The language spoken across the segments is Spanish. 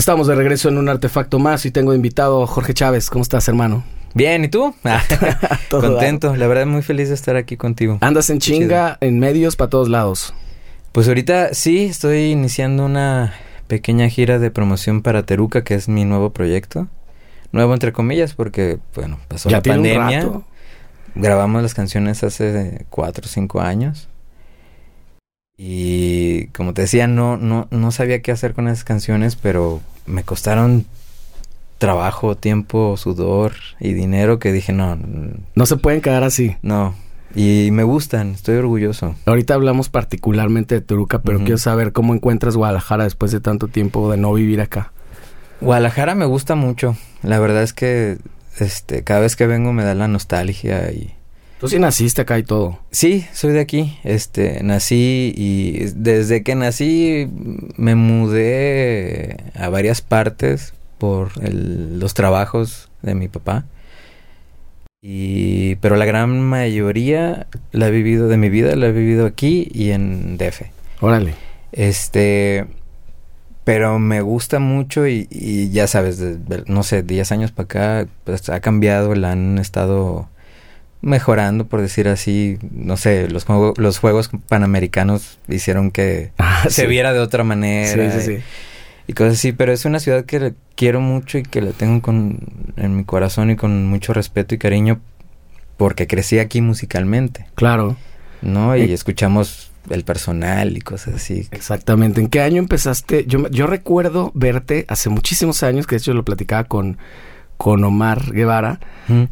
Estamos de regreso en un artefacto más y tengo invitado a Jorge Chávez. ¿Cómo estás, hermano? Bien, ¿y tú? Contento, la verdad muy feliz de estar aquí contigo. Andas en chinga, en medios, para todos lados. Pues ahorita sí, estoy iniciando una pequeña gira de promoción para Teruca, que es mi nuevo proyecto. Nuevo entre comillas, porque, bueno, pasó la pandemia. Grabamos las canciones hace cuatro o cinco años. Y como te decía, no, no, no sabía qué hacer con esas canciones, pero me costaron trabajo, tiempo, sudor y dinero que dije, no. No se pueden quedar así. No. Y me gustan, estoy orgulloso. Ahorita hablamos particularmente de Turuca, pero quiero saber cómo encuentras Guadalajara después de tanto tiempo de no vivir acá. Guadalajara me gusta mucho. La verdad es que este cada vez que vengo me da la nostalgia y Tú sí naciste acá y todo. Sí, soy de aquí. Este, nací y desde que nací me mudé a varias partes por los trabajos de mi papá. Y pero la gran mayoría la he vivido de mi vida la he vivido aquí y en DF. Órale. Este, pero me gusta mucho y, y ya sabes, no sé, 10 años para acá pues, ha cambiado, la han estado mejorando, por decir así, no sé, los, juegos los Juegos Panamericanos hicieron que ah, se viera de otra manera. Sí, sí, sí. Y, cosas así, pero es una ciudad que quiero mucho y que la tengo con, en mi corazón y con mucho respeto y cariño porque crecí aquí musicalmente. Claro. ¿No? Y escuchamos el personal y cosas así. Exactamente. ¿En qué año empezaste? Yo, yo recuerdo verte hace muchísimos años, que de hecho lo platicaba con con Omar Guevara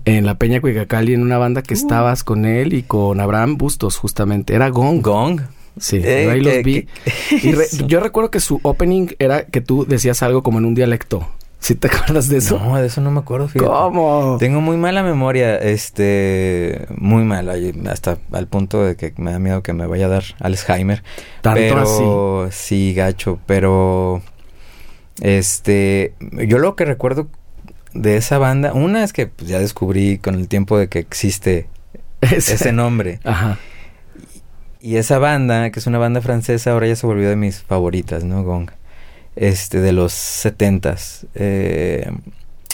en la Peña Cuicacali en una banda que uh. estabas con él y con Abraham Bustos justamente. Era Gong. Gong. Sí, eh, ahí los vi. y yo recuerdo que su opening era que tú decías algo como en un dialecto. ¿Sí te acuerdas de eso? No, de eso no me acuerdo. Fíjate. ¿Cómo? Tengo muy mala memoria, este, muy mala, hasta al punto de que me da miedo que me vaya a dar Alzheimer. Tanto pero, así. Sí, gacho, pero, este, yo lo que recuerdo de esa banda, una es que pues, ya descubrí con el tiempo de que existe ese, nombre. Ajá. Y, esa banda, que es una banda francesa, ahora ya se volvió de mis favoritas, ¿no? Gong. Este, de los setentas, eh,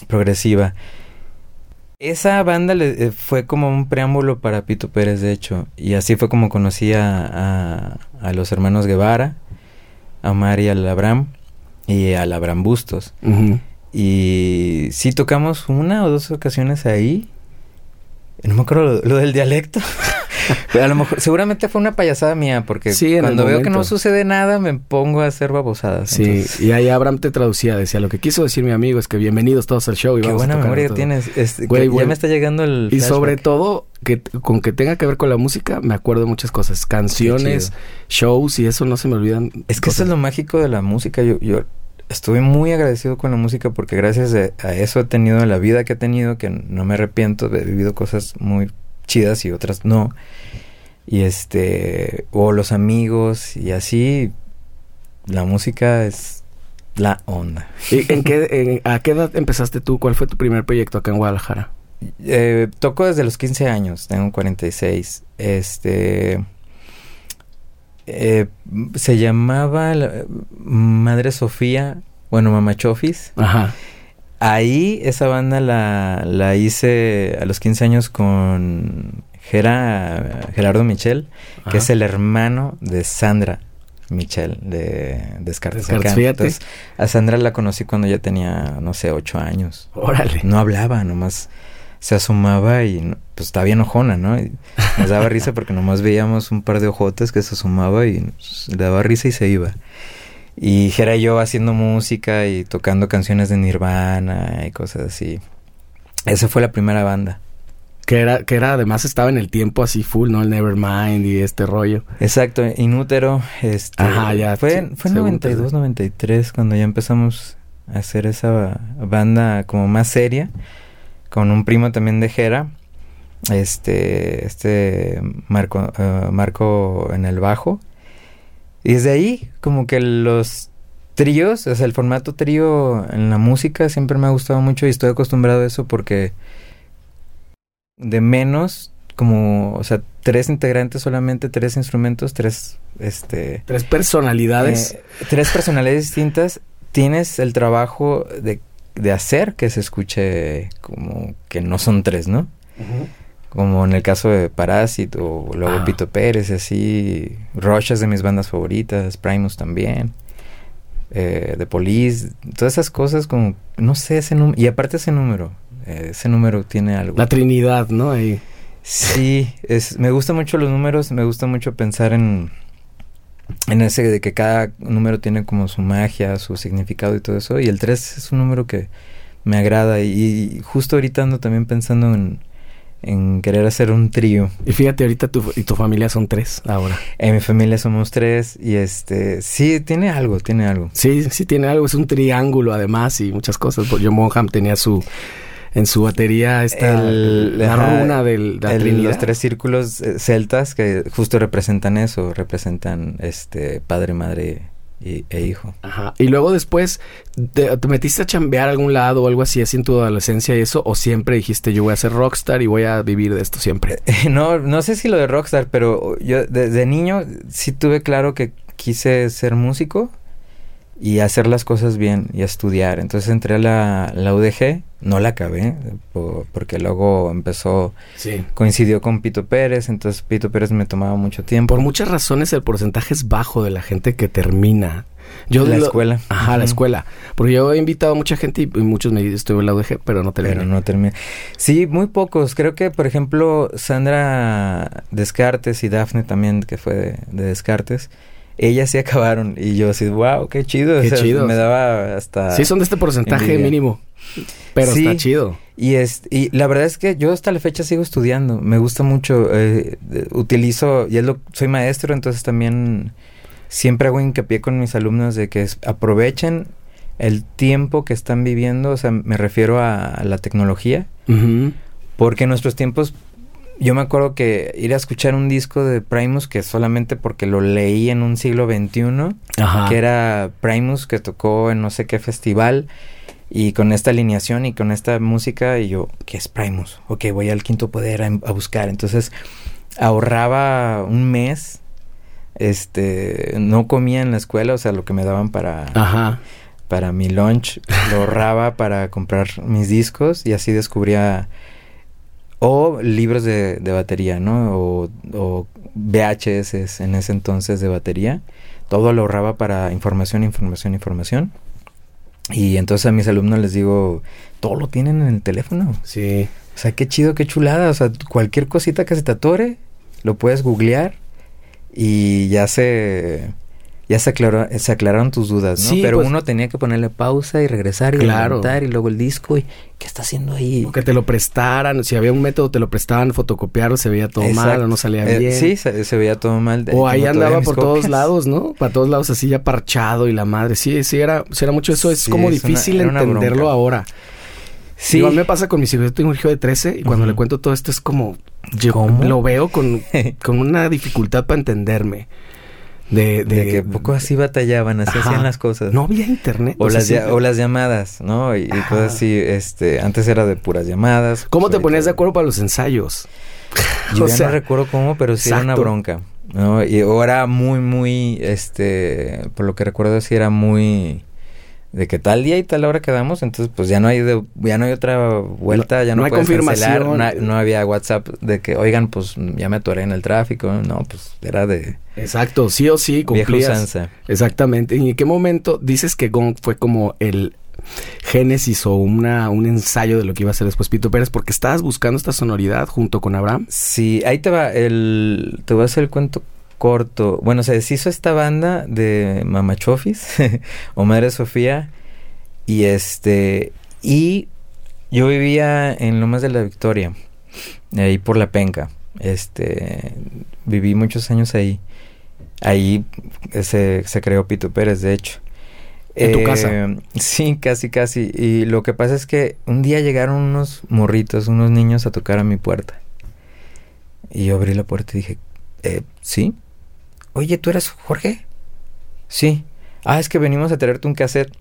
progresiva. Esa banda le, eh, fue como un preámbulo para Pito Pérez, de hecho. Y así fue como conocí a, a, los hermanos Guevara, a María Abraham y al Abraham Bustos. Y sí tocamos una o dos ocasiones ahí. No me acuerdo lo, del dialecto. Pero a lo mejor, seguramente fue una payasada mía, porque cuando veo que no sucede nada, me pongo a hacer babosadas. Sí, y ahí Abraham te traducía, decía, lo que quiso decir mi amigo es que bienvenidos todos al show. Y Qué buena memoria tienes. ya me está llegando el Y sobre todo, que con que tenga que ver con la música, me acuerdo de muchas cosas. Canciones, shows, y eso no se me olvidan. Es que eso es lo mágico de la música. Yo, yo estuve muy agradecido con la música porque gracias a eso he tenido la vida que he tenido, que no me arrepiento, he vivido cosas muy chidas y otras no. Y este, o los amigos y así, la música es la onda. ¿Y en qué, a qué edad empezaste tú? ¿Cuál fue tu primer proyecto acá en Guadalajara? Eh, toco desde los 15 años, tengo 46. Este eh, se llamaba Madre Sofía, bueno, Mama Chofis. Ajá. Ahí esa banda la, la hice a los 15 años con Gerardo Michel, que es el hermano de Sandra Michel de Descartes. Descartes a Sandra la conocí cuando ya tenía, no sé, 8 años. Órale. No hablaba, nomás se asomaba y pues estaba bien ojona, ¿no? Y nos daba risa porque nomás veíamos un par de ojotes que se asomaba y le daba risa y se iba. Y era yo haciendo música y tocando canciones de Nirvana y cosas así. Esa fue la primera banda. Que era, que era, además estaba en el tiempo así full, ¿no? El Nevermind y este rollo. Exacto, Inútero. Este, Ajá, ya. Fue, fue en 92, 93 cuando ya empezamos a hacer esa banda como más seria con un primo también de Jera, este, este Marco, eh, Marco en el bajo. Y desde ahí, como que los tríos, o sea, el formato trío en la música siempre me ha gustado mucho y estoy acostumbrado a eso porque de menos, como, o sea, tres integrantes solamente, tres instrumentos, tres, este... Tres personalidades. Eh, tres personalidades distintas tienes el trabajo de, de hacer que se escuche como que no son tres, ¿no? Como en el caso de Parásito, luego Ah. Pito Pérez, así. Rush es de mis bandas favoritas, Primus también. Eh, The Police, todas esas cosas como, no sé, ese número. Y aparte ese número, eh, ese número tiene algo. La Trinidad, ¿no? Ahí. Sí, es, me gustan mucho los números, me gusta mucho pensar en, en ese de que cada número tiene como su magia, su significado y todo eso. Y el 3 es un número que me agrada y, y justo ahorita ando también pensando en, en querer hacer un trío. Y fíjate, ahorita tu, y tu familia son tres ahora. En mi familia somos tres y este, sí, tiene algo, tiene algo. Sí, sí tiene algo, es un triángulo además y muchas cosas. John Bonham tenía su en su batería esta El- la ajá, runa de la El- Trinidad. los tres círculos eh, celtas que justo representan eso, representan este padre, madre y- e hijo. Ajá. Y luego después, te, te metiste a chambear a algún lado o algo así, así en tu adolescencia y eso? ¿O siempre dijiste, yo voy a ser rockstar y voy a vivir de esto siempre? No, no sé si lo de rockstar, pero yo desde niño sí tuve claro que quise ser músico y hacer las cosas bien y estudiar. Entonces entré a la, la UDG, no la acabé, po- porque luego empezó, Sí. coincidió con Pito Pérez, entonces Pito Pérez me tomaba mucho tiempo. Por muchas razones el porcentaje es bajo de la gente que termina. Yo la lo- escuela. Ajá, la escuela. Porque yo he invitado a mucha gente y, y muchos me estuve en la UDG, pero no terminé. Pero no terminé. Sí, muy pocos. Creo que, por ejemplo, Sandra Descartes y Dafne también, que fue de, de Descartes, ellas sí acabaron. Y yo así, wow, qué chido. Qué chido. Me daba hasta... Sí, son de este porcentaje envidia. mínimo. Pero Sí. está chido. Y, es, y la verdad es que yo hasta la fecha sigo estudiando. Me gusta mucho. eh, de- utilizo, y es lo, soy maestro, entonces también siempre hago hincapié con mis alumnos de que es- aprovechen el tiempo que están viviendo. O sea, me refiero a, a la tecnología. Porque en nuestros tiempos, yo me acuerdo que ir a escuchar un disco de Primus, que solamente porque lo leí en un siglo XXI, Ajá. que era Primus, que tocó en no sé qué festival, y con esta alineación y con esta música, y yo, ¿qué es Primus? Ok, voy al quinto poder a, a buscar. Entonces, ahorraba un mes, este, no comía en la escuela, o sea, lo que me daban para Ajá. para mi lunch, lo ahorraba para comprar mis discos y así descubría o libros de, de batería, ¿no? O, o VHS en ese entonces de batería. Todo lo ahorraba para información, información, información. Y entonces a mis alumnos les digo, todo lo tienen en el teléfono. Sí. O sea, qué chido, qué chulada. O sea, cualquier cosita que se te atore, lo puedes googlear y ya se... Ya se, aclaró, se aclararon tus dudas, ¿no? Sí, Pero pues- uno tenía que ponerle pausa y regresar y Claro. y luego el disco y ¿qué está haciendo ahí? O que te lo prestaran, si había un método te lo prestaban, fotocopiarlo, se veía todo mal o no salía Eh, bien. sí, se, se veía todo mal. O ahí andaba por todos lados, ¿no? Para todos lados así ya parchado y la madre. Sí, sí era, sí era mucho eso. Es Sí, como es difícil una entenderlo bronca. ahora. Sí. Igual me pasa con mis hijos. Yo tengo un hijo de 13 y cuando le cuento todo esto es como... Yo ¿Cómo? lo veo con, con una dificultad para entenderme. De, de, de que poco así batallaban, así Ajá. hacían las cosas. No había internet. O, o sea, las, ya- sí- o las llamadas, ¿no? Y, y cosas así, este, antes era de puras llamadas. ¿Cómo pues te ahorita- ponías de acuerdo para los ensayos? Yo O ya sea, no recuerdo cómo, pero sí era una bronca, ¿no? Y o era muy, muy, este, por lo que recuerdo sí era muy de que tal día y tal hora quedamos, entonces pues ya no hay de- ya no hay otra vuelta, ya no no, hay puedes cancelar, confirmación. no, no había WhatsApp de que oigan pues ya me atoré en el tráfico, no, pues era de Exacto, sí o sí, cumplías. Exactamente. ¿Y en qué momento dices que Gong fue como el génesis o una, un ensayo de lo que iba a ser después Pito Pérez? Porque estabas buscando esta sonoridad junto con Abraham. Sí, ahí te va el te voy a hacer el cuento corto. Bueno, se deshizo esta banda de Mamachofis o Madre Sofía y este y yo vivía en Lomas de la Victoria, ahí por la Penca. Este viví muchos años ahí. Ahí se, se creó Pito Pérez, de hecho. ¿En tu Eh, casa? Sí, casi, casi. Y lo que pasa es que un día llegaron unos morritos, unos niños a tocar a mi puerta. Y yo abrí la puerta y dije, eh, ¿sí? Oye, ¿tú eres Jorge? Sí. Ah, es que venimos a traerte un cassette.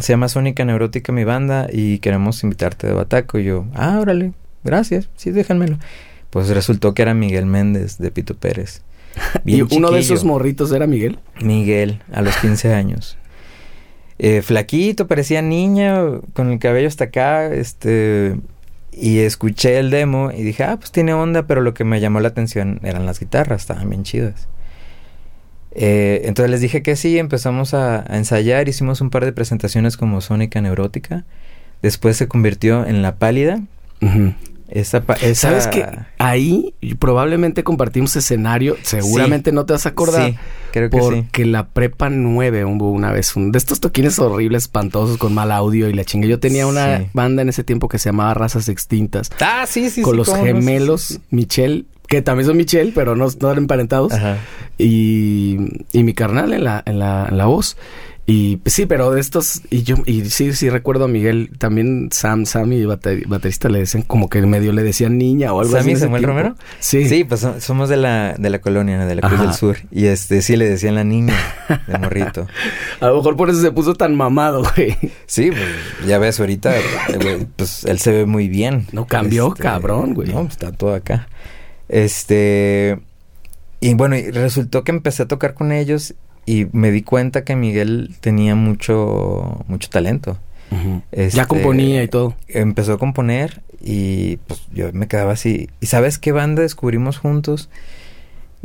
Se llama Sónica Neurótica mi banda y queremos invitarte de Bataco. Y yo, ah, órale, gracias, sí, déjenmelo. Pues resultó que era Miguel Méndez de Pito Pérez. y uno de esos morritos era Miguel. Miguel, a los 15 años. Eh, flaquito, parecía niña, con el cabello hasta acá, este... Y escuché el demo y dije, ah, pues tiene onda, pero lo que me llamó la atención eran las guitarras, estaban bien chidas. Eh, entonces les dije que sí, empezamos a, ensayar, hicimos un par de presentaciones como Sónica Neurótica. Después se convirtió en La Pálida. esa, ¿Sabes que Ahí probablemente compartimos escenario, seguramente no te vas a acordar. Sí, creo que porque la prepa 9 hubo una vez un de estos toquines horribles, espantosos, con mal audio y la chingue. Yo tenía una banda en ese tiempo que se llamaba Razas Extintas. Ah, sí, sí, Con los gemelos Michelle que también son Michelle, pero no, no eran emparentados. Y, y mi carnal en la, en la, en la voz. Y pues, sí, pero de estos, y yo, y sí, sí recuerdo a Miguel, también Sam, Sam y baterista le decían como que medio le decían niña o algo así. ¿Sammy Samuel Romero? Sí. Sí, pues somos de la, de la colonia, de la Cruz del Sur. Y este, sí le decían la niña de morrito. a lo mejor por eso se puso tan mamado, güey. Sí, pues ya ves ahorita, pues él se ve muy bien. No cambió, este, cabrón, güey. No, está todo acá. Este. Y bueno, y resultó que empecé a tocar con ellos y me di cuenta que Miguel tenía mucho, mucho talento. ya este, componía y todo. Empezó a componer y pues yo me quedaba así. ¿Y sabes qué banda descubrimos juntos?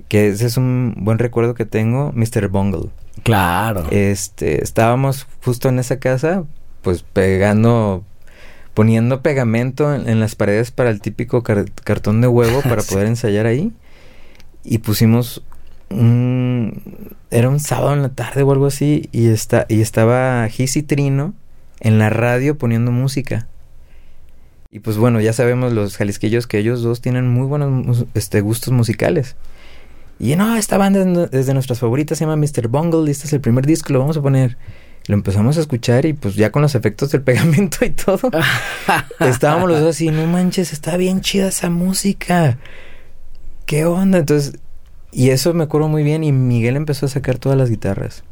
Que ese es un buen recuerdo que tengo, Mr. Bungle. Claro. Este, estábamos justo en esa casa, pues pegando poniendo pegamento en, las paredes para el típico cartón de huevo para poder ensayar ahí. Y pusimos un... Era un sábado en la tarde o algo así y, está, y estaba Gis y Trino en la radio poniendo música. Y pues bueno, ya sabemos los jalisquillos que ellos dos tienen muy buenos este, gustos musicales. Y no, esta banda es de nuestras favoritas, se llama Mr. Bungle y este es el primer disco, lo vamos a poner. Lo empezamos a escuchar y pues ya con los efectos del pegamento y todo, estábamos los dos así, no manches, está bien chida esa música. ¿Qué onda? Entonces, y eso me acuerdo muy bien y Miguel empezó a sacar todas las guitarras.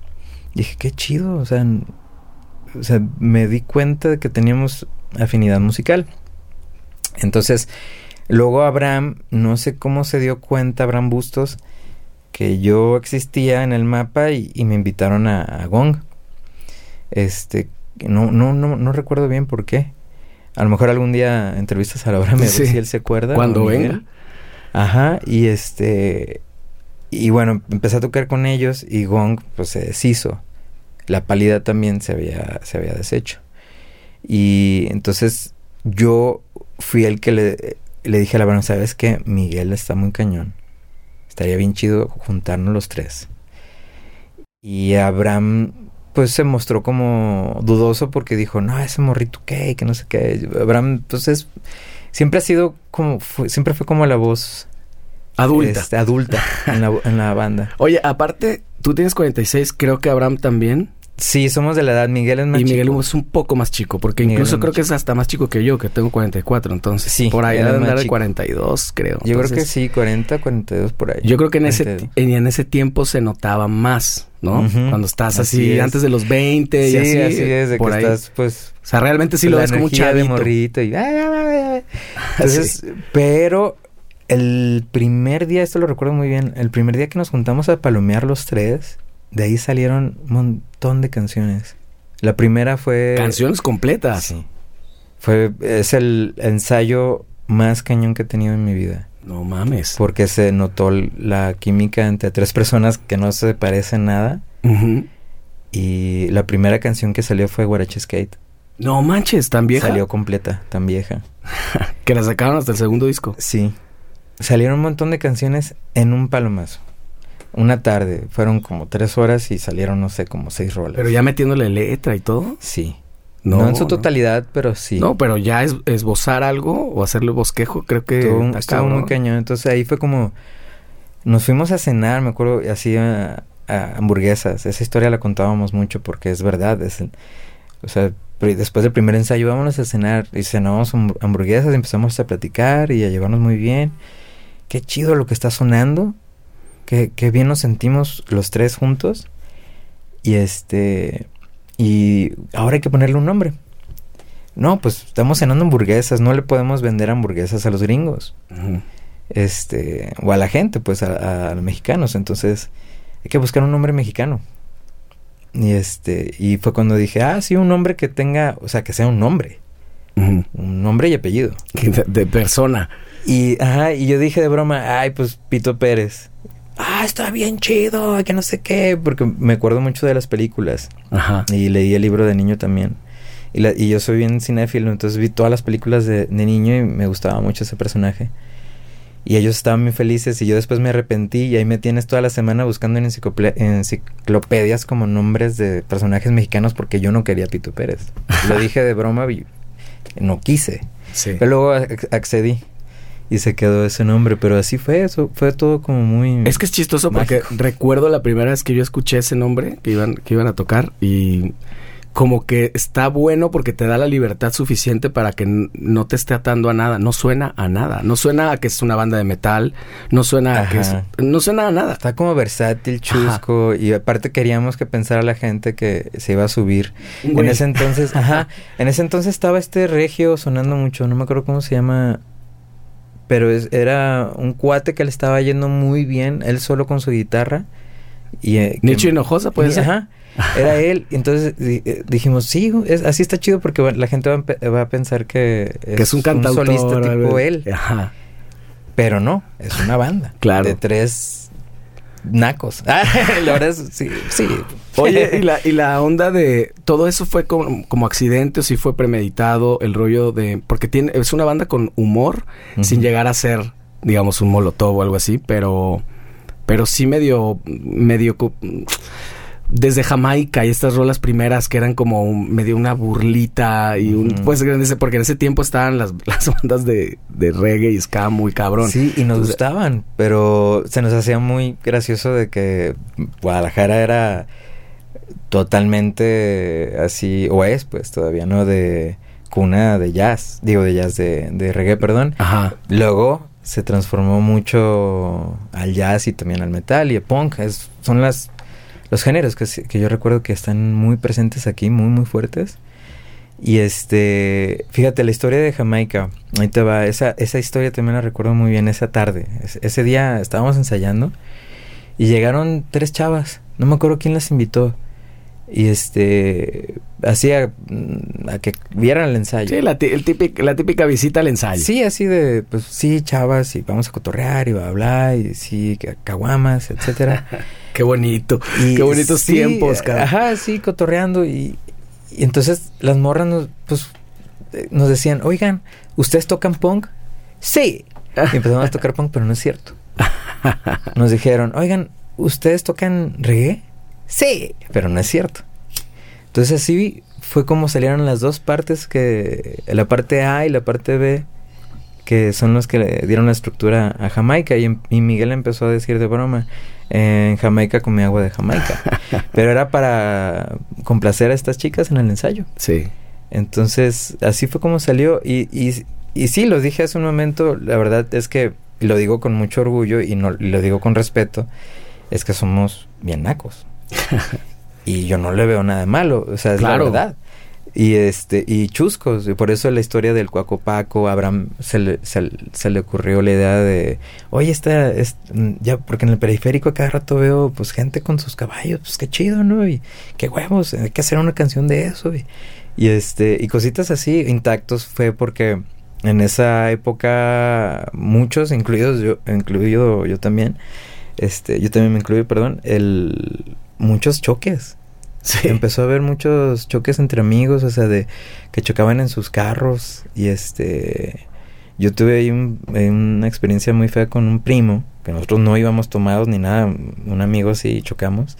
dije, qué chido, o sea, o sea, me di cuenta de que teníamos afinidad musical. Entonces, luego Abraham, no sé cómo se dio cuenta Abraham Bustos, que yo existía en el mapa y, me invitaron a Gong. Este, no, no, no, no recuerdo bien por qué. A lo mejor algún día entrevistas a la hora me sí. si él se acuerda. Cuando venga. Ajá, y este y bueno, empecé a tocar con ellos y Gong pues se deshizo. La pálida también se había se había deshecho. Y entonces yo fui el que le, le dije a la banda, ¿sabes qué? Miguel está muy cañón. Estaría bien chido juntarnos los tres. Y Abraham pues se mostró como dudoso porque dijo, no, ese morrito qué, que no sé qué. Abraham, pues siempre ha sido como, siempre fue como la voz adulta. Este, adulta en, la, en la banda. Oye, aparte, tú tienes 46, creo que Abraham también. Sí, somos de la edad. Miguel es más y chico. Y Miguel es un poco más chico, porque incluso creo que es hasta más chico que yo, que tengo 44. Entonces, sí, por ahí debe andar de 42, creo. Yo creo que sí, 40, 42 por ahí. Yo creo que en ese, en, ese tiempo se notaba más, ¿no? Cuando estás así, antes de los 20 y así. así es, de que estás, pues... O sea, realmente sí lo ves como un chavito. de morrito y... Entonces, pero el primer día, esto lo recuerdo muy bien, el primer día que nos juntamos a palomear los tres de ahí salieron un montón de canciones. La primera fue... Canciones completas. Sí. Fue, es el ensayo más cañón que he tenido en mi vida. No mames. Porque se notó la química entre tres personas que no se parecen nada. Y la primera canción que salió fue Guarache Skate. No manches, tan vieja. Salió completa, tan vieja. que la sacaron hasta el segundo disco. Sí. Salieron un montón de canciones en un palomazo una tarde. Fueron como tres horas y salieron, no sé, como seis roles. Pero ya metiéndole letra y todo. Sí. No, en su totalidad, pero sí. No, pero ya es, esbozar algo o hacerle bosquejo, creo que estuvo muy cañón. Entonces ahí fue como... Nos fuimos a cenar, me acuerdo, así a, hamburguesas. Esa historia la contábamos mucho porque es verdad. Es o sea, después del primer ensayo, vámonos a cenar. Y cenamos hamburguesas, y empezamos a platicar y a llevarnos muy bien. Qué chido lo que está sonando qué, bien nos sentimos los tres juntos. Y este. Y ahora hay que ponerle un nombre. No, pues estamos cenando hamburguesas, no le podemos vender hamburguesas a los gringos. Este, o a la gente, pues a, los mexicanos. Entonces, hay que buscar un nombre mexicano. Y este, y fue cuando dije, ah, sí, un nombre que tenga, o sea, que sea un nombre. Un nombre y apellido. De, de persona. Y, ajá, y yo dije de broma, ay, pues Pito Pérez. Ah, está bien chido, que no sé qué, porque me acuerdo mucho de las películas. Ajá. Y leí el libro de niño también. Y, la- y yo soy bien cinéfilo, entonces vi todas las películas de, de niño y me gustaba mucho ese personaje. Y ellos estaban muy felices y yo después me arrepentí y ahí me tienes toda la semana buscando en enciclopedias como nombres de personajes mexicanos porque yo no quería Pito Pérez. Lo dije de broma y no quise. Sí. Pero luego ac- accedí y se quedó ese nombre, pero así fue, eso fue todo como muy... Es que es chistoso porque recuerdo la primera vez que yo escuché ese nombre que iban, que iban a tocar y como que está bueno porque te da la libertad suficiente para que no te esté atando a nada. No suena a nada. No suena a que es una banda de metal. No suena a que es, no suena a nada. Está como versátil, chusco, y aparte queríamos que pensara la gente que se iba a subir. En ese entonces, ajá, en ese entonces estaba este regio sonando mucho, no me acuerdo cómo se llama, pero es- era un cuate que le estaba yendo muy bien, él solo con su guitarra. Y, eh, que- Nicho Hinojosa puede y- ser. Ajá, era él. Entonces eh, dijimos, sí, es, así está chido porque bueno, la gente va a, empe- va a pensar que es, que es un cantautor. solista tipo él. Ajá. Pero no, es una banda. Claro. De tres nacos. Ah, sí, sí. Oye, y la, y la onda de todo eso fue como, como accidente o si fue premeditado, el rollo de. Porque tiene, es una banda con humor, sin llegar a ser, digamos, un molotov o algo así, pero. Pero sí medio. medio. Desde Jamaica y estas rolas primeras que eran como un- medio una burlita y un... Ujú. Pues porque en ese tiempo estaban las, las bandas de, de reggae y ska muy cabrón. Sí, y nos Entonces, gustaban, pero se nos hacía muy gracioso de que Guadalajara era totalmente así, o es pues todavía, ¿no? De cuna de jazz, digo de jazz, de, de reggae, perdón. Ajá. Luego se transformó mucho al jazz y también al metal y al punk. Es, son las los géneros que, que yo recuerdo que están muy presentes aquí, muy, muy fuertes. Y este, fíjate, la historia de Jamaica, ahí te va, esa, esa historia también la recuerdo muy bien, esa tarde. Es- ese día estábamos ensayando y llegaron tres chavas, no me acuerdo quién las invitó. Y este, hacía mm, a que vieran el ensayo. Sí, la, ti- el típic- la típica visita al ensayo. Sí, así de, pues sí, chavas, y vamos a cotorrear y bla, bla, bla, y sí, ca- caguamas, etcétera. Qué bonito. Y Qué bonitos sí, tiempos, cara. Ajá, sí, cotorreando, y, y entonces las morras nos, pues, eh, nos decían, oigan, ¿ustedes tocan punk? Sí. Y empezamos a tocar punk, pero no es cierto. Nos dijeron, oigan, ¿ustedes tocan reggae? Sí, pero no es cierto. Entonces así fue como salieron las dos partes que la parte A y la parte B que son los que le dieron la estructura a Jamaica. Y, em- y Miguel empezó a decir de broma en Jamaica comí agua de Jamaica pero era para complacer a estas chicas en el ensayo. Sí. entonces así fue como salió. Y, y, y sí lo dije hace un momento la verdad es que lo digo con mucho orgullo y no y lo digo con respeto es que somos bien nacos y yo no le veo nada de malo o sea es Claro. la verdad. Y este y chuscos y por eso la historia del cuaco paco a Abraham se le, se, se le ocurrió la idea de oye esta es, mm, ya porque en el periférico cada rato veo pues gente con sus caballos pues qué chido no y qué huevos hay que hacer una canción de eso y, y este y cositas así intactos fue porque en esa época muchos incluidos yo incluido yo también este yo también me incluyo perdón el muchos choques Sí. empezó a haber muchos choques entre amigos, o sea, de que chocaban en sus carros y este yo tuve ahí un- eh, una experiencia muy fea con un primo, que nosotros no íbamos tomados ni nada, un amigo así chocamos.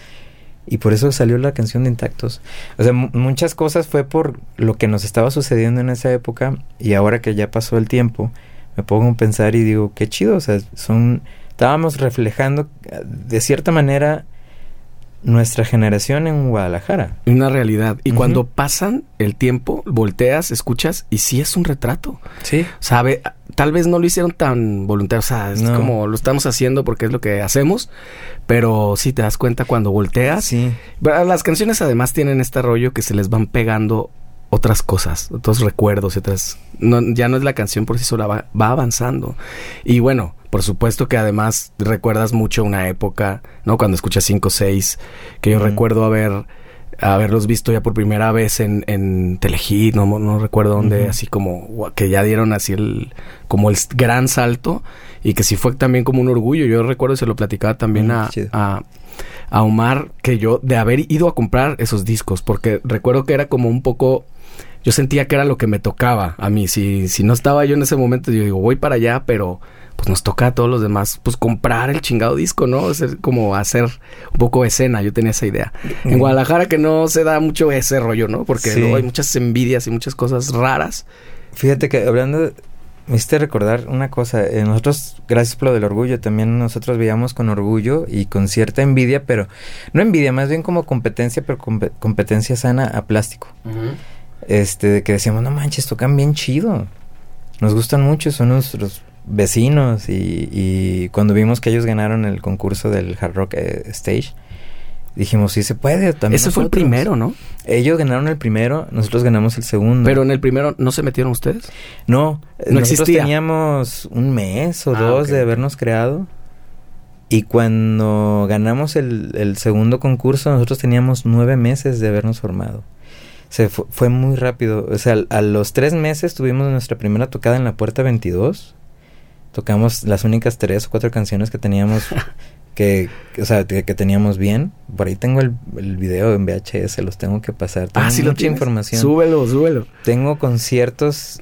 Y por eso salió la canción de Intactos. O sea, mu- muchas cosas fue por lo que nos estaba sucediendo en esa época y ahora que ya pasó el tiempo, me pongo a pensar y digo, qué chido, o sea, son estábamos reflejando eh, de cierta manera nuestra generación en Guadalajara. Una realidad. Y cuando pasan el tiempo, volteas, escuchas y sí es un retrato. Sí. Sabe, tal vez no lo hicieron tan voluntario, o sea, es No. como lo estamos haciendo porque es lo que hacemos, pero sí te das cuenta cuando volteas. Sí. Las canciones además tienen este rollo que se les van pegando otras cosas, otros recuerdos, y otras. No, ya no es la canción por sí sola, va, va avanzando. Y bueno, por supuesto que además recuerdas mucho una época, ¿no? Cuando escuchas 5 6, que yo recuerdo haber haberlos visto ya por primera vez en, en Telehit, no, no recuerdo dónde, así como que ya dieron así el, como el gran salto y que sí fue también como un orgullo. Yo recuerdo, se lo platicaba también Mm, a, a, a Omar, que yo de haber ido a comprar esos discos, porque recuerdo que era como un poco... Yo sentía que era lo que me tocaba a mí. Si, si no estaba yo en ese momento, yo digo, voy para allá, pero pues nos toca a todos los demás, pues comprar el chingado disco, ¿no? Es como hacer un poco escena, yo tenía esa idea. En. Guadalajara que no se da mucho ese rollo, ¿no? Porque Sí. luego hay muchas envidias y muchas cosas raras. Fíjate que hablando, de- me hiciste recordar una cosa. eh, nosotros, gracias por lo del orgullo, también nosotros veíamos con orgullo y con cierta envidia, pero no envidia, más bien como competencia, pero compe- competencia sana a plástico. Este, que decíamos, no manches, tocan bien chido. Nos gustan mucho, son nuestros vecinos. Y, y cuando vimos que ellos ganaron el concurso del Hard Rock eh, Stage, dijimos, sí se puede. También Ese fue el nosotros". primero, ¿no? Ellos ganaron el primero, nosotros ganamos el segundo. Pero en el primero no se metieron ustedes. No, No nosotros existía. teníamos un mes o Ah, dos de habernos creado. Y cuando ganamos el, el segundo concurso, nosotros teníamos nueve meses de habernos formado. Se fu- fue muy rápido. O sea, a los tres meses tuvimos nuestra primera tocada en la Puerta 22. Tocamos las únicas tres o cuatro canciones que teníamos que, o sea, que, que teníamos bien. Por ahí tengo el, el video en VHS, los tengo que pasar. Tengo ah, sí lo mucha tienes. información. Súbelo, súbelo. Tengo conciertos.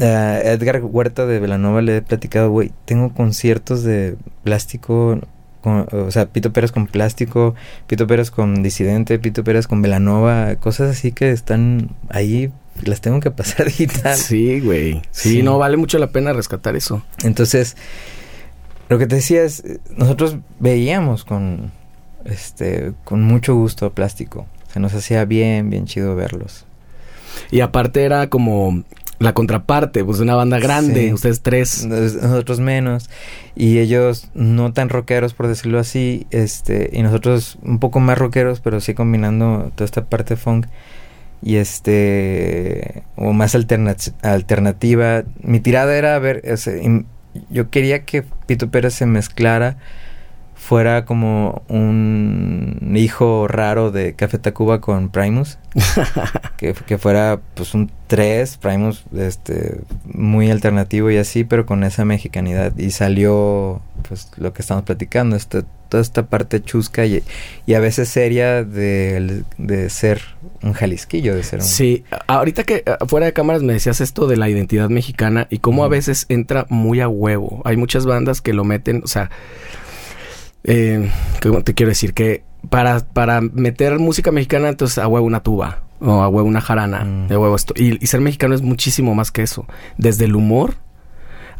a Edgar Huerta de Velanova le he platicado, güey. Tengo conciertos de plástico. con- o sea, Pito Pérez con plástico, Pito Pérez con disidente, Pito Pérez con Velanova, cosas así que están ahí. Las tengo que pasar digital. Sí, güey. Sí, Sí. no, vale mucho la pena rescatar eso. Entonces, lo que te decía es, nosotros veíamos con, este, con mucho gusto plástico. Se nos hacía bien, bien chido verlos. Y aparte era como la contraparte, pues de una banda grande, Sí. ustedes tres. Nos- nosotros menos y ellos no tan rockeros por decirlo así este y nosotros un poco más rockeros pero sí combinando toda esta parte funk y este o más alterna- alternativa. Mi tirada era a ver o sea, yo quería que Pito Pérez se mezclara fuera como un hijo raro de Café Tacuba con Primus que, que fuera pues un 3 Primus este muy alternativo y así pero con esa mexicanidad. Y salió pues lo que estamos platicando esta, toda esta parte chusca y, y a veces seria de, de ser un jalisquillo de ser un Sí, a- ahorita que a- fuera de cámaras me decías esto de la identidad mexicana y cómo a veces entra muy a huevo. Hay muchas bandas que lo meten, o sea, eh, ¿cómo te quiero decir? Que para, para meter música mexicana, entonces a huevo una tuba o a huevo una jarana, Mm. de huevo esto. Y, y ser mexicano es muchísimo más que eso. Desde el humor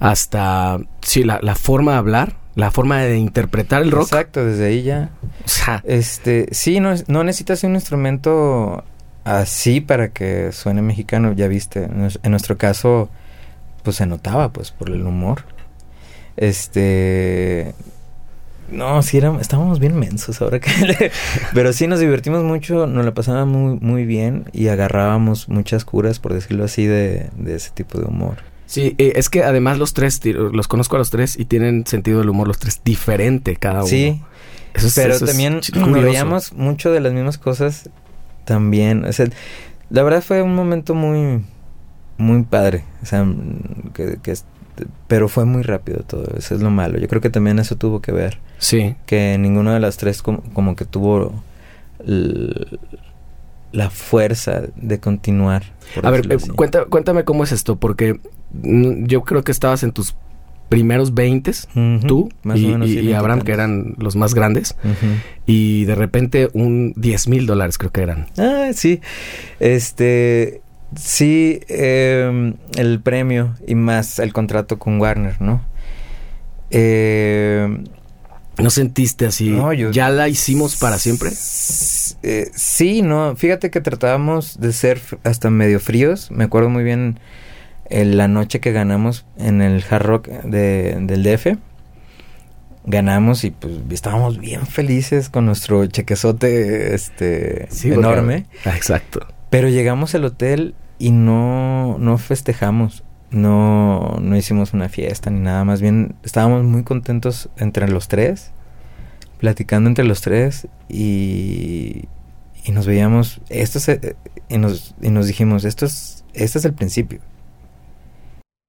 hasta, sí, la, la forma de hablar, la forma de interpretar el rock. exacto desde ahí ya O sea, Este, sí, no, no necesitas un instrumento así para que suene mexicano, ya viste. En, nues- en nuestro caso, pues se notaba, pues, por el humor. Este. No, sí, éramos, estábamos bien mensos ahora que... Pero sí, nos divertimos mucho, nos la pasábamos muy, muy bien y agarrábamos muchas curas, por decirlo así, de, de ese tipo de humor. Sí, eh, es que además los tres, los conozco a los tres y tienen sentido del humor los tres diferente cada uno. Sí, Eso es- Pero eso es también nos curioso. veíamos mucho de las mismas cosas también. O sea, la verdad fue un momento muy, muy padre. O sea, que, que es- pero fue muy rápido todo. Eso es lo malo. Yo creo que también eso tuvo que ver. Sí. Que ninguno de las tres como, como que tuvo la fuerza de continuar. A ver, eh, cuenta- cuéntame cómo es esto, porque yo creo que estabas en tus primeros 20 Ujú, tú más o y, menos, y- sí, y Abraham, que eran los más grandes, y de repente un 10 mil dólares creo que eran. Ah, sí. Este. Sí, eh, el premio y más el contrato con Warner, ¿no? Eh, ¿No sentiste así? No, yo- ¿Ya la hicimos para siempre? eh, sí, no. Fíjate que tratábamos de ser hasta medio fríos. Me acuerdo muy bien eh, la noche que ganamos en el Hard Rock de- del DF. Ganamos y pues estábamos bien felices con nuestro chequezote este, enorme. Ah, exacto. Pero llegamos al hotel y no, no festejamos. No, no hicimos una fiesta ni nada. Más bien estábamos muy contentos entre los tres. Platicando entre los tres. Y, y nos veíamos, esto es, eh, y, nos, y nos dijimos, esto es, este es el principio.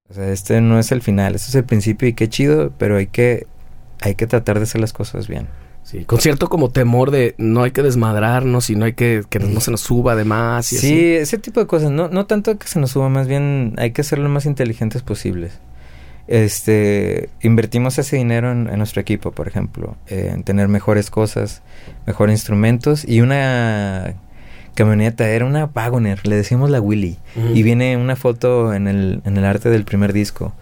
O sea, este no es el final, este es el principio y qué chido, pero hay que, hay que tratar de hacer las cosas bien. Sí, con cierto como temor de no hay que desmadrarnos y no hay que que no se nos suba de más. Y sí, ese tipo de cosas. No, no tanto que se nos suba, más bien hay que ser lo más inteligentes posibles. Este, invertimos ese dinero en, nuestro equipo, por ejemplo, en tener mejores cosas, mejores instrumentos y una camioneta, era una Wagoner, le decimos la Willy. Y viene una foto en el, en el arte del primer disco,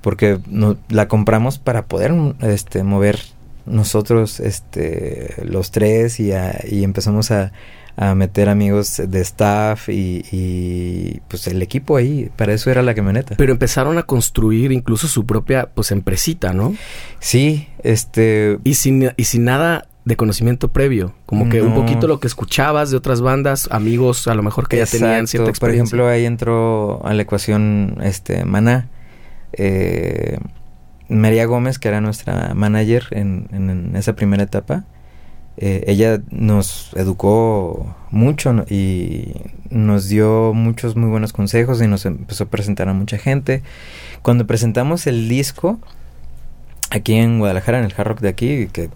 porque no, la compramos para poder este, mover nosotros este, los tres y, y empezamos a, a meter amigos de staff y, pues el equipo ahí, para eso era la camioneta. Pero empezaron a construir incluso su propia pues empresita, ¿no? Sí, este... Y sin, y sin nada de conocimiento previo, como que un poquito lo que escuchabas de otras bandas, amigos a lo mejor que ya tenían cierta experiencia. Por ejemplo, ahí entró a la ecuación este Maná. Eh, María Gómez, que era nuestra manager en, en esa primera etapa, eh, ella nos educó mucho y nos dio muchos muy buenos consejos y nos empezó a presentar a mucha gente. Cuando presentamos el disco aquí en Guadalajara, en el Hard Rock de aquí, que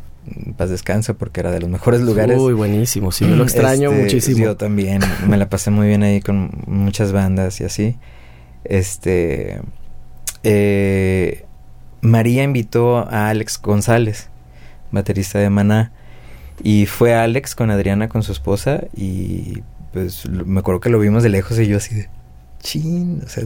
paz descansa porque era de los mejores lugares. Uy, buenísimo, sí, yo lo extraño este, muchísimo. Yo también, me la pasé muy bien ahí con muchas bandas y así. Este, eh, María invitó a Alex González, baterista de Maná, y fue Alex con Adriana, con su esposa, y pues me acuerdo que lo vimos de lejos y yo así de, chin, o sea,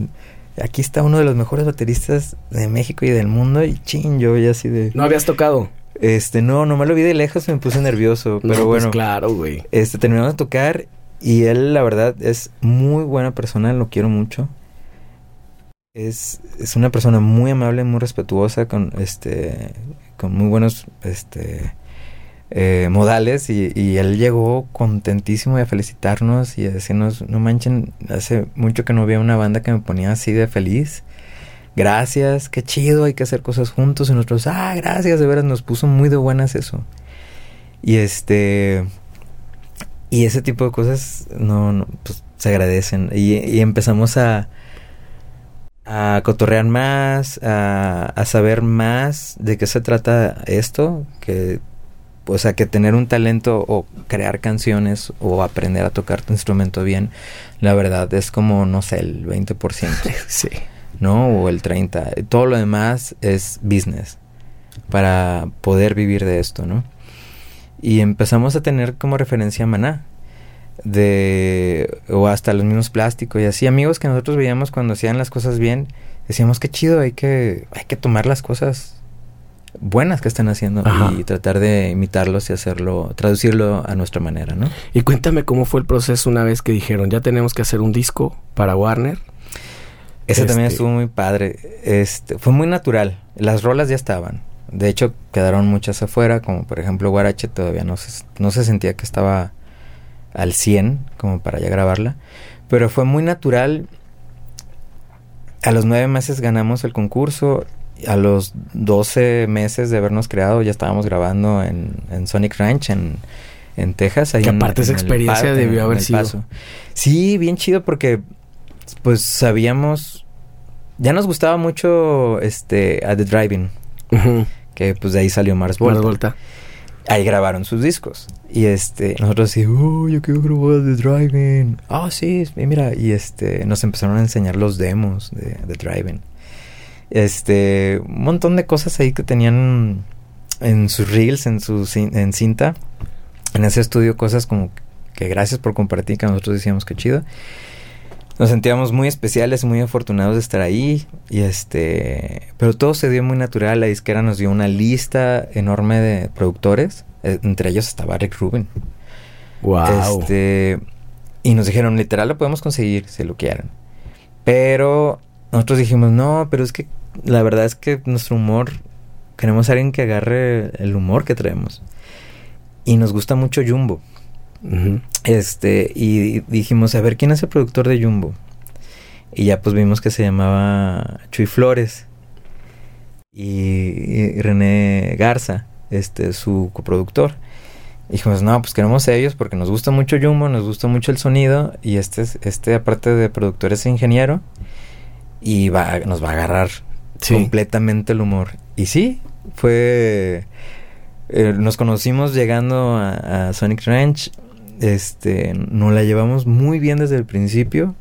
aquí está uno de los mejores bateristas de México y del mundo, y chin, yo ya así de... ¿No habías tocado? Este, no, nomás lo vi de lejos y me puse nervioso, pero pues bueno. claro, güey. Este, terminamos de tocar y él, la verdad, es muy buena persona, lo quiero mucho. Es, es una persona muy amable, muy respetuosa, con este, con muy buenos, este, eh, modales y, él llegó contentísimo a felicitarnos y a decirnos, no manchen, hace mucho que no había una banda que me ponía así de feliz. Gracias, qué chido, hay que hacer cosas juntos y nosotros, ah, gracias, de veras, nos puso muy de buenas eso. Y este, y ese tipo de cosas no, pues, se agradecen y, empezamos a, a cotorrear más, a, a saber más de qué se trata esto, que o sea, que tener un talento o crear canciones o aprender a tocar tu instrumento bien, la verdad es como, no sé, el 20%. sí. ¿No? O el 30%. Todo lo demás es business para poder vivir de esto, ¿no? Y empezamos a tener como referencia Maná. De, o hasta los mismos plásticos y así amigos que nosotros veíamos cuando hacían las cosas bien decíamos qué chido hay que hay que tomar las cosas buenas que están haciendo y tratar de imitarlos y hacerlo, traducirlo a nuestra manera, ¿no? Y cuéntame cómo fue el proceso una vez que dijeron, ya tenemos que hacer un disco para Warner. Ese también este estuvo muy padre. Este, fue muy natural. Las rolas ya estaban. De hecho, quedaron muchas afuera, como por ejemplo Guarache todavía no se, no se sentía que estaba al 100 como para ya grabarla. Pero fue muy natural. A los nueve meses ganamos el concurso a los 12 meses de habernos creado ya estábamos grabando en, Sonic Ranch en, en Texas. Ahí aparte esa experiencia debió haber sido. Sí, bien chido porque pues sabíamos, ya nos gustaba mucho este a The Driving, que pues de ahí salió Mars Volta. Mars Volta. Ahí grabaron sus discos. Y este, nosotros así, oh, yo quiero grabar The Driving. Ah, sí, mira. Y este, nos empezaron a enseñar los demos de The Driving. Este, un montón de cosas ahí que tenían en sus reels, en su en cinta. En ese estudio cosas como que gracias por compartir, que nosotros decíamos que chido. Nos sentíamos muy especiales, muy afortunados de estar ahí y este, pero todo se dio muy natural. La disquera nos dio una lista enorme de productores, eh, entre ellos estaba Rick Rubin. Wow. Este, y nos dijeron, literal lo podemos conseguir si lo quieren. Pero nosotros dijimos, no, pero es que la verdad es que nuestro humor, queremos a alguien que agarre el humor que traemos. Y nos gusta mucho Jumbo. Este, y dijimos, a ver, ¿quién es el productor de Jumbo? Y ya pues vimos que se llamaba Chuy Flores. Y, René Garza, este, su coproductor. dijimos, no, pues queremos ellos porque nos gusta mucho Jumbo, nos gusta mucho el sonido y este, este aparte de productor es ingeniero y va, nos va a agarrar completamente el humor. Y sí, fue... Eh, nos conocimos llegando a, Sonic Ranch, este, nos la llevamos muy bien desde el principio,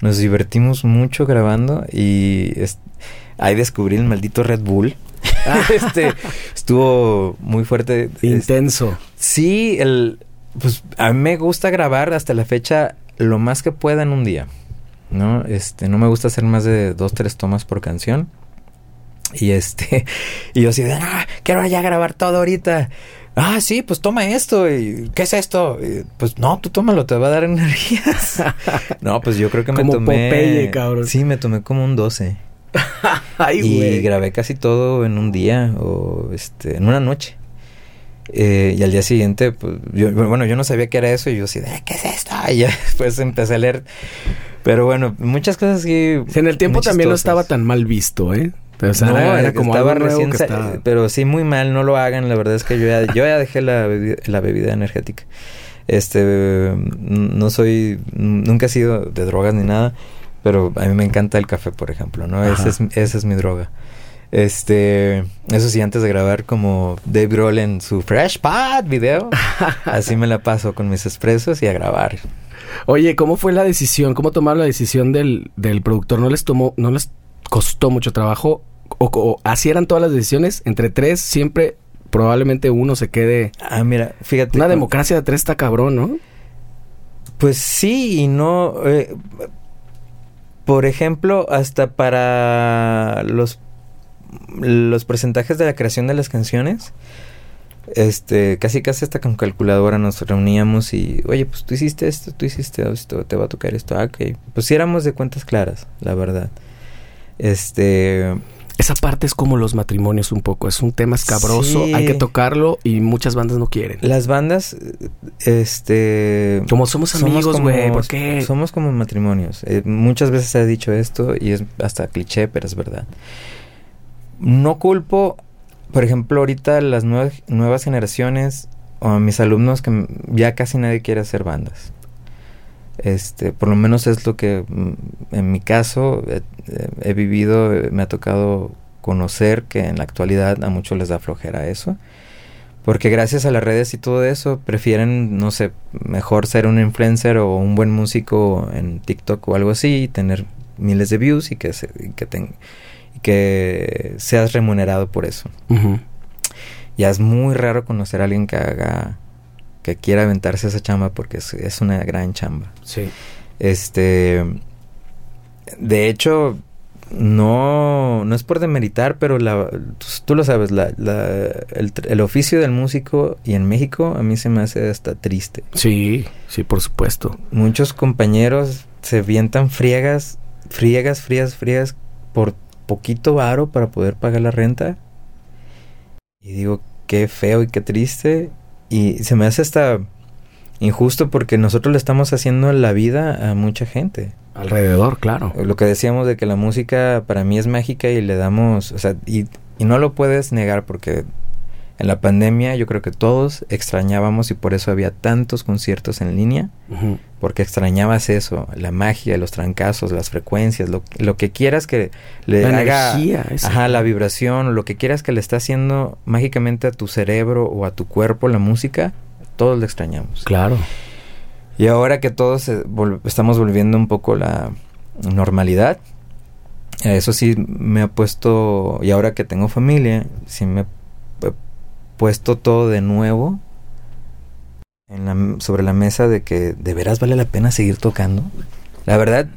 nos divertimos mucho grabando y ahí descubrí el maldito Red Bull. este estuvo muy fuerte. Intenso. sí, el pues a mí me gusta grabar hasta la fecha lo más que pueda en un día. ¿No? Este, no me gusta hacer más de dos, tres tomas por canción. Y este, y yo así de, ah, quiero ya grabar todo ahorita. Ah, sí, pues toma esto. Y, ¿Qué es esto? pues no, tú tómalo, te va a dar energías. no, pues yo creo que me como tomé. Popeye, cabrón. Sí, me tomé como un 12. y grabé casi todo en un día o este, en una noche. Eh, y al día siguiente, pues, yo, bueno, yo no sabía qué era eso y yo así, ¿qué es esto? Y ya después empecé a leer. Pero bueno, muchas cosas que... en el tiempo también no estaba tan mal visto, ¿eh? Pero, era, como estaba recién, pero sí muy mal, no lo hagan, la verdad es que yo ya, yo ya dejé la la bebida energética. Este, no soy, nunca he sido de drogas ni nada, pero a mí me encanta el café, por ejemplo, ¿no? Esa es, esa es mi droga. Este, eso sí, antes de grabar como Dave Grohl en su Fresh Pad video, así me la paso con mis expresos y a grabar. Oye, ¿cómo fue la decisión? ¿Cómo tomaron la decisión del, del productor? ¿No les tomó, no les costó mucho trabajo? ¿O, o así eran todas las decisiones? Entre tres siempre probablemente uno se quede... Ah, mira, fíjate. Una democracia de tres está cabrón, ¿no? Pues sí y no. Eh, por ejemplo, hasta para los, los porcentajes de la creación de las canciones, este, casi casi hasta con calculadora nos reuníamos y, oye, pues tú hiciste esto, tú hiciste esto, te va a tocar esto, ah, ok. Pues sí éramos de cuentas claras, la verdad. Este, esa parte es como los matrimonios un poco, es un tema escabroso, hay que tocarlo y muchas bandas no quieren. Las bandas, este... Como somos amigos, güey, ¿por qué? Somos como matrimonios. Eh, muchas veces se ha dicho esto y es hasta cliché, pero es verdad. No culpo, por ejemplo, ahorita las nuevas, generaciones o mis alumnos que ya casi nadie quiere hacer bandas. Este, por lo menos es lo que en mi caso he, vivido, me ha tocado conocer que en la actualidad a muchos les da flojera eso. Porque gracias a las redes y todo eso, prefieren, no sé, mejor ser un influencer o un buen músico en TikTok o algo así y tener miles de views y que, que, que seas remunerado por eso. Ya es muy raro conocer a alguien que haga que quiera aventarse esa chamba porque es, una gran chamba. Sí. Este, de hecho, no, no es por demeritar, pero la, tú, lo sabes, la, el, oficio del músico y en México a mí se me hace hasta triste. Sí, sí, por supuesto. Muchos compañeros se vientan friegas, friegas, frías, frías por poquito varo para poder pagar la renta. Y digo, qué feo y qué triste. Y se me hace hasta injusto porque nosotros le estamos haciendo la vida a mucha gente. Alrededor, claro. Lo que decíamos de que la música para mí es mágica y le damos, o sea, y, y no lo puedes negar porque en la pandemia yo creo que todos extrañábamos y por eso había tantos conciertos en línea, porque extrañabas eso, la magia, los trancazos, las frecuencias, lo, lo que quieras que le la haga, energía, ajá, la vibración, lo que quieras que le está haciendo mágicamente a tu cerebro o a tu cuerpo la música, todos lo extrañamos. Claro. Y ahora que todos estamos volviendo un poco la normalidad, eso sí me ha puesto, y ahora que tengo familia, sí me puesto todo de nuevo en la, sobre la mesa de que de veras vale la pena seguir tocando. La verdad,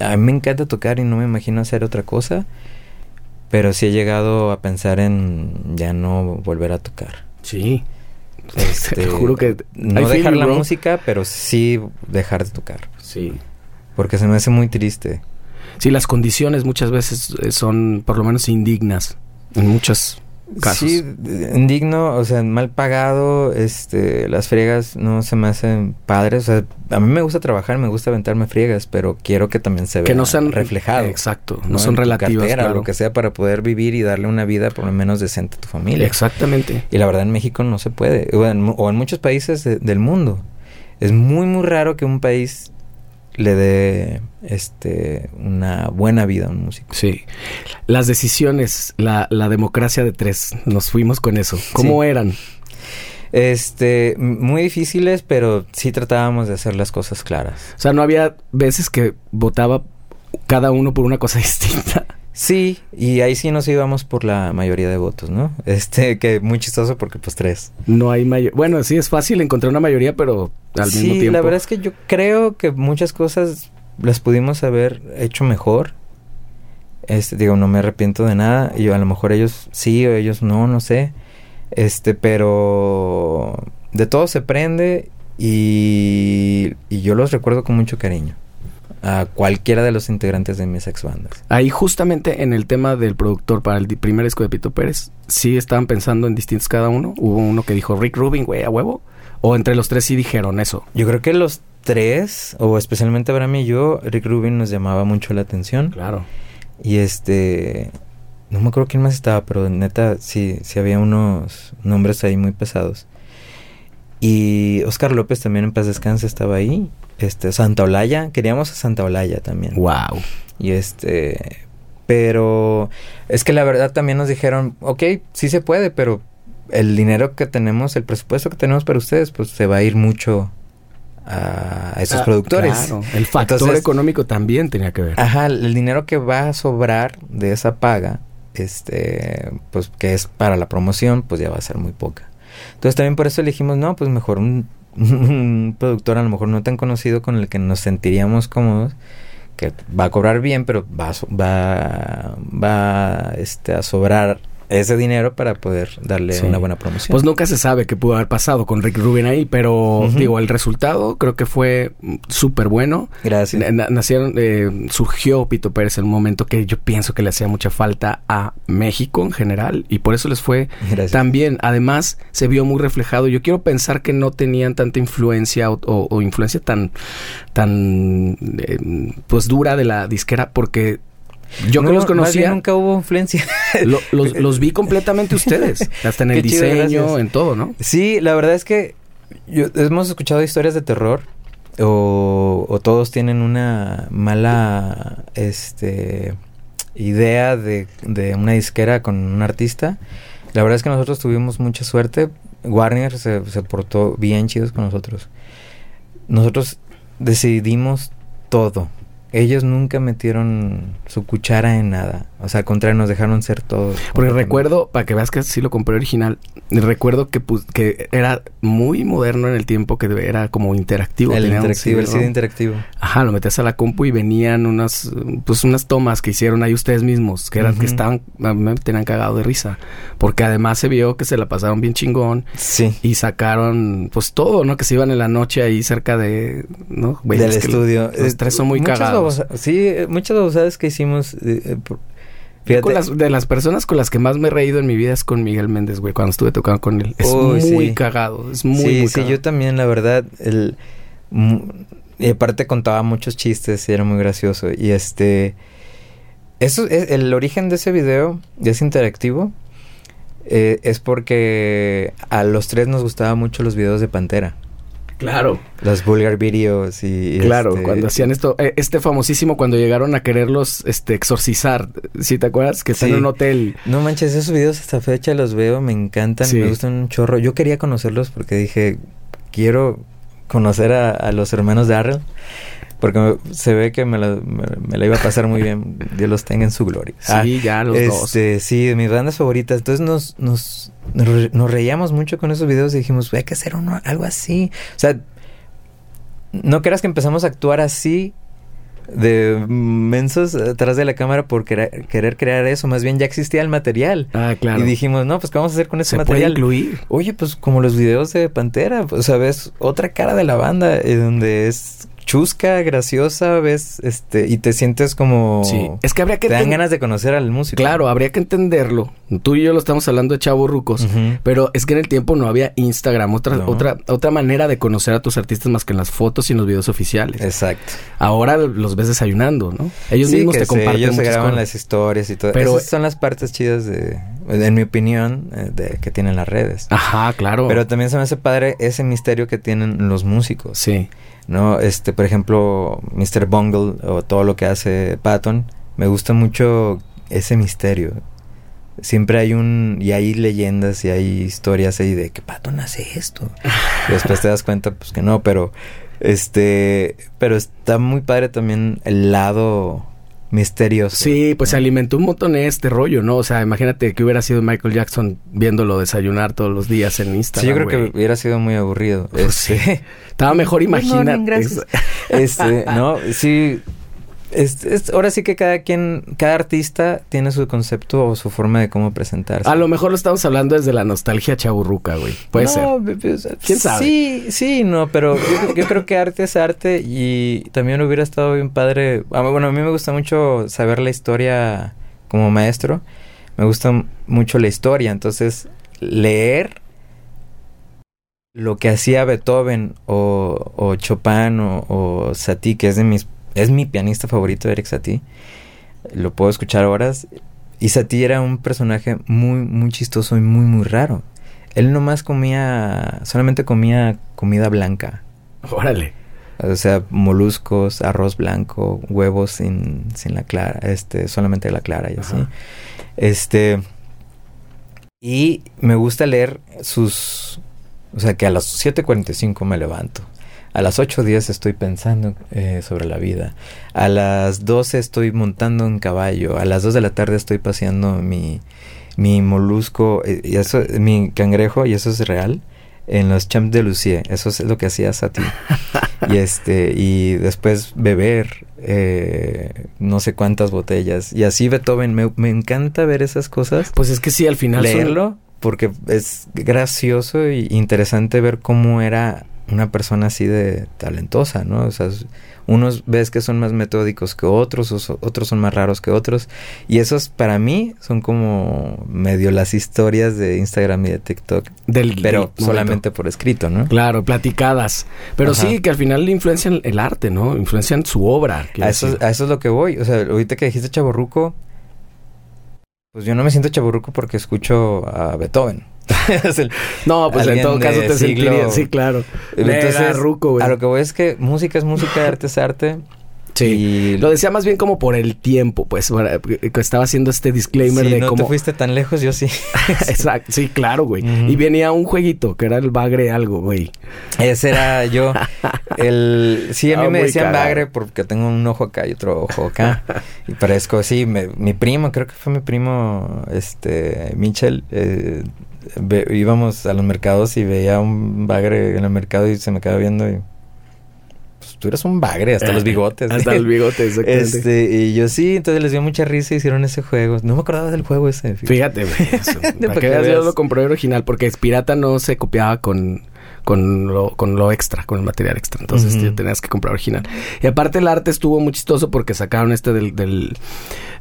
a mí me encanta tocar y no me imagino hacer otra cosa, pero sí he llegado a pensar en ya no volver a tocar. Sí. Este, juro que no dejar la música, pero sí dejar de tocar. Sí. Porque se me hace muy triste. Sí, las condiciones muchas veces eh, son por lo menos indignas en muchas casos. Sí, indigno, o sea, mal pagado, este, las friegas no se me hacen padres, o sea, a mí me gusta trabajar, me gusta aventarme friegas, pero quiero que también se vea que no sean reflejado. Exacto, no, son relativas. cartera, claro. lo que sea para poder vivir y darle una vida por lo menos decente a tu familia. Exactamente. Y la verdad en México no se puede, o en, mu- o en muchos países de- del mundo. Es muy muy raro que un país le dé este una buena vida a un músico. Sí. Las decisiones, la, la democracia de tres, nos fuimos con eso. ¿Cómo Sí. eran? Este, muy difíciles, pero sí tratábamos de hacer las cosas claras. O sea, no había veces que votaba cada uno por una cosa distinta. Sí, y ahí sí nos íbamos por la mayoría de votos, ¿no? Este, que muy chistoso porque pues tres. No hay mayor. Bueno, sí es fácil encontrar una mayoría, pero al sí, mismo tiempo. la verdad es que yo creo que muchas cosas las pudimos haber hecho mejor. Este, digo, no me arrepiento de nada. Y a lo mejor ellos sí o ellos no, no sé. Este, pero de todo se prende y, y yo los recuerdo con mucho cariño. A cualquiera de los integrantes de mis ex bandas. Ahí justamente en el tema del productor para el primer disco de Pito Pérez, sí estaban pensando en distintos cada uno. Hubo uno que dijo Rick Rubin, güey, a huevo. O entre los tres sí dijeron eso. Yo creo que los tres, o especialmente Abraham y yo, Rick Rubin nos llamaba mucho la atención. Claro. Y este. No me acuerdo quién más estaba, pero neta, sí, sí había unos nombres ahí muy pesados. Y Oscar López también en paz descanse estaba ahí. Este, Santa Olaya, queríamos a Santa Olaya también. Wow. Y este. Pero es que la verdad también nos dijeron, ok, sí se puede, pero el dinero que tenemos, el presupuesto que tenemos para ustedes, pues se va a ir mucho a esos Ah, productores. Claro. El factor Entonces- económico también tenía que ver. Ajá, el dinero que va a sobrar de esa paga, este, pues que es para la promoción, pues ya va a ser muy poca. Entonces también por eso elegimos, no, pues mejor un, productor a lo mejor no tan conocido con el que nos sentiríamos cómodos, que va a cobrar bien, pero va va, va este, a sobrar ese dinero para poder darle Sí. una buena promoción. Pues nunca se sabe qué pudo haber pasado con Rick Rubin ahí, pero digo, el resultado creo que fue súper bueno. Gracias. Na- na- nacieron, eh, surgió Pito Pérez en un momento que yo pienso que le hacía mucha falta a México en general y por eso les fue Gracias. también. Además, se vio muy reflejado. Yo quiero pensar que no tenían tanta influencia o, o- o influencia tan, tan, eh, pues dura de la disquera porque yo que No, los más bien conocía, nunca hubo influencia. lo- los, los vi completamente ustedes, hasta en el Qué diseño, gracias. en todo, ¿no? Sí, la verdad es que yo- hemos escuchado historias de terror o, o todos tienen una mala este idea de, de una disquera con un artista. La verdad es que nosotros tuvimos mucha suerte. Warner se, se portó bien chidos con nosotros. Nosotros decidimos todo. Ellos nunca metieron su cuchara en nada. O sea, al contrario, nos dejaron ser todos. Porque recuerdo, para que veas que sí lo compré original, recuerdo que, pus- que era muy moderno en el tiempo, que era como interactivo. El interactivo, el. CD interactivo. Ajá, lo metías a la compu y venían unas, pues unas tomas que hicieron ahí ustedes mismos, que eran, que Ujú. estaban, a mí me tenían cagado de risa. Porque además se vio que se la pasaron bien chingón Sí. y sacaron, pues todo, ¿no? Que se iban en la noche ahí cerca de, ¿no? Güey, del es que estudio. Los tres son muy Muchas cagados. sí, muchas babosadas que hicimos. eh, eh, por- fíjate, con las- de las personas con las que más me he reído en mi vida es con Miguel Méndez, güey, cuando estuve tocando con él. Es Uy, muy sí. cagado, es muy, sí, muy sí, yo también, la verdad. El, y aparte contaba muchos chistes y era muy gracioso. Y este. Eso es el origen de ese video, de ese interactivo. eh, es porque a los tres nos gustaban mucho los videos de Pantera. Claro. Los vulgar videos y... Claro, este- cuando hacían esto, eh, este famosísimo cuando llegaron a quererlos este exorcizar, ¿sí te acuerdas? Que Sí. en un hotel. No manches, esos videos hasta fecha los veo, me encantan, Sí. me gustan un chorro. Yo quería conocerlos porque dije, quiero conocer a, a los hermanos Darrell, porque se ve que me la, me, me la iba a pasar muy bien. Dios los tenga en su gloria. Sí, ya los dos. este, Sí, de mis bandas favoritas. Entonces nos, nos, nos, re- nos reíamos mucho con esos videos y dijimos, hay que hacer uno, algo así. O sea, no creas que empezamos a actuar así de mensos atrás de la cámara por querer, querer crear eso. Más bien ya existía el material. Ah, claro. Y dijimos, no, pues ¿qué vamos a hacer con ese se puede material? incluir. Oye, pues como los videos de Pantera, pues, ves otra cara de la banda eh, donde es chusca, graciosa, ves, este, y te sientes como... Sí, es que habría que... Te dan ganas de conocer al músico. Claro, habría que entenderlo. Tú y yo lo estamos hablando de chavo rucos, pero es que en el tiempo no había Instagram, otra, otra, otra manera de conocer a tus artistas más que en las fotos y en los videos oficiales. Exacto. Ahora los ves desayunando, ¿no? Ellos mismos te comparten Ellos se graban las historias y todo. Pero Esas son las partes chidas de, en mi opinión, eh, de que tienen las redes. Ajá, claro. Pero también se me hace padre ese misterio que tienen los músicos. Sí. ¿No? Este, por ejemplo, Mr. Bungle o todo lo que hace Patton, me gusta mucho ese misterio. Siempre hay un y hay leyendas y hay historias ahí de que Patton hace esto. y después te das cuenta pues que no, pero este, pero está muy padre también el lado misterioso. Sí, pues se alimentó un montón este rollo, ¿no? O sea, imagínate que hubiera sido Michael Jackson viéndolo desayunar todos los días en Instagram. Sí, yo creo que hubiera sido muy aburrido. Pues este. Estaba mejor imaginar. este, no, sí. Ahora sí que cada quien, cada artista tiene su concepto o su forma de cómo presentarse. A lo mejor lo estamos hablando desde la nostalgia chaburruca, güey. Puede ser. ¿Quién sabe? Sí, sí, no, pero yo, creo que arte es arte y también hubiera estado bien padre. Ah, bueno, a mí me gusta mucho saber la historia como maestro. Me gusta mucho la historia, entonces leer lo que hacía Beethoven o, Chopin o, o, Satie, que es de mis es mi pianista favorito, Eric Satie. Lo puedo escuchar horas. Y Satie era un personaje muy, muy chistoso y muy, muy raro. Él nomás comía, solamente comía comida blanca. Órale. O sea, moluscos, arroz blanco, huevos sin, sin la clara, este, solamente la clara y así. Este. Y me gusta leer sus, o sea, que a las 7.45 me levanto. A las 8.10 estoy pensando eh, sobre la vida. A las 12 estoy montando un caballo. A las 2 de la tarde estoy paseando mi, mi molusco, eh, y eso, mi cangrejo, y eso es real, en los Champs de Lucie. Eso es lo que hacías a ti. y este, y después beber eh, no sé cuántas botellas. Y así Beethoven, me, me, encanta ver esas cosas. Pues es que sí, al final. Leerlo porque es gracioso e interesante ver cómo era una persona así de talentosa, ¿no? O sea, unos ves que son más metódicos que otros, otros son más raros que otros. Y esos para mí son como medio las historias de Instagram y de TikTok. Del, pero solamente por escrito, ¿no? Claro, platicadas. Pero sí, que al final influencian el arte, ¿no? Influencian su obra. A eso, a eso es lo que voy. O sea, ahorita que dijiste Chaborruco, pues yo no me siento chaburruco porque escucho a Beethoven. no, pues en todo caso te sentiría, sí, claro. Entonces, ruco, a lo que voy es que música es música, arte es arte. Sí. Lo decía más bien como por el tiempo, pues. Estaba haciendo este disclaimer sí, de no cómo. te fuiste tan lejos, yo sí. Exacto. Sí, claro, güey. Y venía un jueguito que era el bagre algo, güey. Ese era yo. El... Sí, a mí ah, me decían bagre porque tengo un ojo acá y otro ojo acá. y parezco, sí, mi primo, creo que fue mi primo, este, Michel. Eh, íbamos a los mercados y veía un bagre en el mercado y se me quedaba viendo y tú eres un bagre, hasta los bigotes. hasta los bigotes, exactamente. Este, y yo sí, entonces les dio mucha risa y hicieron ese juego. No me acordaba del juego ese. Fíjate, güey. Para que veas, yo lo compré original, porque Pirata no se copiaba con con lo, con lo extra, con el material extra. Entonces tenías que comprar original. Y aparte el arte estuvo muy chistoso porque sacaron este del, del,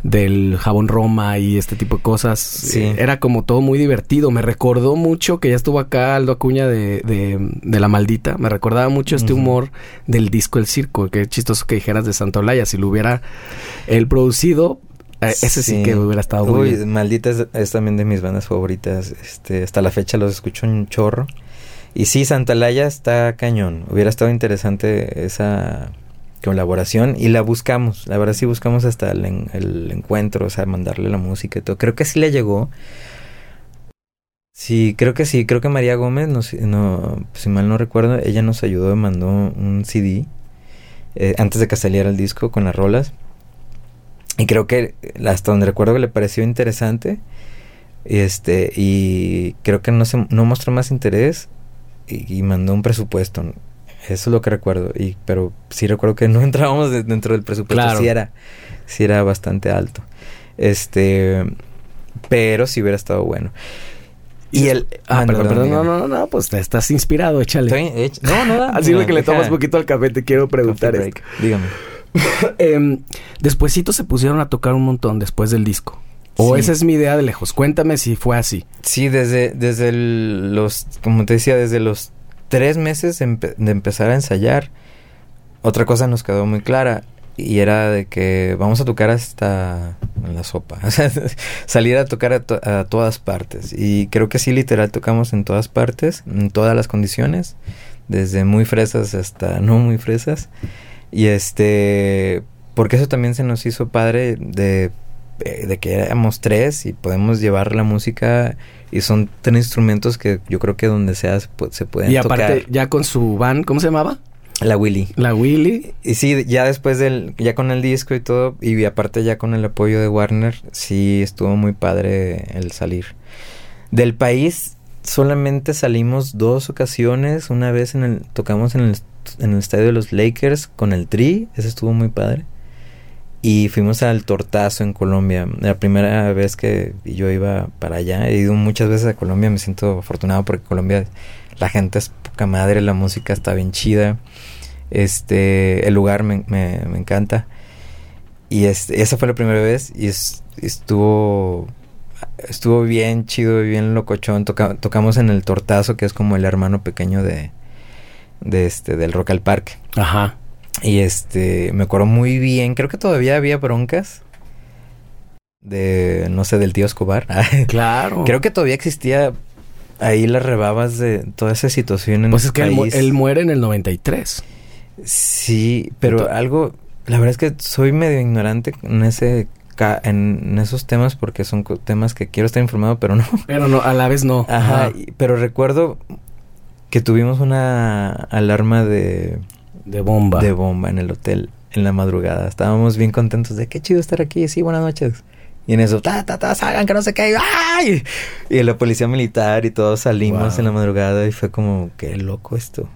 del jabón Roma y este tipo de cosas. Sí. era como todo muy divertido. Me recordó mucho que ya estuvo acá Aldo Acuña de, de, La Maldita. Me recordaba mucho este humor del disco El Circo. Que chistoso que dijeras de Santa Olaya. Si lo hubiera él producido, eh, ese sí. que hubiera estado muy Maldita es, es, también de mis bandas favoritas. Este, hasta la fecha los escucho un chorro. Y sí, Santalaya está cañón. Hubiera estado interesante esa colaboración y la buscamos. La verdad sí buscamos hasta el, encuentro, o sea, mandarle la música y todo. Creo que sí le llegó. Sí, creo que sí. Creo que María Gómez, no, no, si mal no recuerdo, ella nos ayudó y mandó un CD eh, antes de que saliera el disco con las rolas. Y creo que hasta donde recuerdo que le pareció interesante. Este, y creo que no, se, no mostró más interés y, mandó un presupuesto. Eso es lo que recuerdo. Y, pero sí recuerdo que no entrábamos dentro del presupuesto. Sí era, sí era bastante alto. Este, pero sí hubiera estado bueno. Y el... Ah, Ah, perdón, perdón, no, dígame. no, no, pues te estás inspirado, échale. Estoy hecho- No, no, Así no, de que le deja- tomas poquito al café, te quiero preguntar esto. Dígame. Despuésito se pusieron a tocar un montón después del disco. O Sí. esa es mi idea de lejos. Cuéntame si fue así. Sí, desde, desde el- los, como te decía, desde los tres meses empe- de empezar a ensayar, otra cosa nos quedó muy clara y era de que vamos a tocar hasta la sopa, o sea, salir a tocar a, to- a todas partes y creo que sí, literal, tocamos en todas partes, en todas las condiciones, desde muy fresas hasta no muy fresas y este, porque eso también se nos hizo padre de de que éramos tres y podemos llevar la música y son tres instrumentos que yo creo que donde sea se, se pueden y aparte, tocar. ya con su van, ¿cómo se llamaba? La Willy. La Willy. Y sí, ya después del, ya con el disco y todo, y aparte ya con el apoyo de Warner, sí estuvo muy padre el salir. Del país solamente salimos dos ocasiones, una vez en el, tocamos en el, en el estadio de los Lakers con el Tri, ese estuvo muy padre. Y fuimos al Tortazo en Colombia. La primera vez que yo iba para allá, he ido muchas veces a Colombia, me siento afortunado porque Colombia la gente es poca madre, la música está bien chida. Este, el lugar me, me, me encanta. Y este, esa fue la primera vez y es- estuvo estuvo bien chido, bien locochón. Toca- tocamos en el Tortazo, que es como el hermano pequeño de, de este del Rock al Parque. Ajá. Y este, me acuerdo muy bien, creo que todavía había broncas de, no sé, del tío Escobar. Claro. creo que todavía existía ahí las rebabas de toda esa situación en Pues es que él, mu- país. él muere en el 93. Sí, pero Entonces- algo, la verdad es que soy medio ignorante en ese en, esos temas porque son temas que quiero estar informado, pero no. Pero no, a la vez no. Ajá, pero recuerdo que tuvimos una alarma de, De bomba. de bomba en el hotel en la madrugada. Estábamos bien contentos de qué chido estar aquí, sí, buenas noches. Y en eso, ta, ta, ta, salgan, que no sé qué. ¡Ay! Y la policía militar y todos salimos Wow. en la madrugada y fue como, qué loco esto.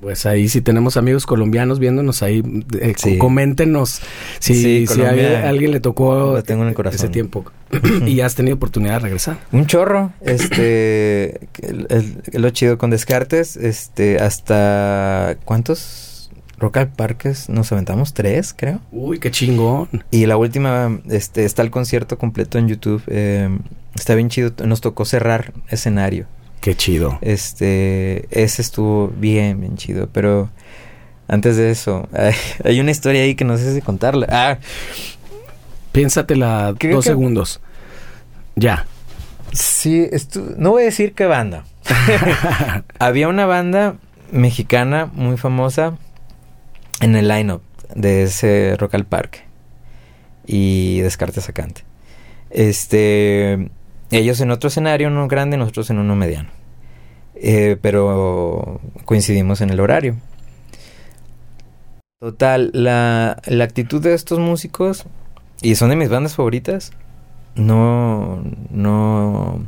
Pues ahí si tenemos amigos colombianos viéndonos ahí, eh, Sí. coméntenos si, Sí, si Colombia a alguien le tocó lo tengo en el corazón. ese tiempo y ya has tenido oportunidad de regresar. Un chorro, este, el- el- lo chido con Descartes, este, hasta, ¿cuántos Rock Parques? Nos aventamos tres, creo. Uy, qué chingón. Y la última, este, está el concierto completo en YouTube, eh, está bien chido, nos tocó cerrar escenario. Qué chido. Este, ese estuvo bien, bien chido, pero antes de eso, hay, hay una historia ahí que no sé si contarla. Ah, Piénsatela Creo dos que- segundos. Ya. sí, estu- no voy a decir qué banda. Había una banda mexicana muy famosa en el lineup de ese Rock al Parque y Descartes Sacante. Este, ellos en otro escenario, uno grande, nosotros en uno mediano. Eh, pero coincidimos en el horario. Total, la, la actitud de estos músicos, y son de mis bandas favoritas, no, no,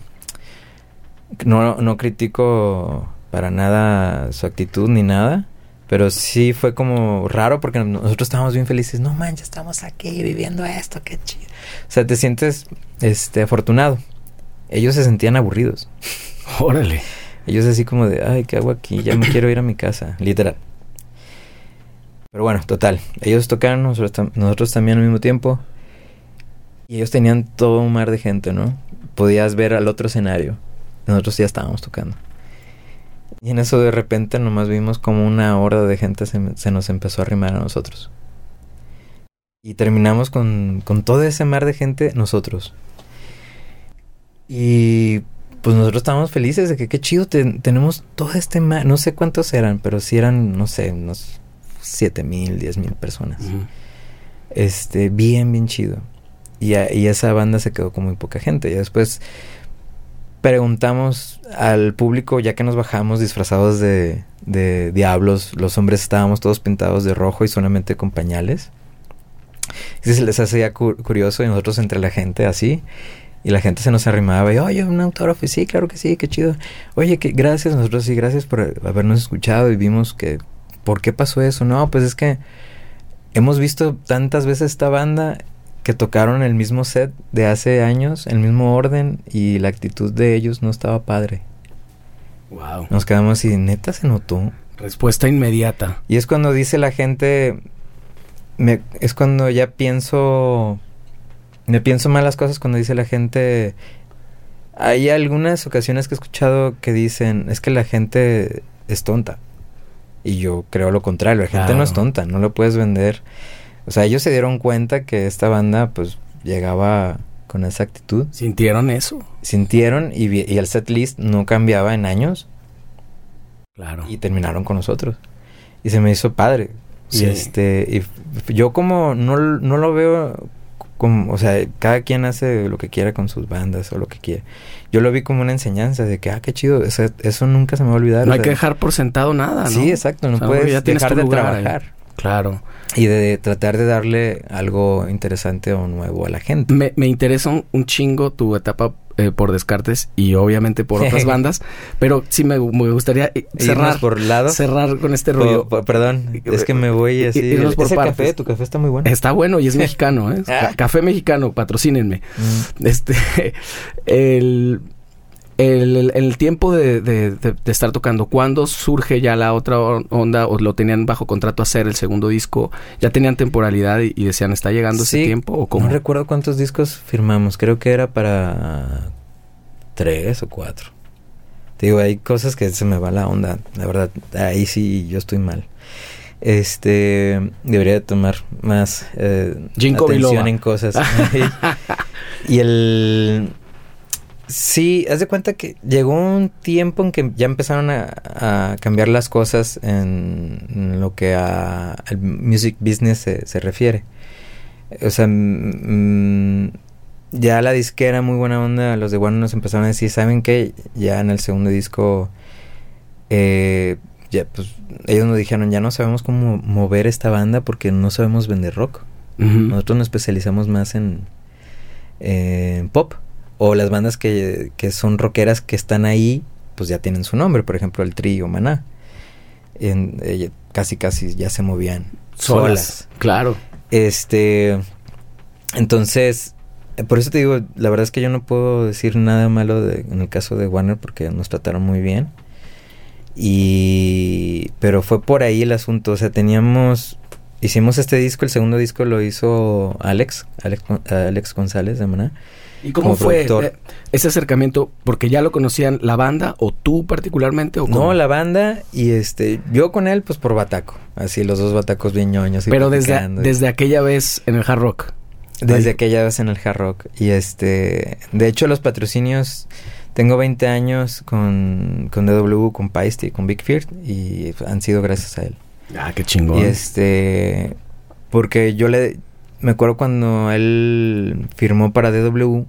no, no critico para nada su actitud ni nada, pero sí fue como raro porque nosotros estábamos bien felices. No manches, estamos aquí viviendo esto, qué chido. O sea, te sientes este afortunado. Ellos se sentían aburridos. Órale. Ellos así como de, ay, ¿qué hago aquí? Ya me quiero ir a mi casa, literal. Pero bueno, total. Ellos tocaron, nosotros, tam- nosotros también al mismo tiempo. Y ellos tenían todo un mar de gente, ¿no? Podías ver al otro escenario. Nosotros ya estábamos tocando. Y en eso de repente nomás vimos como una horda de gente se, se nos empezó a arrimar a nosotros. Y terminamos con, con todo ese mar de gente nosotros. Y pues nosotros estábamos felices de que qué chido te- tenemos todo este mar. No sé cuántos eran, pero sí eran, no sé, unos siete mil, diez mil personas. Este, bien, bien chido. Y, a- y esa banda se quedó con muy poca gente. Y después preguntamos al público, ya que nos bajamos disfrazados de, diablos, los hombres estábamos todos pintados de rojo y solamente con pañales. Y se les hacía cu- curioso y nosotros entre la gente así. Y la gente se nos arrimaba y, oye, un autógrafo, Y sí, claro que sí, qué chido. Oye, que gracias, nosotros sí, gracias por habernos escuchado y vimos que, ¿por qué pasó eso? No, pues es que hemos visto tantas veces esta banda que tocaron el mismo set de hace años, el mismo orden y la actitud de ellos no estaba padre. Wow. Nos quedamos así, neta se notó. Respuesta inmediata. Y es cuando dice la gente, me, es cuando ya pienso, me pienso mal las cosas cuando dice la gente, hay algunas ocasiones que he escuchado que dicen, es que la gente es tonta. Y yo creo lo contrario, la gente no es tonta, no lo puedes vender. O sea, ellos se dieron cuenta que esta banda pues llegaba con esa actitud. ¿Sintieron eso? Sintieron y, y el setlist no cambiaba en años. Claro. Y terminaron con nosotros. Y se me hizo padre. Y este, y yo como no, no lo veo como, o sea, cada quien hace lo que quiera con sus bandas o lo que quiera. Yo lo vi como una enseñanza de que, ah, qué chido, eso, eso nunca se me va a olvidar. No hay que dejar por sentado nada, ¿no? Sí, exacto, no puedes dejar de trabajar. Claro. Y de tratar de darle algo interesante o nuevo a la gente. Me, me interesa un, chingo tu etapa eh, por Descartes y obviamente por otras bandas, pero sí me, gustaría eh, cerrar por lado. cerrar con este rollo. perdón, es que me voy así. por Ese café, tu café está muy bueno. Está bueno y es mexicano, ¿eh? Ah. café mexicano, patrocínenme. Mm. Este, el el, el, tiempo de, de, estar tocando, ¿cuándo surge ya la otra onda o lo tenían bajo contrato a hacer el segundo disco? ¿Ya tenían temporalidad y, decían, está llegando ese tiempo? ¿o cómo? No recuerdo cuántos discos firmamos, creo que era para tres o cuatro. Te digo, hay cosas que se me va la onda, la verdad, ahí sí yo estoy mal. Este, debería tomar más eh, atención en cosas. y el Sí, haz de cuenta que llegó un tiempo en que ya empezaron a, cambiar las cosas en, lo que al music business se, refiere. O sea, mm, ya la disquera, muy buena onda, los de Warner nos empezaron a decir, ¿saben qué? Ya en el segundo disco, eh, ya, pues, ellos nos dijeron, ya no sabemos cómo mover esta banda porque no sabemos vender rock. Nosotros nos especializamos más en, en pop. O las bandas que, que son rockeras que están ahí, pues ya tienen su nombre. Por ejemplo, el Tri o Maná. En, eh, casi, casi ya se movían solas. Claro. Este. Entonces, por eso te digo, la verdad es que yo no puedo decir nada malo de, en el caso de Warner porque nos trataron muy bien. Y. Pero fue por ahí el asunto. O sea, teníamos. Hicimos este disco, el segundo disco lo hizo Alex, Alex, Alex González de Maná. ¿Y cómo fue eh, ese acercamiento? ¿Porque ya lo conocían la banda o tú particularmente? O no, la banda y este, yo con él pues por Bataco, así los dos Batacos bien ñoños. Pero desde, desde aquella vez en el Hard Rock. Desde aquella vez en el Hard Rock. Y este, de hecho los patrocinios, tengo 20 años con, con DW, con Paisty, con Big Fear y han sido gracias a él. Ah, qué chingón. Y este, porque yo le, me acuerdo cuando él firmó para DW,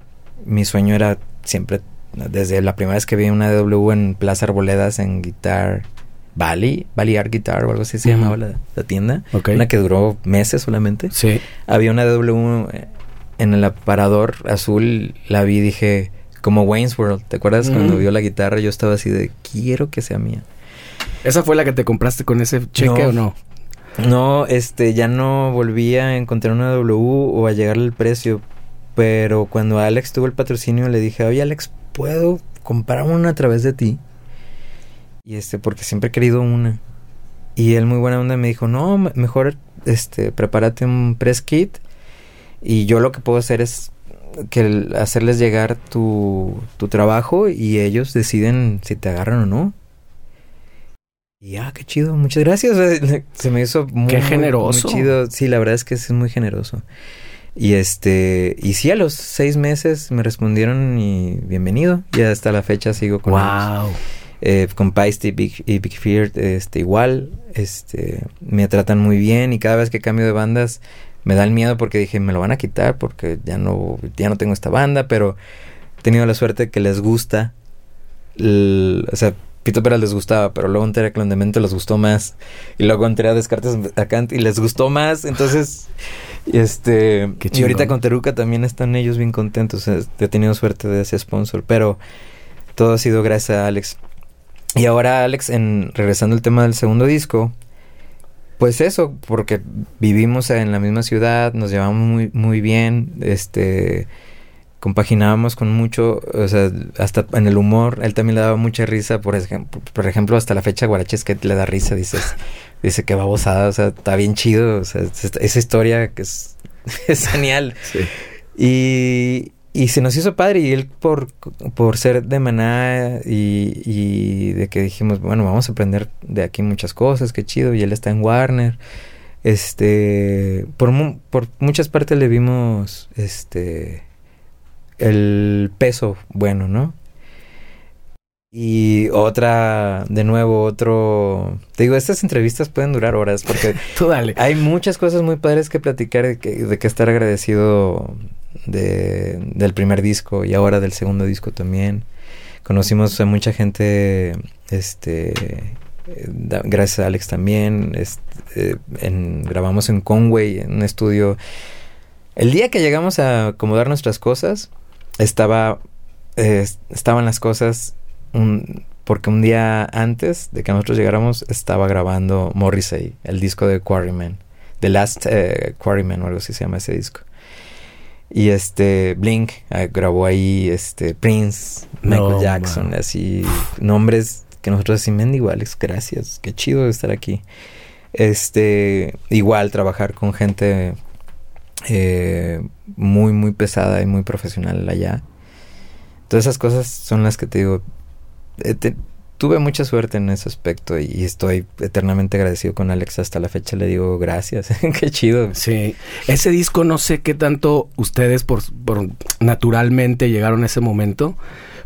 mi sueño era siempre, desde la primera vez que vi una DW en Plaza Arboledas en Guitar Valley, Valley Art Guitar o algo así se llamaba la, tienda. Una que duró meses solamente. Sí. Había una DW en el aparador azul, la vi y dije, como Wayne's World, ¿te acuerdas? Cuando vio la guitarra yo estaba así de, quiero que sea mía. ¿Esa fue la que te compraste con ese cheque o no? No, este, ya no volví a encontrar una W o a llegarle el precio. Pero cuando Alex tuvo el patrocinio le dije, oye Alex, ¿puedo comprar una a través de ti? Y este, porque siempre he querido una. Y él muy buena onda me dijo, no, mejor este, prepárate un press kit. Y yo lo que puedo hacer es que hacerles llegar tu, tu trabajo y ellos deciden si te agarran o no. Y ah, qué chido, muchas gracias. Se me hizo muy, qué generoso. chido. Sí, la verdad es que es muy generoso. Y este, y sí, a los seis meses me respondieron y bienvenido. Y hasta la fecha sigo con wow. Eh, con Paisty Big, y Big Fear, este, igual, este, me tratan muy bien y cada vez que cambio de bandas me da el miedo porque dije, me lo van a quitar porque ya no, ya no tengo esta banda, pero he tenido la suerte que les gusta, o sea, Pito Pera les gustaba, pero luego entré a Clon les gustó más. Y luego entré a Descartes a Kant y les gustó más. Entonces, este. y ahorita con Teruca también están ellos bien contentos. He tenido suerte de ese sponsor. Pero todo ha sido gracias a Alex. Y ahora, Alex, en regresando al tema del segundo disco, pues eso, porque vivimos en la misma ciudad, nos llevamos muy, muy bien, este, compaginábamos con mucho, o sea, hasta en el humor, él también le daba mucha risa, por ejemplo, por ejemplo hasta la fecha Guaraches que le da risa, dices, dice que babosada, o sea, está bien chido, o sea, esa historia que es, es genial. Sí. Y, y se nos hizo padre y él por, por ser de Maná y, y, de que dijimos, bueno, vamos a aprender de aquí muchas cosas, qué chido, y él está en Warner. Este, por, por muchas partes le vimos, este, el peso bueno, ¿no? Y otra, de nuevo, otro... Te digo, estas entrevistas pueden durar horas porque... Tú dale. Hay muchas cosas muy padres que platicar, de que, de que estar agradecido de, del primer disco y ahora del segundo disco también. Conocimos a mucha gente, este, gracias a Alex también. Este, en, grabamos en Conway, en un estudio. El día que llegamos a acomodar nuestras cosas, estaba, estaban las cosas, un, porque un día antes de que nosotros llegáramos, estaba grabando Morrissey, el disco de Quarryman. The Last eh, Quarryman o algo así se llama ese disco. Y este, Blink ah, grabó ahí, este, Prince, Michael Jackson, así, nombres que nosotros así, Alex, gracias, qué chido estar aquí. Este, igual trabajar con gente eh, muy, muy pesada y muy profesional allá. Todas esas cosas son las que te digo, eh, tuve mucha suerte en ese aspecto y estoy eternamente agradecido con Alex. Hasta la fecha le digo gracias. qué chido. Sí. Ese disco no sé qué tanto ustedes por, naturalmente llegaron a ese momento,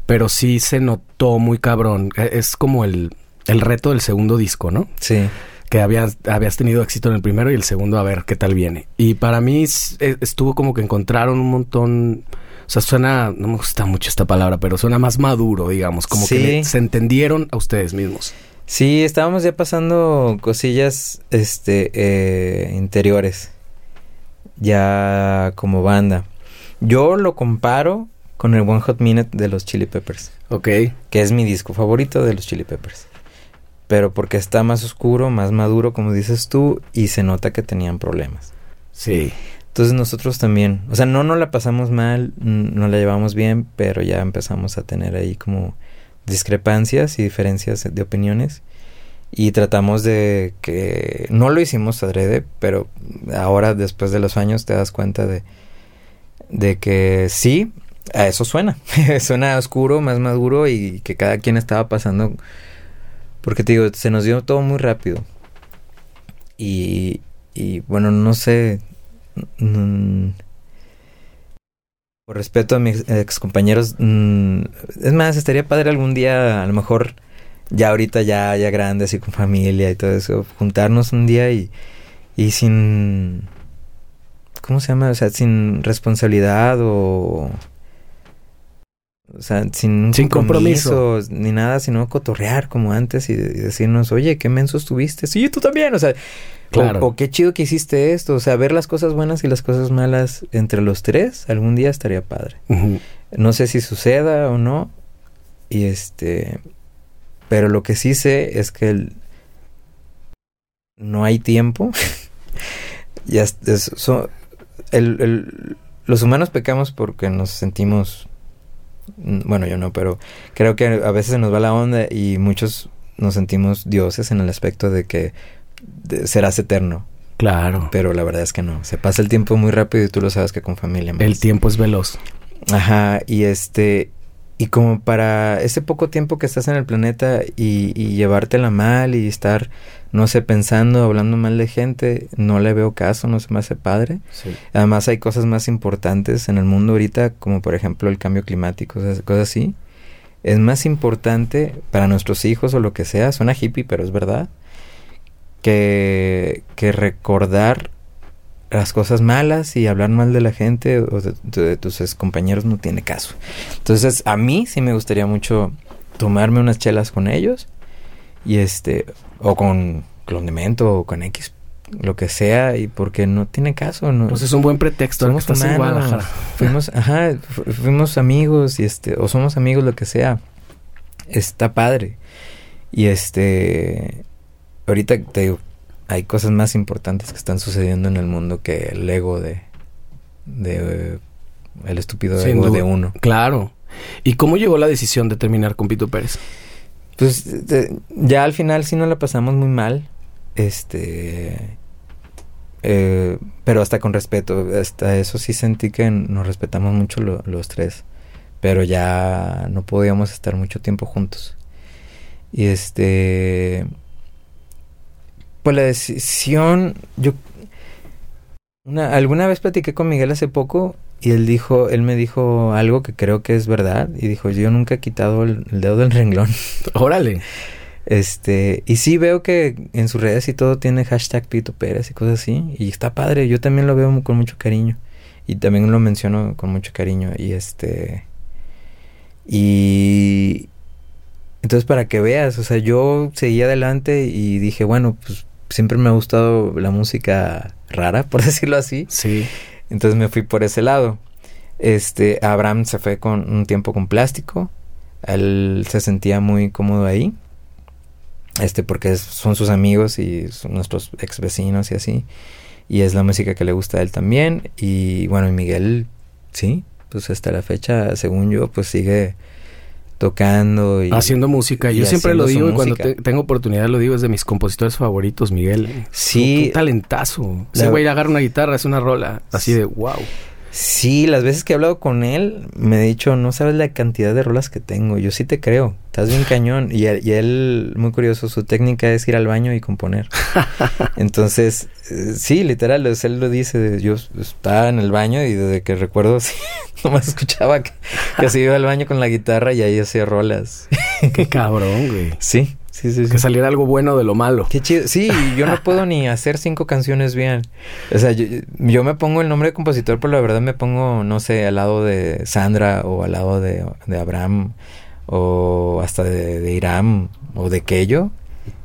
pero sí se notó muy cabrón. E, es como el, el reto del segundo disco, ¿no? Sí. Que habías, habías tenido éxito en el primero y el segundo a ver qué tal viene. Y para mí estuvo como que encontraron un montón o sea, suena, no me gusta mucho esta palabra, pero suena más maduro, digamos, como que se entendieron a ustedes mismos. Sí, estábamos ya pasando cosillas este eh, interiores. Ya como banda. Yo lo comparo con el One Hot Minute de los Chili Peppers. Ok. Que es mi disco favorito de los Chili Peppers. Pero porque está más oscuro, más maduro, como dices tú, y se nota que tenían problemas. Sí. Entonces nosotros también, o sea, no nos la pasamos mal, no la llevamos bien, pero ya empezamos a tener ahí como discrepancias y diferencias de opiniones. Y tratamos de que no lo hicimos adrede, pero ahora después de los años te das cuenta de, de que sí, a eso suena. suena oscuro, más maduro y que cada quien estaba pasando. Porque te digo, se nos dio todo muy rápido. Y, y bueno, no sé, Mm, por respeto a mis ex compañeros, mm, es más, estaría padre algún día, a lo mejor ya ahorita ya, ya grandes y con familia y todo eso, juntarnos un día y, y sin, ¿cómo se llama? O sea, sin responsabilidad o... O sea, sin, sin compromiso, ni nada, sino cotorrear como antes y, y, decirnos, oye, qué menso estuviste. Sí, tú también. O sea, Claro. O, qué chido que hiciste esto. O sea, ver las cosas buenas y las cosas malas entre los tres algún día estaría padre. No sé si suceda o no. Y este. Pero lo que sí sé es que el, no hay tiempo. ya el, el, los humanos pecamos porque nos sentimos. Bueno, yo no, pero creo que a veces se nos va la onda y muchos nos sentimos dioses en el aspecto de que serás eterno. Claro. Pero la verdad es que no. Se pasa el tiempo muy rápido y tú lo sabes que con familia más. El tiempo es veloz. Ajá. Y este. Y como para ese poco tiempo que estás en el planeta y, y llevártela mal y estar, no sé, pensando, hablando mal de gente, no le veo caso, no se me hace padre. Sí. Además hay cosas más importantes en el mundo ahorita, como por ejemplo el cambio climático, cosas así. Es más importante para nuestros hijos o lo que sea, suena hippie, pero es verdad que, que recordar las cosas malas y hablar mal de la gente o de, tus compañeros no tiene caso. Entonces, a mí sí me gustaría mucho tomarme unas chelas con ellos y este, o con Clondemento o con X, lo que sea, y porque no tiene caso. No, pues es un buen pretexto. Somos Fuimos, ajá, fuimos amigos y este, o somos amigos, lo que sea. Está padre. Y este, ahorita te digo, hay cosas más importantes que están sucediendo en el mundo que el ego de, de el estúpido ego de uno. Claro. ¿Y cómo llegó la decisión de terminar con Pito Pérez? Pues ya al final sí nos la pasamos muy mal. Este. Eh, pero hasta con respeto. Hasta eso sí sentí que nos respetamos mucho los tres. Pero ya no podíamos estar mucho tiempo juntos. Y este. Pues la decisión. Yo. Una, alguna vez platiqué con Miguel hace poco y él dijo, él me dijo algo que creo que es verdad. Y dijo, yo nunca he quitado el, dedo del renglón. Órale. Este, y sí veo que en sus redes y todo tiene hashtag Pito Pérez y cosas así. Y está padre, yo también lo veo con mucho cariño. Y también lo menciono con mucho cariño. Y este. Y. Entonces, para que veas, o sea, yo seguí adelante y dije, bueno, pues siempre me ha gustado la música rara, por decirlo así. Sí. Entonces me fui por ese lado. Este, Abraham se fue con un tiempo con plástico. Él se sentía muy cómodo ahí. Este, porque son sus amigos y son nuestros ex vecinos y así. Y es la música que le gusta a él también. Y bueno, y Miguel, sí, pues hasta la fecha, según yo, pues sigue tocando y haciendo música. Yo siempre lo digo y cuando tengo oportunidad lo digo, es de mis compositores favoritos, Miguel. Sí. Un talentazo. Ese güey agarra una guitarra, es una rola así de wow. Sí, las veces que he hablado con él, me ha dicho, no sabes la cantidad de rolas que tengo. Yo sí te creo, estás bien cañón. Y, él, muy curioso, su técnica es ir al baño y componer. Entonces, eh, sí, literal, él lo dice, yo estaba en el baño y desde que recuerdo, sí, nomás escuchaba que, que se iba al baño con la guitarra y ahí hacía rolas. Qué cabrón, güey. Sí, que saliera algo bueno de lo malo. Qué chido. Sí, yo no puedo ni hacer cinco canciones bien. O sea, yo, me pongo el nombre de compositor, pero la verdad me pongo, no sé, al lado de Sandra o al lado de, Abraham o hasta de, de Iram o de Kello.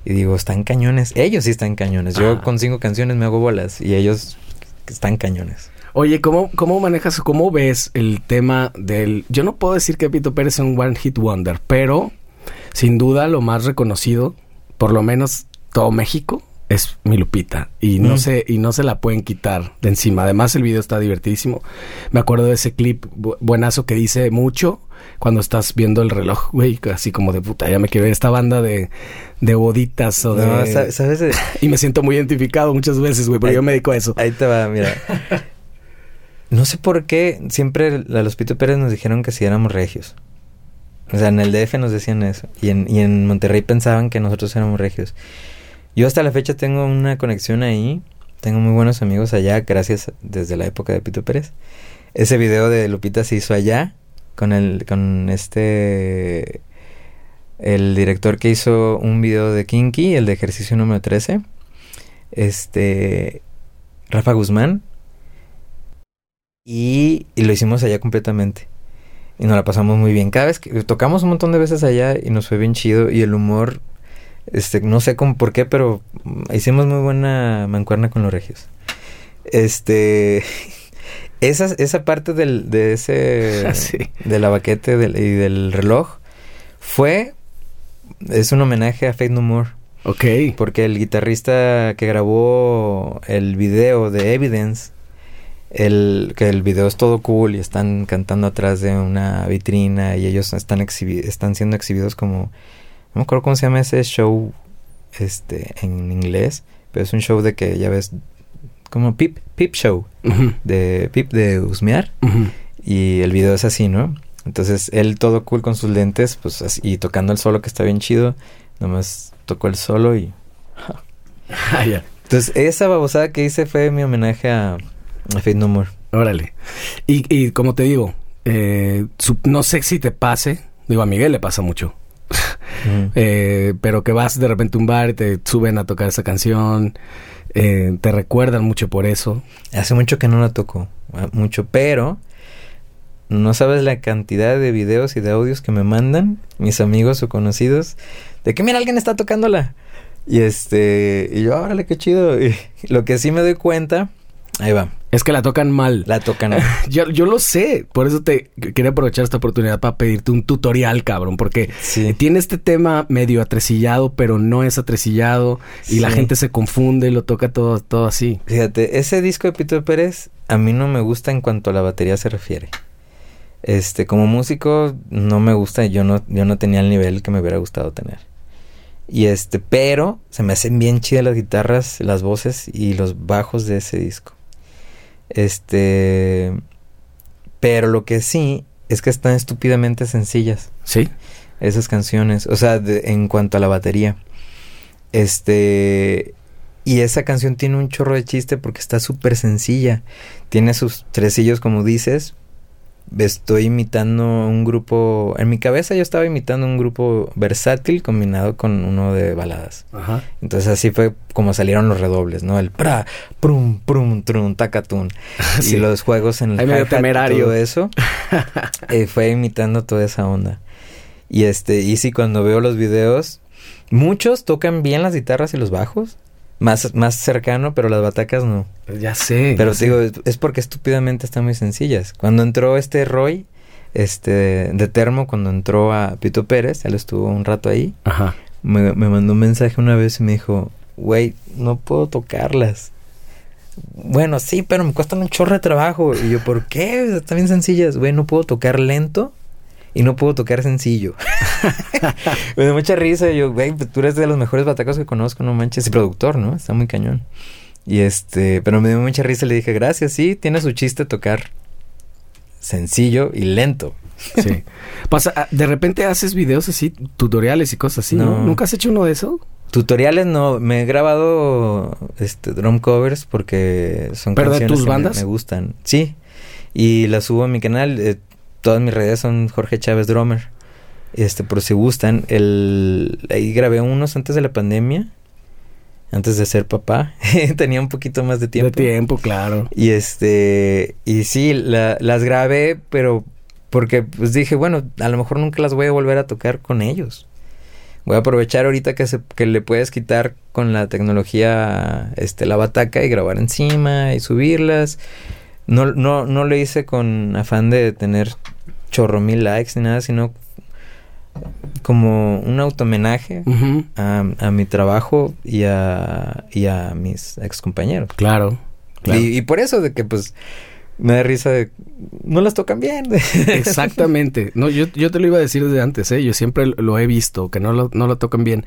Y digo, están cañones. Ellos sí están cañones. Yo ah. con cinco canciones me hago bolas y ellos están cañones. Oye, ¿cómo, ¿cómo manejas, cómo ves el tema del... Yo no puedo decir que Pito Pérez es un One Hit Wonder, pero sin duda lo más reconocido, por lo menos todo México, es mi Lupita y no mm. se y no se la pueden quitar de encima. Además el video está divertidísimo. Me acuerdo de ese clip buenazo que dice mucho cuando estás viendo el reloj, güey, así como de puta, ya me quiero ver esta banda de, de boditas o de ¿sabes? y me siento muy identificado muchas veces, güey, pero yo me dedico a eso. Ahí te va, mira. no sé por qué siempre a los Pito Pérez nos dijeron que si éramos regios. O sea, en el DF nos decían eso. Y en, y en Monterrey pensaban que nosotros éramos regios. Yo hasta la fecha tengo una conexión ahí. Tengo muy buenos amigos allá, gracias desde la época de Pito Pérez. Ese video de Lupita se hizo allá con el con este el director que hizo un video de Kinky, el de ejercicio número 13. Este Rafa Guzmán y, y lo hicimos allá completamente y nos la pasamos muy bien. Cada vez que tocamos un montón de veces allá y nos fue bien chido y el humor, este, no sé cómo, por qué, pero hicimos muy buena mancuerna con los regios. Este, esa, esa parte del, de ese, de la baquete y del reloj fue, es un homenaje a Faith No More. Ok. Porque el guitarrista que grabó el video de Evidence el, que el video es todo cool y están cantando atrás de una vitrina y ellos están, están siendo exhibidos como... No me acuerdo cómo se llama ese show este, en inglés, pero es un show de que ya ves como Pip, Pip Show, de Pip de Usmear, y el video es así, ¿no? Entonces él todo cool con sus lentes, pues así, y tocando el solo que está bien chido, nomás tocó el solo y... Ah, Entonces esa babosada que hice fue mi homenaje a, Faith No More. Órale. Y, y como te digo, eh, no sé si te pase, digo, a Miguel le pasa mucho. eh, pero que vas de repente a un bar y te suben a tocar esa canción, eh, te recuerdan mucho por eso. Hace mucho que no la toco, ah, mucho, pero no sabes la cantidad de videos y de audios que me mandan mis amigos o conocidos de que mira alguien está tocándola. Y este, y yo, órale, qué chido. Y lo que sí me doy cuenta, ahí va Es que la tocan mal. La tocan yo, yo lo sé. Por eso te quería aprovechar esta oportunidad para pedirte un tutorial, cabrón. Porque tiene este tema medio atresillado, pero no es atresillado. Y la gente se confunde y lo toca todo, todo así. Fíjate, ese disco de Pito Pérez a mí no me gusta en cuanto a la batería se refiere. Este, como músico, no me gusta. Yo no, yo no tenía el nivel que me hubiera gustado tener. Y este, pero se me hacen bien chidas las guitarras, las voces y los bajos de ese disco. Este. Pero lo que sí es que están estúpidamente sencillas. Sí. Esas canciones. O sea, en cuanto a la batería. Este. Y esa canción tiene un chorro de chiste porque está súper sencilla. Tiene sus tresillos, como dices, estoy imitando un grupo, en mi cabeza yo estaba imitando un grupo versátil combinado con uno de baladas. Ajá. Entonces así fue como salieron los redobles, ¿no? El pra, prum, prum, trum, tacatun. Y los juegos en el hi todo eso. eh, fue imitando toda esa onda. Y este, y sí, cuando veo los videos, muchos tocan bien las guitarras y los bajos más, más cercano, pero las batacas no. Ya sé. Pero digo, es, porque estúpidamente están muy sencillas. Cuando entró este Roy, este, de Termo, cuando entró a Pito Pérez, él estuvo un rato ahí. Ajá. Me, me mandó un mensaje una vez y me dijo, güey, no puedo tocarlas. Bueno, sí, pero me cuestan un chorro de trabajo. Y yo, ¿por qué? Están bien sencillas. Güey, no puedo tocar lento y no puedo tocar sencillo. me da mucha risa. yo, güey, pues, tú eres de los mejores batacos que conozco, no manches. Y productor, ¿no? Está muy cañón. Y este, pero me dio mucha risa. Le dije, gracias, sí, tiene su chiste tocar sencillo y lento. Sí. Pasa, ah, de repente haces videos así, tutoriales y cosas así, ¿no? ¿Nunca has hecho uno de eso? Tutoriales no, me he grabado este drum covers porque son ¿Pero de tus bandas? Me, gustan. Sí. Y las subo a mi canal. Eh, todas mis redes son Jorge Chávez Drummer. Este, por si gustan, el ahí grabé unos antes de la pandemia, antes de ser papá, tenía un poquito más de tiempo. De tiempo, claro. Y este, y sí, las grabé, pero porque pues dije, bueno, a lo mejor nunca las voy a volver a tocar con ellos. Voy a aprovechar ahorita que se, que le puedes quitar con la tecnología este la bataca y grabar encima y subirlas. No, no, no lo hice con afán de tener chorro mil likes ni nada, sino como un automenaje a, a, mi trabajo y a, y a mis ex compañeros. Claro. Y, y, por eso de que pues me da risa de no las tocan bien. Exactamente. No, yo, yo te lo iba a decir desde antes, ¿eh? Yo siempre lo he visto, que no lo, no lo tocan bien.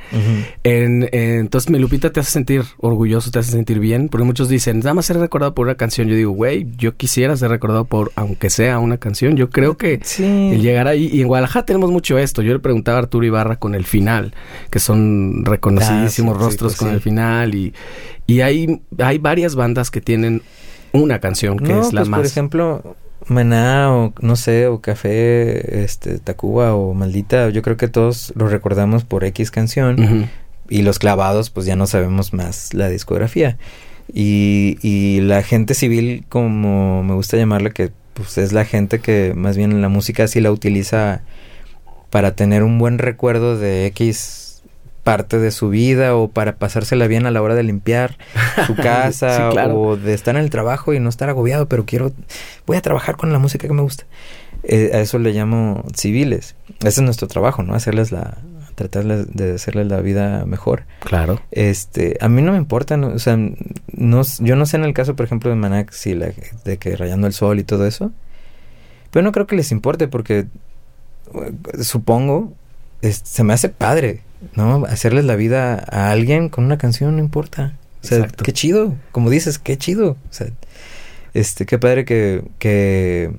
en, entonces, mi Lupita te hace sentir orgulloso, te hace sentir bien, porque muchos dicen, nada más ser recordado por una canción. Yo digo, güey, yo quisiera ser recordado por, aunque sea una canción. Yo creo que el llegar ahí, y en Guadalajara tenemos mucho esto. Yo le preguntaba a Arturo Ibarra con el final, que son reconocidísimos ah, rostros pues con el final, y, y hay, hay varias bandas que tienen una canción que es la pues, más. Por ejemplo, Maná o no sé, o Café, este, Tacuba o Maldita, yo creo que todos lo recordamos por X canción. Y los clavados, pues ya no sabemos más la discografía. Y, y la gente civil, como me gusta llamarla, que pues es la gente que más bien la música sí la utiliza para tener un buen recuerdo de X parte de su vida o para pasársela bien a la hora de limpiar su casa o de estar en el trabajo y no estar agobiado, pero quiero, voy a trabajar con la música que me gusta. Eh, a eso le llamo civiles. Ese es nuestro trabajo, ¿no? Hacerles la, tratar de hacerles la vida mejor. Claro. Este, a mí no me importa, o sea, no, yo no sé en el caso, por ejemplo, de Manac, si la, de que rayando el sol y todo eso, pero no creo que les importe porque supongo, se me hace padre ¿no? Hacerles la vida a alguien con una canción no importa. O sea, qué chido, como dices, qué chido. O sea, este, qué padre que, que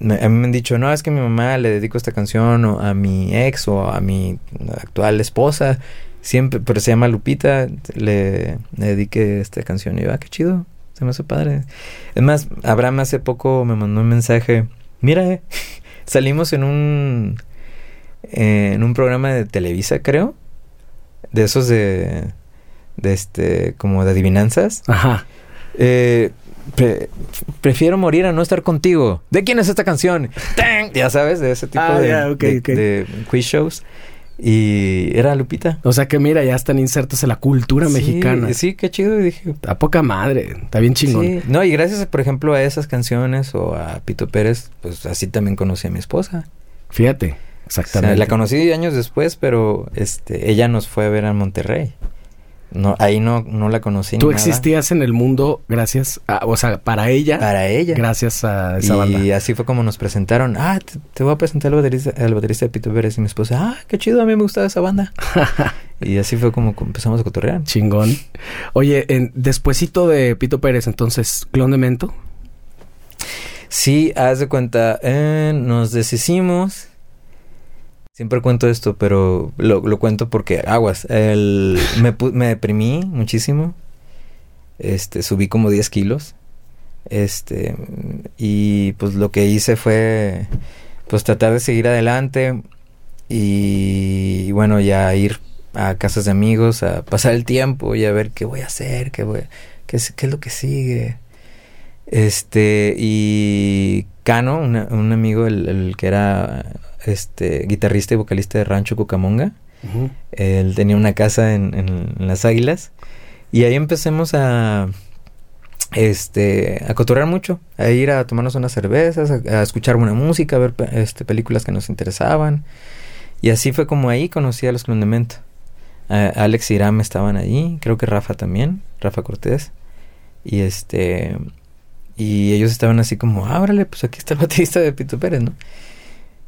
a mí me han dicho, no, es que mi mamá le dedico esta canción o a mi ex o a mi actual esposa, siempre, pero se llama Lupita, le, le dediqué esta canción y yo, ah, qué chido, se me hace padre. Es más, Abraham hace poco me mandó un mensaje, mira, eh, salimos en un en un programa de Televisa, creo. De esos de. de este. como de adivinanzas. Ajá. Eh, prefiero morir a no estar contigo. ¿De quién es esta canción? Ya sabes, de ese tipo ah, de, de, quiz shows. Y era Lupita. O sea que mira, ya están insertos en la cultura Sí, mexicana. Sí, qué chido. Y dije, A poca madre. Está bien chingón. Sí. No, y gracias, por ejemplo, a esas canciones o a Pito Pérez, pues así también conocí a mi esposa. Fíjate. O sea, Exactamente. la conocí años después, pero este, ella nos fue a ver a Monterrey. No, ahí no, no la conocí. Tú ni nada. existías en el mundo gracias a, o sea, para ella, Para ella. gracias a esa y banda. así fue como nos presentaron. Ah, te, te voy a presentar al baterista, al baterista de Pito Pérez y mi esposa. Ah, qué chido, a mí me gustaba esa banda. y así fue como empezamos a cotorrear. Chingón. Oye, en, despuesito de Pito Pérez, entonces, clon de Mento. Sí, haz de cuenta, eh, nos deshicimos. Siempre cuento esto, pero lo, lo cuento porque aguas. El, me, me deprimí muchísimo. Este, subí como 10 kilos. Este, y pues lo que hice fue, pues tratar de seguir adelante. Y, bueno, ya ir a casas de amigos, a pasar el tiempo y a ver qué voy a hacer, qué, qué, qué es lo que sigue. Este, y Cano, un amigo, el que era este guitarrista y vocalista de Rancho Cucamonga, él tenía una casa en, en- en las Águilas. Y ahí empecemos a este a cotorrear mucho, a ir a tomarnos unas cervezas, a, a escuchar buena música, a ver este, películas que nos interesaban. Y así fue como ahí conocí a los Clondemento. Alex y Iram estaban allí, creo que Rafa también, Rafa Cortés. Y este y ellos estaban así como, ah, órale, pues aquí está el baterista de Pito Pérez, ¿no?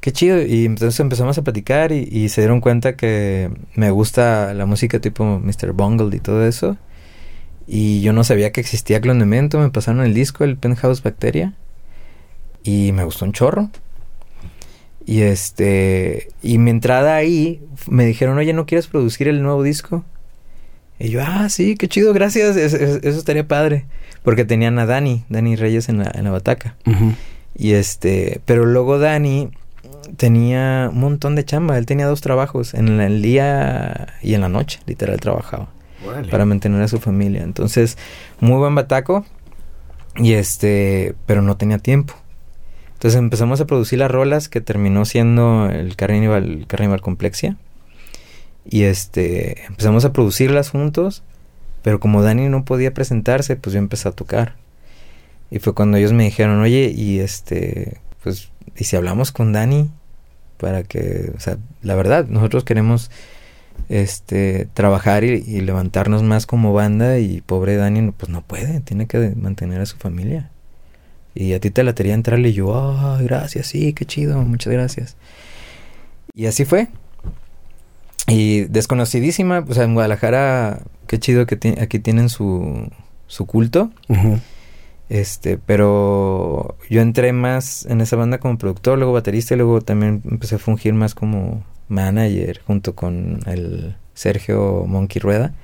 Qué chido. Y entonces empezamos a platicar y, y se dieron cuenta que me gusta la música tipo Mr. Bungle y todo eso. Y yo no sabía que existía Clondemento. Me pasaron el disco, el Penthouse Bacteria. Y me gustó un chorro. Y este. Y mi entrada ahí me dijeron, oye, ¿no quieres producir el nuevo disco? Y yo, ah, sí, qué chido, gracias. es- es- eso estaría padre. Porque tenían a Dani, Dani Reyes en la, en la bataca. Y este, pero luego Dani tenía un montón de chamba. Él tenía dos trabajos, en el día y en la noche, literal trabajaba para mantener a su familia. Entonces, muy buen bataco y este, pero no tenía tiempo. Entonces empezamos a producir las rolas que terminó siendo el Carnival, Carnival Complexia. Y este, empezamos a producirlas juntos, pero como Dani no podía presentarse, pues yo empecé a tocar. Y fue cuando ellos me dijeron, oye, y este, pues, ¿y si hablamos con Dani? Para que, o sea, la verdad, nosotros queremos, este, trabajar y, levantarnos más como banda y pobre Dani, pues no puede, tiene que mantener a su familia. Y a ti te latería entrarle y yo, ah, gracias, sí, qué chido, muchas gracias. Y así fue. Y desconocidísima, o sea, en Guadalajara, qué chido que aquí tienen su, su culto. Ujú. Este, pero yo entré más en esa banda como productor, luego baterista y luego también empecé a fungir más como manager junto con el Sergio Monkey Rueda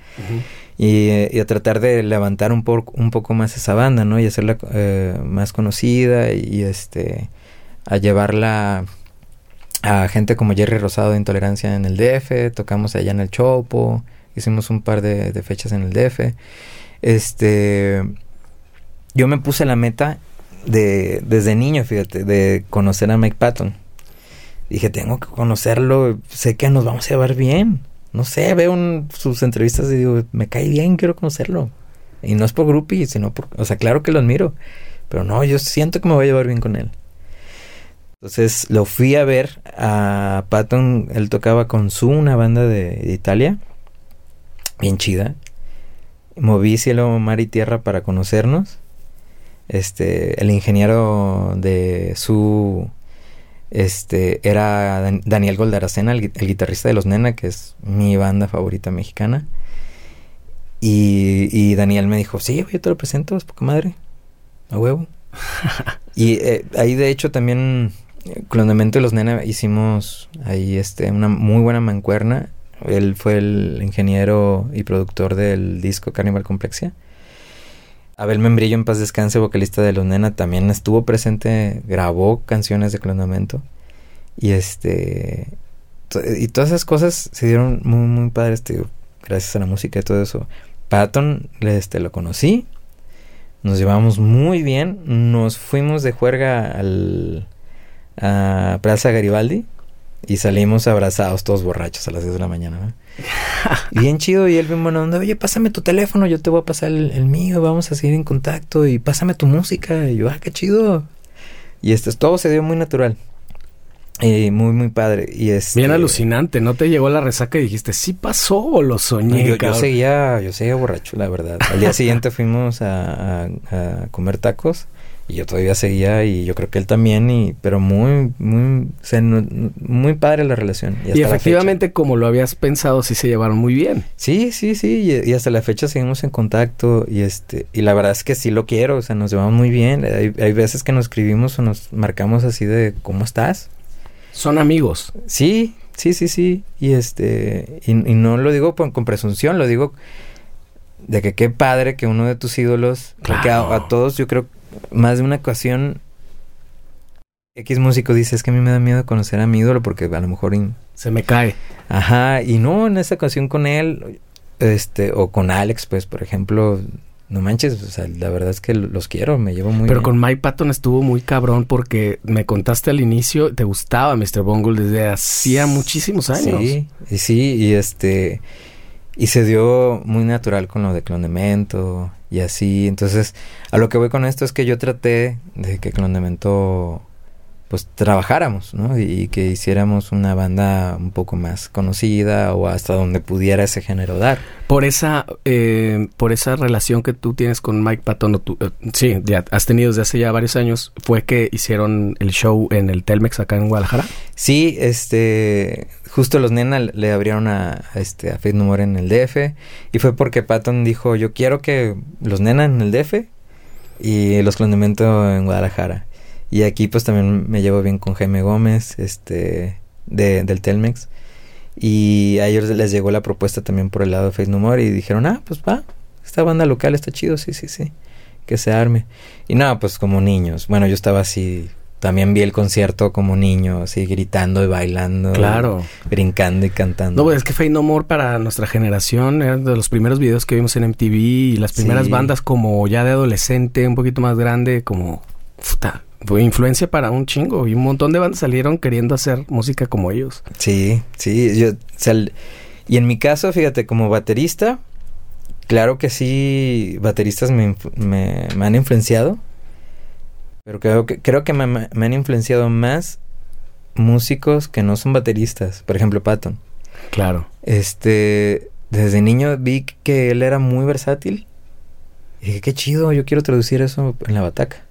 y, eh, y a tratar de levantar un, poco un poco más esa banda, ¿no? Y hacerla eh, más conocida y, este a llevarla a gente como Jerry Rosado de Intolerancia en el DF, tocamos allá en el Chopo, hicimos un par de, de fechas en el DF. Este yo me puse la meta de desde niño, fíjate, de conocer a Mike Patton. Dije, tengo que conocerlo, sé que nos vamos a llevar bien. No sé, veo un- sus entrevistas y digo, me cae bien, quiero conocerlo. Y no es por groupie, sino por... O sea, claro que lo admiro. Pero no, yo siento que me voy a llevar bien con él. Entonces lo fui a ver a Patton. Él tocaba con su una banda de, de Italia. Bien chida. Moví cielo, mar y tierra para conocernos. Este, el ingeniero de su este era Dan- Daniel Goldaracena, el, gui- el guitarrista de Los Nena, que es mi banda favorita mexicana. Y, y Daniel me dijo, sí, yo te lo presento, es poca madre. A huevo. y eh, ahí de hecho también Demento y Los Nena hicimos ahí este una muy buena mancuerna. Él fue el ingeniero y productor del disco Carnival Complexia. Abel Membrillo, en paz descanse, vocalista de Los Nena, también estuvo presente, grabó canciones de clonamiento. Y este. Y todas esas cosas se dieron muy, muy padres, digo, gracias a la música y todo eso. Patton, este, lo conocí. Nos llevamos muy bien. Nos fuimos de juerga al, a Plaza Garibaldi. Y salimos abrazados, todos borrachos a las 10 de la mañana. ¿no? bien chido. Y él bien bueno, oye, pásame tu teléfono, yo te voy a pasar el, mío, vamos a seguir en contacto y pásame tu música. Y yo, ah, qué chido. Y esto, todo se dio muy natural. Y muy, muy padre. Y es Bien alucinante, ¿no te llegó la resaca y dijiste, sí pasó o lo soñé? Yo, yo, seguía, yo seguía borracho, la verdad. Al día siguiente fuimos a, a comer tacos y yo todavía seguía y yo creo que él también y pero muy muy muy padre la relación y, efectivamente como lo habías pensado sí se llevaron muy bien. Sí sí sí y, hasta la fecha seguimos en contacto y este y la verdad es que sí lo quiero o sea nos llevamos muy bien. Hay, hay veces que nos escribimos o nos marcamos así de cómo estás son amigos. Sí sí sí sí y este y, no lo digo con, presunción lo digo de que qué padre que uno de tus ídolos que a, a todos yo creo más de una ocasión X músico dice, es que a mí me da miedo conocer a mi ídolo porque a lo mejor... Se me cae. Ajá, y no, en esa ocasión con él, este, o con Alex, pues, por ejemplo, no manches, o sea, la verdad es que los quiero, me llevo muy Pero con Mike Patton estuvo muy cabrón porque me contaste al inicio, te gustaba Mr. Bungle desde hacía muchísimos años. Sí, y sí, y este, y se dio muy natural con lo de Clondemento y así. Entonces, a lo que voy con esto es que yo traté de que Clondemento pues trabajáramos, ¿no? Y, que hiciéramos una banda un poco más conocida o hasta donde pudiera ese género dar. Por esa, eh, por esa relación que tú tienes con Mike Patton, eh, sí, ya has tenido desde hace ya varios años, ¿fue que hicieron el show en el Telmex acá en Guadalajara? Sí, este, justo los Nena le abrieron a, este, a Faith No More en el DF y fue porque Patton dijo, yo quiero que los Nena en el DF y los Clondemento en Guadalajara. Y aquí pues también me llevo bien con Jaime Gómez, este, de, del Telmex. Y a ellos les llegó la propuesta también por el lado de Face No More y dijeron, ah, pues va, esta banda local está chido, sí, sí, sí, que se arme. Y nada, pues como niños. Bueno, yo estaba así, también vi el concierto como niño, así gritando y bailando. Claro. brincando y cantando. No, pues es que Fade No More para nuestra generación era de los primeros videos que vimos en MTV y las primeras bandas como ya de adolescente, un poquito más grande, como fue influencia para un chingo y un montón de bandas salieron queriendo hacer música como ellos. Sí, sí, yo, y en mi caso, fíjate, como baterista, claro que sí, bateristas me, me, han influenciado, pero creo que, creo que me, me, han influenciado más músicos que no son bateristas, por ejemplo, Patton. Claro. Este, desde niño vi que él era muy versátil. Y dije, qué chido, yo quiero traducir eso en la bataca.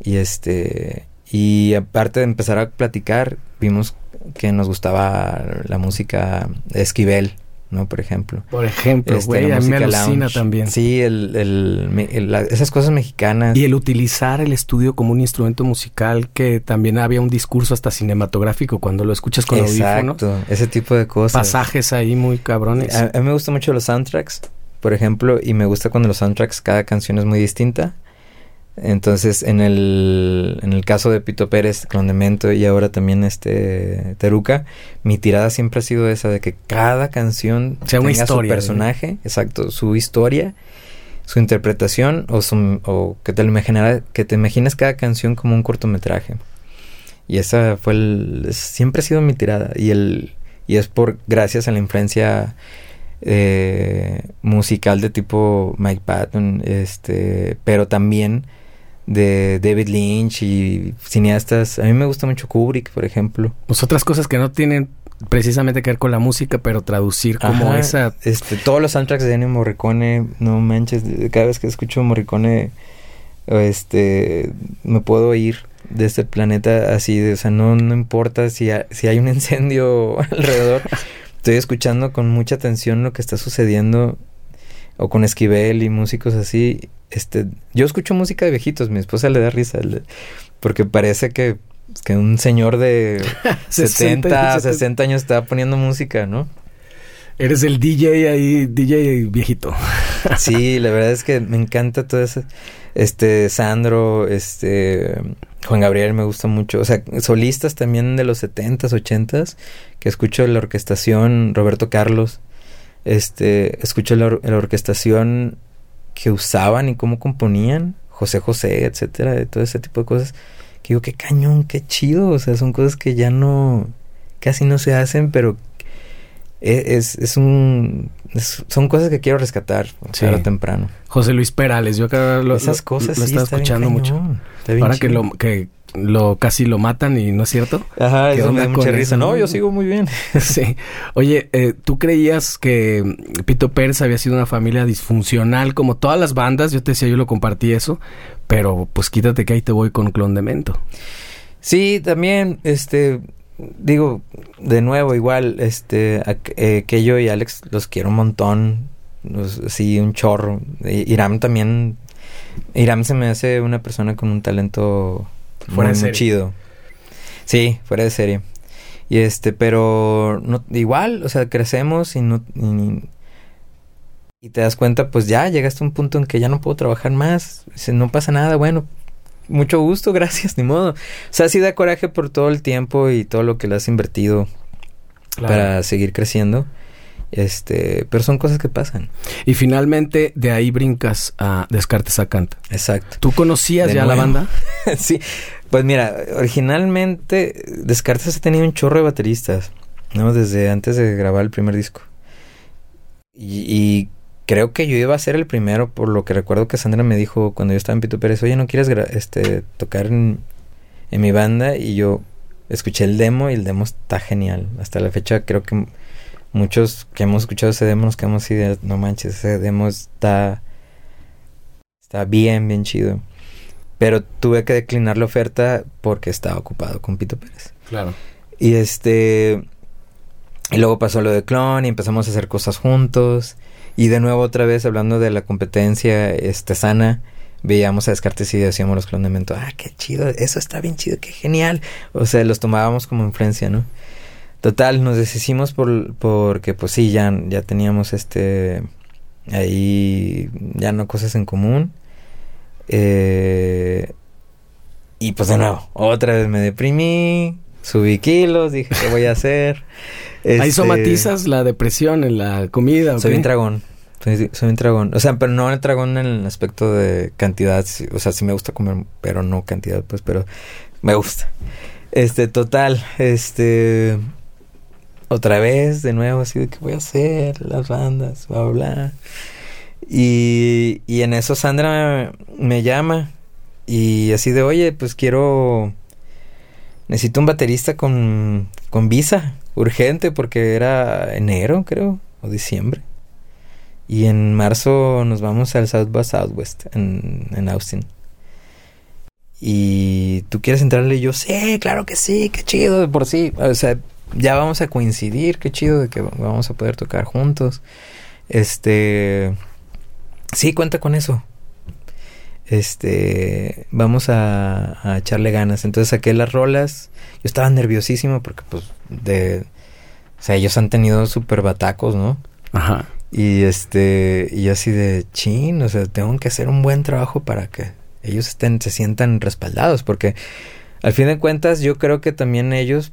Y este y aparte de empezar a platicar, vimos que nos gustaba la música de Esquivel, ¿no? Por ejemplo. Por ejemplo, este, güey, a mí me alucina también. Sí, el, el, esas cosas mexicanas. Y el utilizar el estudio como un instrumento musical, que también había un discurso hasta cinematográfico cuando lo escuchas con Exacto, ese tipo de cosas. Pasajes ahí muy cabrones. A, a mí me gustan mucho los soundtracks, por ejemplo, y me gusta cuando los soundtracks, cada canción es muy distinta. Entonces, en el, en el caso de Pito Pérez, Clondemento y ahora también este Teruca, mi tirada siempre ha sido esa de que cada canción sea una historia, su personaje, exacto, su historia, su interpretación o, su, o que te que te imaginas cada canción como un cortometraje. Y esa fue el, siempre ha sido mi tirada y el y es por gracias a la influencia eh, musical de tipo Mike Patton, este, pero también de David Lynch y cineastas. A mí me gusta mucho Kubrick, por ejemplo. Pues otras cosas que no tienen precisamente que ver con la música, pero traducir como esa... Este, todos los soundtracks de Ennio Morricone, no manches, cada vez que escucho Morricone, este, me puedo ir de este planeta así, de, o sea, no, no importa si, si hay un incendio alrededor, estoy escuchando con mucha atención lo que está sucediendo o con Esquivel y músicos así. Este, yo escucho música de viejitos, mi esposa le da risa, porque parece que, que un señor de 70, 60 años está poniendo música, ¿no? Eres el DJ ahí, DJ viejito. sí, la verdad es que me encanta todo eso. Este, Sandro, este, Juan Gabriel me gusta mucho. O sea, solistas también de los 70s, 80s, que escucho la orquestación, Roberto Carlos este, escuché la, orquestación que usaban y cómo componían, José José, etcétera, de todo ese tipo de cosas, que digo, qué cañón, qué chido, o sea, son cosas que ya no, casi no se hacen, pero e, es, es un son cosas que quiero rescatar sí. tarde o temprano. José Luis Perales, yo acá lo, Esas cosas lo, sí, estaba escuchando mucho. Ahora que lo que lo casi lo matan y no es cierto. Ajá, eso me da mucha risa. No, yo sigo muy bien. sí. Oye, eh, ¿tú creías que Pito Pérez había sido una familia disfuncional como todas las bandas? Yo te decía, yo lo compartí eso, pero pues quítate que ahí te voy con Clon de Mento. Sí, también, este, digo, de nuevo, igual, este, eh, que yo y Alex los quiero un montón. sí, un chorro. Iram también. Iram se me hace una persona con un talento fuera muy, chido. Sí, fuera de serie. Y este, pero no, igual, o sea, crecemos y no. Y, y te das cuenta, pues ya llegaste a un punto en que ya no puedo trabajar más. No pasa nada, bueno, mucho gusto, gracias, ni modo. O sea, sí da coraje por todo el tiempo y todo lo que le has invertido para seguir creciendo. Este, pero son cosas que pasan. Y finalmente de ahí brincas a Descartes a Canta. Exacto. ¿Tú conocías ya la banda? sí. Pues mira, originalmente Descartes ha tenido un chorro de bateristas, ¿no? Desde antes de grabar el primer disco. Y, y creo que yo iba a ser el primero, por lo que recuerdo que Sandra me dijo cuando yo estaba en Pito Pérez, oye, ¿no quieres este, tocar en, mi banda? Y yo escuché el demo y el demo está genial. Hasta la fecha creo que muchos que hemos escuchado ese demo nos quedamos así de, no manches, ese demo está, está bien, bien chido. Pero tuve que declinar la oferta porque estaba ocupado con Pito Pérez. Claro. Y este... Y luego pasó lo de Clon y empezamos a hacer cosas juntos. Y de nuevo otra vez hablando de la competencia este, sana, veíamos a Descartes y decíamos los clonamientos, ah, qué chido, eso está bien chido, qué genial. O sea, los tomábamos como influencia, ¿no? Total, nos deshicimos por, porque pues sí, ya, ya teníamos este, ahí, ya no cosas en común. Eh, y pues de nuevo, otra vez me deprimí, subí kilos, dije, ¿qué voy a hacer? Ahí este, somatizas la depresión en la comida. Soy un dragón. Soy, un dragón. O sea, pero no el dragón en el aspecto de cantidad. O sea, sí me gusta comer, pero no cantidad, pues, pero me gusta. Este, total, este. Otra vez, de nuevo, así de que voy a hacer las bandas, bla, bla, bla. Y, y en eso Sandra me llama y así de, oye, pues quiero necesito un baterista con, con visa, urgente, porque era enero, creo, o diciembre. Y en marzo nos vamos al South by Southwest, en, en Austin. Y tú quieres entrarle y yo, sí, claro que sí, qué chido, de por sí. O sea, ya vamos a coincidir, qué chido de que vamos a poder tocar juntos. Este. Sí, cuenta con eso este, vamos a, echarle ganas. Entonces saqué las rolas. Yo estaba nerviosísimo porque, pues, de, o sea, ellos han tenido súper batacos, ¿no? Ajá. Y este, y así de chin, o sea, tengo que hacer un buen trabajo para que ellos estén, se sientan respaldados, porque al fin de cuentas yo creo que también ellos,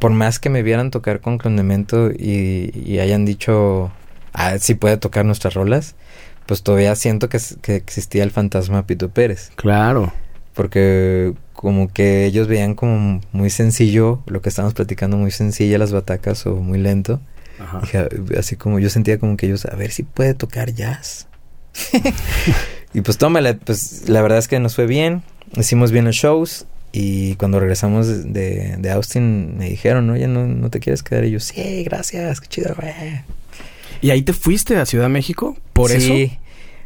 por más que me vieran tocar con Clondemento y, y hayan dicho, ah, sí puede tocar nuestras rolas, pues todavía siento que, que existía el fantasma Pito Pérez. Claro. Porque como que ellos veían como muy sencillo, lo que estábamos platicando, muy sencilla las batacas o muy lento. Ajá. así como yo sentía como que ellos, a ver si puede tocar jazz. y pues tómale, pues la verdad es que nos fue bien, hicimos bien los shows y cuando regresamos de, de Austin me dijeron, oye, ¿no, ¿no te quieres quedar? Y yo, sí, gracias, qué chido, güey. ¿Y ahí te fuiste a Ciudad México? ¿Por eso? Sí,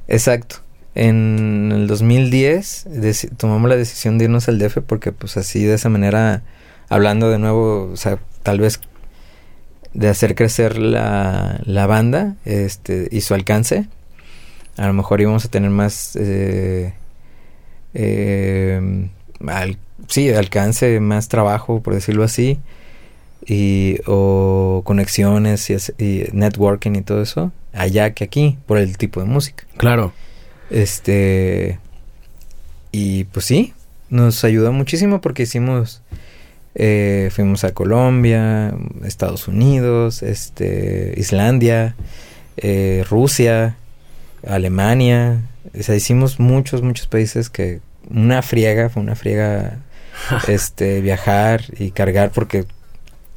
exacto. En el 2010 tomamos la decisión de irnos al DF porque pues así de esa manera, hablando de nuevo, o sea, tal vez de hacer crecer la, la banda este, y su alcance, a lo mejor íbamos a tener más... Eh, eh, sí, alcance, más trabajo, por decirlo así y o conexiones y, networking y todo eso allá que aquí por el tipo de música. Claro. Este y pues sí nos ayudó muchísimo porque hicimos eh, fuimos a Colombia Estados Unidos este Islandia eh, Rusia Alemania o sea hicimos muchos muchos países que una friega fue una friega este viajar y cargar porque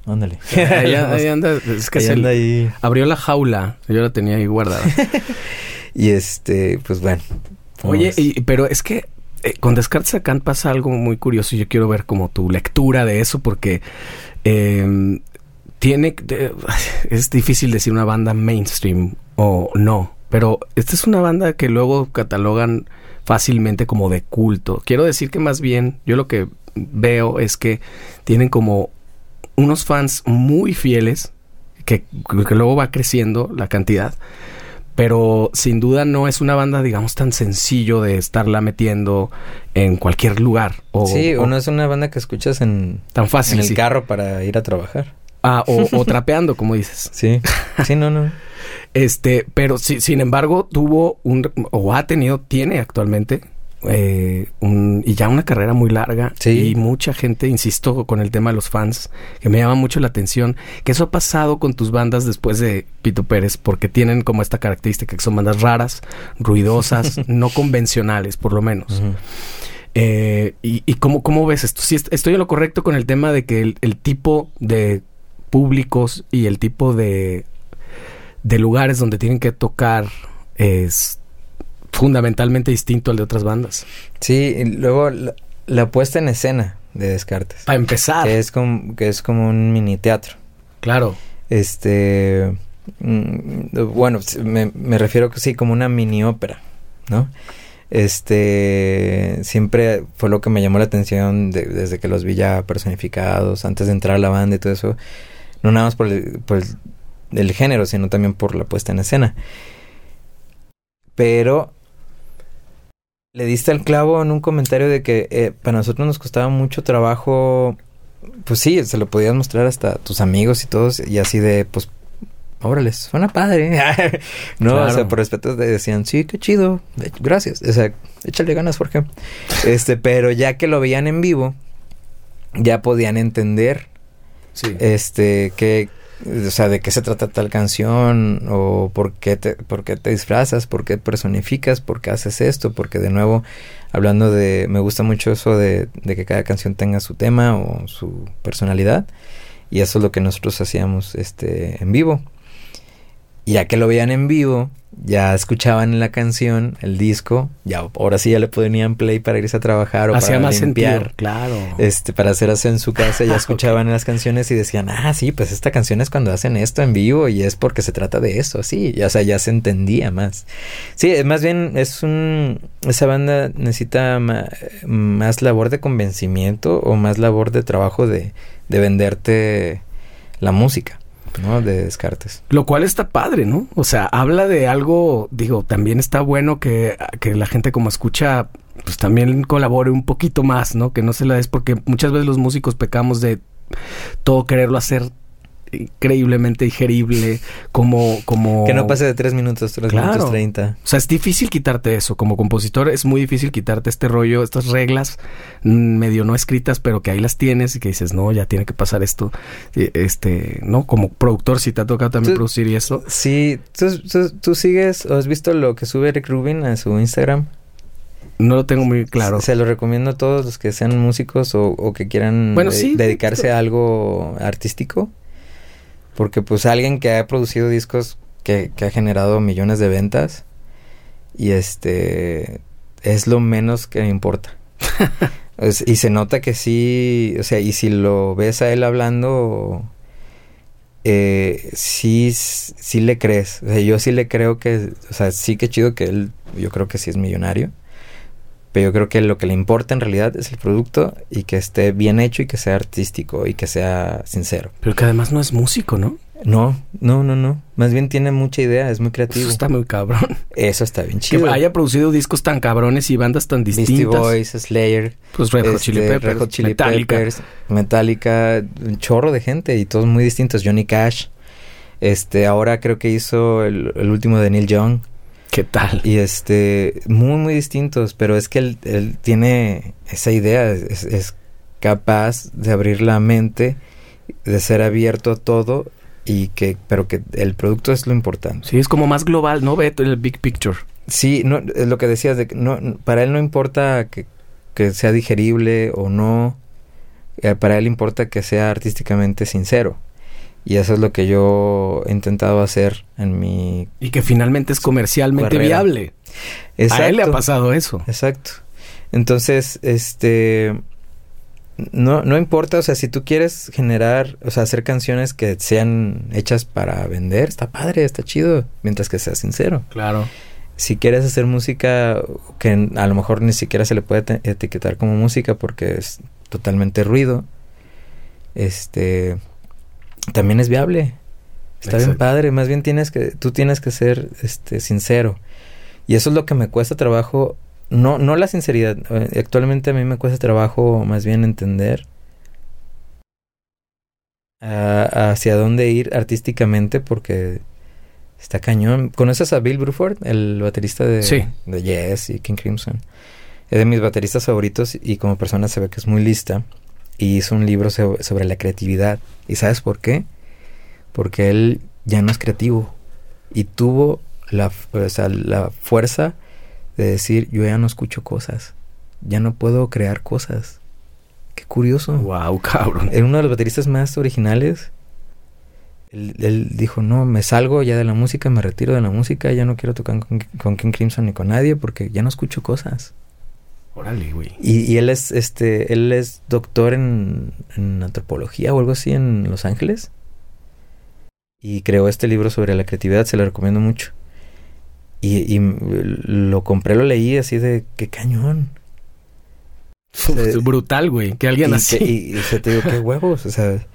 Ándale. ahí, anda, es que se ahí. abrió la jaula. Yo la tenía ahí guardada. y este, pues bueno. Oye, pero es que eh, con Descartes acá pasa algo muy curioso y yo quiero ver como tu lectura de eso porque em, tiene... es difícil decir una banda mainstream o no, pero esta es una banda que luego catalogan fácilmente como de culto. Quiero decir que más bien yo lo que veo es que tienen como unos fans muy fieles que, que luego va creciendo la cantidad pero sin duda no es una banda, digamos, tan sencillo de estarla metiendo en cualquier lugar. O, sí, o, no es una banda que escuchas en, tan fácil, en el carro para ir a trabajar. Ah, o, trapeando, como dices. Sí, sí, no, no. este, pero sí, sin embargo, tuvo un, o ha tenido, tiene actualmente eh, un, y ya una carrera muy larga y mucha gente, insisto, con el tema de los fans, que me llama mucho la atención, que eso ha pasado con tus bandas después de Pito Pérez, porque tienen como esta característica que son bandas raras, ruidosas, no convencionales, por lo menos. Eh, y, y cómo, cómo, ves esto? Si estoy en lo correcto con el tema de que el, tipo de públicos y el tipo de, de lugares donde tienen que tocar es fundamentalmente distinto al de otras bandas. Sí, y luego la, puesta en escena de Descartes. Para empezar. Que es como, que es como un mini teatro. Claro. Este. Mm, bueno, me, me refiero que sí, como una mini ópera, ¿no? Este. Siempre fue lo que me llamó la atención desde que los vi ya personificados, antes de entrar a la banda y todo eso. No nada más por por el género, sino también por la puesta en escena. Pero le diste al clavo en un comentario de que eh, para nosotros nos costaba mucho trabajo. Pues sí, se lo podías mostrar hasta a tus amigos y todos, y así de, pues, órale, suena padre. no, o sea, por respeto te decían, sí, qué chido, gracias. O sea, échale ganas, Jorge. este, pero ya que lo veían en vivo, ya podían entender. Sí. Este, que, o sea, de qué se trata tal canción o por qué te, por qué te disfrazas, por qué personificas, por qué haces esto, porque de nuevo, hablando de, me gusta mucho eso de, de que cada canción tenga su tema o su personalidad y eso es lo que nosotros hacíamos este en vivo. Y ya que lo veían en vivo, ya escuchaban la canción, el disco, ya ahora sí ya le ponían play para irse a trabajar o Hacía para más limpiar, claro. Este, para hacer así en su casa, ya escuchaban las canciones y decían, "Ah, sí, pues esta canción es cuando hacen esto en vivo y es porque se trata de eso." Sí, ya, o sea, ya se entendía más. Sí, más bien es un esa banda necesita más labor de convencimiento o más labor de trabajo de de venderte la música. ¿No? De Descartes. Lo cual está padre, ¿no? O sea, habla de algo, digo, también está bueno que, que la gente como escucha, pues también colabore un poquito más, ¿no? Que no se la des porque muchas veces los músicos pecamos de todo quererlo hacer increíblemente digerible, como, como... Que no pase de tres minutos, tres minutos treinta. O sea, es difícil quitarte eso. Como compositor es muy difícil quitarte este rollo, estas reglas mm, medio no escritas, pero que ahí las tienes y que dices, no, ya tiene que pasar esto. Este, ¿no? Como productor, si te ha tocado también producir y eso. Sí, ¿tú, sigues o has visto lo que sube Eric Rubin a su Instagram? No lo tengo muy claro. Se lo recomiendo a todos los que sean músicos o, que quieran dedicarse a algo artístico. Porque pues alguien que ha producido discos que, que ha generado millones de ventas y este es lo menos que me importa. y se nota que sí, o sea, y si lo ves a él hablando, eh, sí, sí le crees. O sea, yo sí le creo que, o sea, sí que chido que él, yo creo que sí es millonario. Pero yo creo que lo que le importa en realidad es el producto y que esté bien hecho y que sea artístico y que sea sincero. Pero que además no es músico, ¿no? No, no, no, no. Más bien tiene mucha idea, es muy creativo. Eso está muy cabrón. Eso está bien chido. Que haya producido discos tan cabrones y bandas tan distintas. Beastie Boys, Slayer. Pues Red Hot Chili este, Peppers. Red Hot Chili Metallica. Peppers, Metallica. Un chorro de gente y todos muy distintos. Johnny Cash. Este, ahora creo que hizo el, el último de Neil Young. ¿Qué tal? Y este, muy, muy distintos, pero es que él, él tiene esa idea, es, capaz de abrir la mente, de ser abierto a todo y que, pero que el producto es lo importante. Sí, es como más global, ¿no? Ve el big picture. Sí, no, es lo que decías, de que no, para él no importa que, que sea digerible o no, eh, para él importa que sea artísticamente sincero. Y eso es lo que yo he intentado hacer en mi... Y que finalmente es comercialmente viable. A él le ha pasado eso. Exacto. Entonces, este... No, no importa, o sea, si tú quieres generar, o sea, hacer canciones que sean hechas para vender, está padre, está chido, mientras que sea sincero. Claro. Si quieres hacer música que a lo mejor ni siquiera se le puede etiquetar como música porque es totalmente ruido, este, también es viable. Está bien padre, más bien tienes que, tú tienes que ser, este, sincero. Y eso es lo que me cuesta trabajo no, no la sinceridad. Eh, actualmente a mí me cuesta trabajo más bien entender hacia dónde ir artísticamente porque está cañón. ¿Conoces a Bill Bruford, el baterista de, de Yes y King Crimson? Es de mis bateristas favoritos y como persona se ve que es muy lista. Y hizo un libro sobre la creatividad. ¿Y sabes por qué? Porque él ya no es creativo. Y tuvo la, la fuerza de decir, yo ya no escucho cosas, ya no puedo crear cosas. Qué curioso. Wow, cabrón. Era uno de los bateristas más originales. Él, dijo, no, me salgo ya de la música, me retiro de la música, ya no quiero tocar con, King Crimson ni con nadie porque ya no escucho cosas. Órale, güey. Y, él es, este, él es doctor en, en antropología o algo así en Los Ángeles. Y creó este libro sobre la creatividad, se lo recomiendo mucho. Y, lo compré, lo leí así de qué cañón. Es brutal, güey. Que alguien así. y, se te digo, qué huevos. O sea.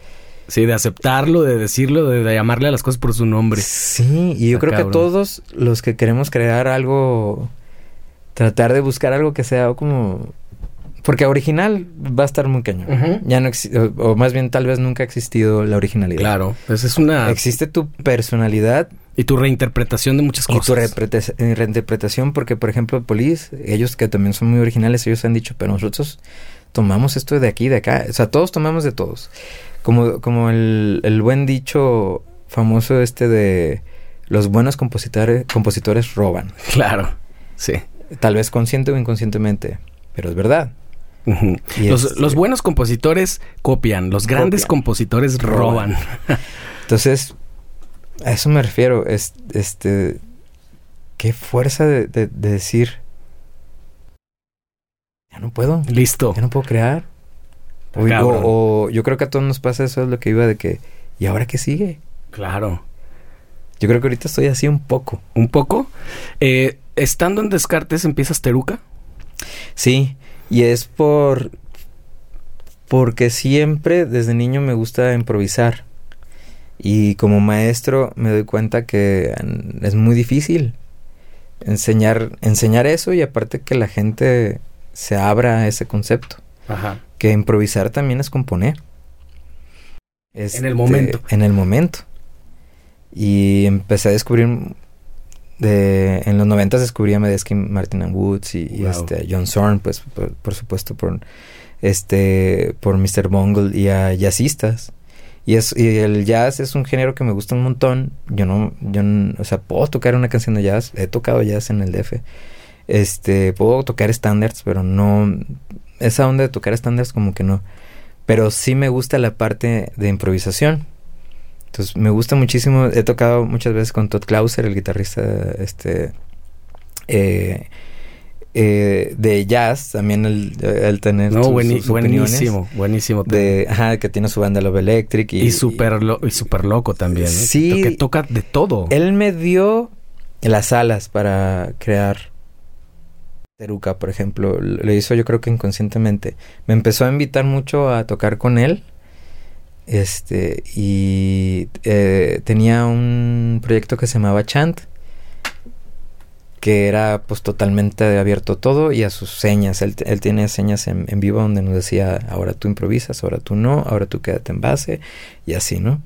Sí, de aceptarlo, de decirlo, de, llamarle a las cosas por su nombre. Sí, y yo creo que todos los que queremos crear algo, tratar de buscar algo que sea como porque original va a estar muy cañón. Ya no o, más bien tal vez nunca ha existido la originalidad. Claro, pues es una existe tu personalidad y tu reinterpretación de muchas cosas. Y tu eh, reinterpretación porque por ejemplo Police, ellos que también son muy originales, ellos han dicho, pero nosotros tomamos esto de aquí de acá, o sea, todos tomamos de todos. Como como el, el buen dicho famoso este de los buenos compositores compositores roban. Claro. Sí. Tal vez consciente o inconscientemente, pero es verdad los, buenos compositores copian, los grandes compositores roban. Entonces, a eso me refiero. Es, este, qué fuerza de, decir, ya no puedo. Listo. Ya no puedo crear. O, yo creo que a todos nos pasa eso, es lo que iba de que, ¿y ahora qué sigue? Claro. Yo creo que ahorita estoy así un poco. ¿Un poco? Eh, estando en Descartes, ¿empiezas Teruca? Sí, y es por... Porque siempre desde niño me gusta improvisar. Y como maestro me doy cuenta que es muy difícil enseñar, enseñar eso y aparte que la gente se abra a ese concepto. Ajá. Que improvisar también es componer. en el momento. En el momento. Y empecé a descubrir de, en los 90 descubrí a Medeski, Martin and Woods y, este, John Zorn, pues por, supuesto por, este, por Mr. Bungle y a jazzistas. Y, es, y el jazz es un género que me gusta un montón. Yo no, yo o sea, puedo tocar una canción de jazz. He tocado jazz en el DF. Este, puedo tocar standards, pero no, esa onda de tocar standards como que no. Pero sí me gusta la parte de improvisación. Entonces me gusta muchísimo, he tocado muchas veces con Todd Clauser, el guitarrista este eh, eh, de jazz, también el, tener no, buenísimo, buenísimo. De, ajá, que tiene su banda Love Electric. Y, y súper y super loco también. Sí. Que toca de todo. Él me dio las alas para crear Teruca, por ejemplo. Lo hizo yo creo que inconscientemente. Me empezó a invitar mucho a tocar con él este, y eh, tenía un proyecto que se llamaba Chant, que era pues totalmente abierto todo y a sus señas. Él, él tiene señas en, vivo donde nos decía, ahora tú improvisas, ahora tú no, ahora tú quédate en base y así, ¿no?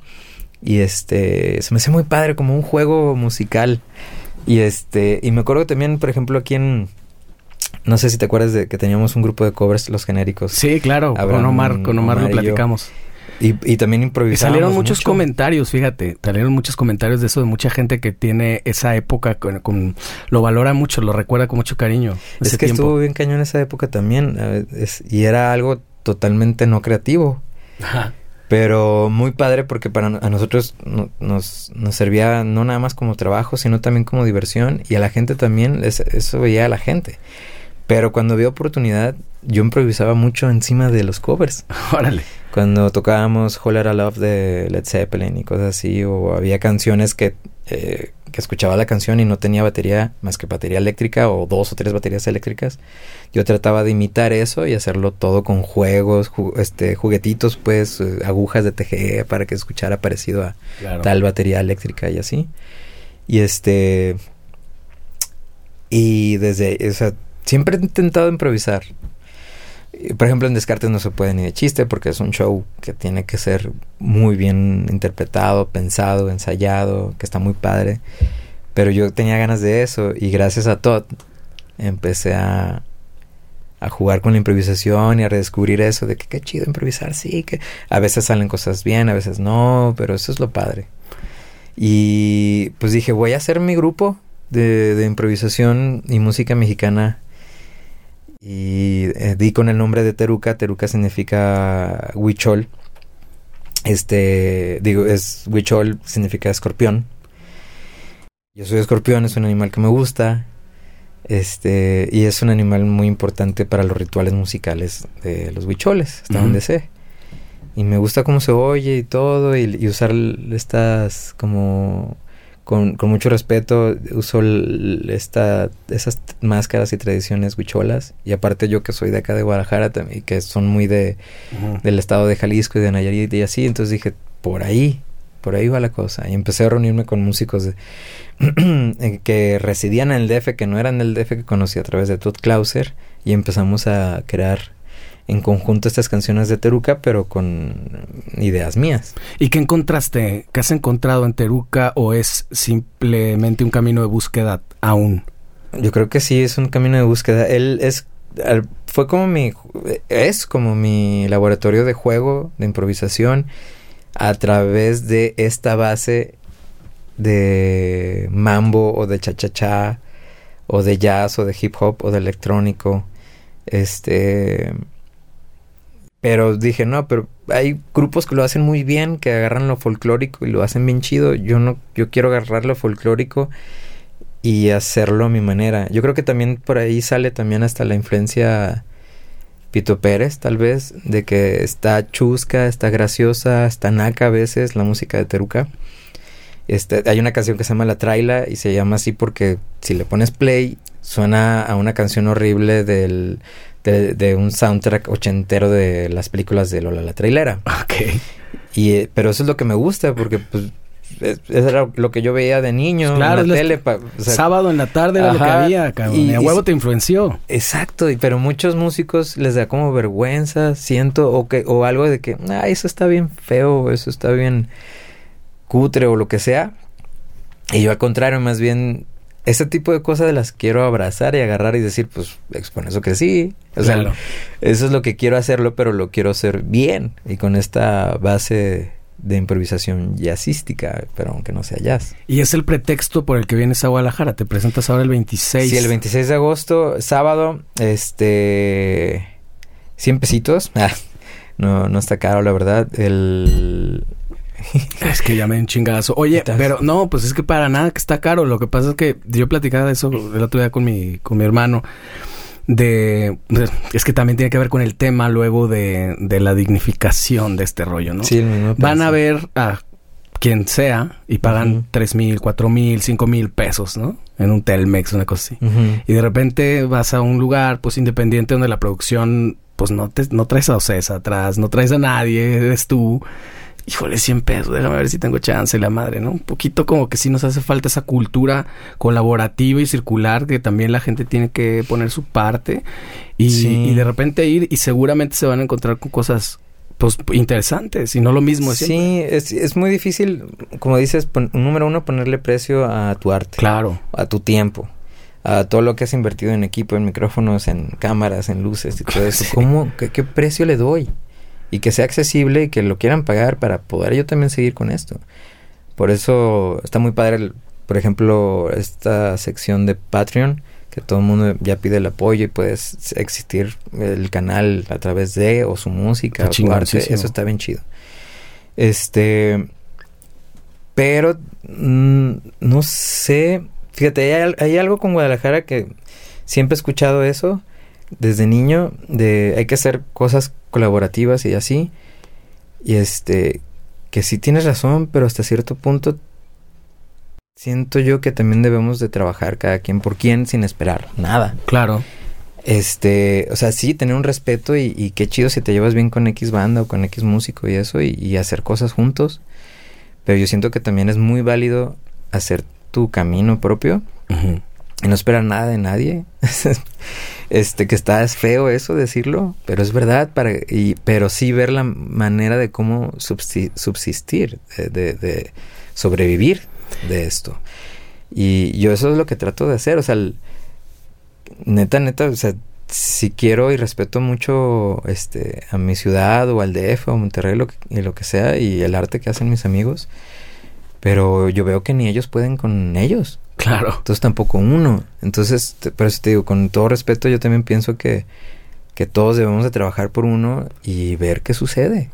Y este, se me hace muy padre como un juego musical. Y este, y me acuerdo también, por ejemplo, aquí en, no sé si te acuerdas de que teníamos un grupo de covers, los genéricos. Sí, claro, con Omar, con Omar, lo platicamos. Y, también improvisamos. salieron muchos comentarios, fíjate. Salieron muchos comentarios de eso, de mucha gente que tiene esa época, con, lo valora mucho, lo recuerda con mucho cariño. Es que estuvo bien cañón esa época también. y era algo totalmente no creativo. Pero muy padre porque para a nosotros nos, nos servía no nada más como trabajo, sino también como diversión. Y a la gente también, eso veía a la gente. Pero cuando había oportunidad, yo improvisaba mucho encima de los covers. Órale. Cuando tocábamos Whole Lotta Love de Led Zeppelin y cosas así, o había canciones que, eh, que escuchaba la canción y no tenía batería más que batería eléctrica o dos o tres baterías eléctricas, yo trataba de imitar eso y hacerlo todo con juegos, este, juguetitos, pues, eh, agujas de TGE para que escuchara parecido a tal batería eléctrica y así. Y este. Y desde. O sea, siempre he intentado improvisar. Por ejemplo, en Descartes no se puede ni de chiste porque es un show que tiene que ser muy bien interpretado, pensado, ensayado, que está muy padre. Pero yo tenía ganas de eso y gracias a Todd empecé a, a jugar con la improvisación y a redescubrir eso de que qué chido improvisar, sí, que a veces salen cosas bien, a veces no, pero eso es lo padre. Y pues dije, voy a hacer mi grupo de, de improvisación y música mexicana y eh, di con el nombre de Teruca. Teruca significa huichol. Este, digo, es huichol, significa escorpión. Yo soy escorpión, es un animal que me gusta. Este, y es un animal muy importante para los rituales musicales de los huicholes, hasta donde sé. Y me gusta cómo se oye y todo, y usar estas como con, con mucho respeto uso esta, esas máscaras y tradiciones huicholas. Y aparte yo que soy de acá de Guadalajara y que son muy de, del estado de Jalisco y de Nayarit y así, entonces dije, por ahí, por ahí va la cosa. Y empecé a reunirme con músicos que residían en el DF, que no eran el DF que conocí a través de Todd Clauser, y empezamos a crear en conjunto estas canciones de Teruca, pero con ideas mías. ¿Y qué encontraste? ¿Qué has encontrado en Teruca o es simplemente un camino de búsqueda aún? Yo creo que sí, es un camino de búsqueda. Él es fue como mi es como mi laboratorio de juego, de improvisación a través de esta base de mambo o de cha-cha-cha o de jazz o de hip hop o de electrónico. Este pero dije, no, pero hay grupos que lo hacen muy bien, que agarran lo folclórico y lo hacen bien chido. Yo no, yo quiero agarrar lo folclórico y hacerlo a mi manera. Yo creo que también por ahí sale también hasta la influencia Pito Pérez, tal vez, de que está chusca, está graciosa, está naca a veces la música de Teruca. Este, hay una canción que se llama La Traila y se llama así porque si le pones play suena a una canción horrible del de, un soundtrack ochentero de las películas de Lola la Trailera. Ok. Y, eh, pero eso es lo que me gusta porque pues eso era lo que yo veía de niño claro, en la tele. sábado en la tarde era lo que había, cabrón. Y, a huevo te influenció. Exacto, pero muchos músicos les da como vergüenza, siento, o que, o algo de que, ah, eso está bien feo, eso está bien cutre o lo que sea. Y yo al contrario, más bien ese tipo de cosas de las quiero abrazar y agarrar y decir, pues, con eso crecí. O sea, eso es lo que quiero hacerlo, pero lo quiero hacer bien y con esta base de improvisación jazzística, pero aunque no sea jazz. Y es el pretexto por el que vienes a Guadalajara. Te presentas ahora el 26. Sí, el 26 de agosto, sábado, este... 100 pesitos. Ah, no, no está caro, la verdad. El es que ya me un chingazo. Oye, pero no, pues es que para nada que está caro. Lo que pasa es que yo platicaba de eso el otro día con mi, con mi hermano. De. Es que también tiene que ver con el tema luego de, de la dignificación de este rollo, ¿no? Sí, Van a ver a quien sea y pagan tres mil, cuatro mil, cinco mil pesos, ¿no? En un Telmex, una cosa así. Y de repente vas a un lugar, pues independiente, donde la producción, pues no te, no traes a Ocesa atrás, no traes a nadie, eres tú híjole, 100 pesos, déjame ver si tengo chance, la madre, ¿no? Un poquito como que sí nos hace falta esa cultura colaborativa y circular que también la gente tiene que poner su parte y, de repente ir y seguramente se van a encontrar con cosas pues interesantes y no lo mismo Sí, es, es muy difícil, como dices, número uno, ponerle precio a tu arte. Claro. A tu tiempo a todo lo que has invertido en equipo, en micrófonos, en cámaras, en luces y todo eso. ¿Cómo, qué, precio le doy? Y que sea accesible y que lo quieran pagar para poder yo también seguir con esto. Por eso está muy padre, por ejemplo, esta sección de Patreon que todo el mundo ya pide el apoyo y puedes existir el canal a través de o su música o su arte, eso está bien chido. Este, pero mm, no sé, fíjate, hay, hay, algo con Guadalajara que siempre he escuchado eso desde niño, de hay que hacer cosas colaborativas y así. Y este, que sí tienes razón, pero hasta cierto punto siento yo que también debemos de trabajar cada quien por quien sin esperar nada. Claro. Este, o sea, sí, tener un respeto y, qué chido si te llevas bien con X banda o con X músico y eso y, hacer cosas juntos. Pero yo siento que también es muy válido hacer tu camino propio y no esperar nada de nadie. este, que está es feo eso decirlo, pero es verdad, para, y, pero sí ver la manera de cómo subsistir, de, de sobrevivir de esto. Y yo eso es lo que trato de hacer, o sea, neta, neta, o sea, si quiero y respeto mucho este a mi ciudad o al DF o Monterrey lo y lo que sea y el arte que hacen mis amigos, pero yo veo que ni ellos pueden con ellos. Claro. Entonces tampoco uno. Entonces, por eso te digo, con todo respeto, yo también pienso que, que todos debemos de trabajar por uno y ver qué sucede.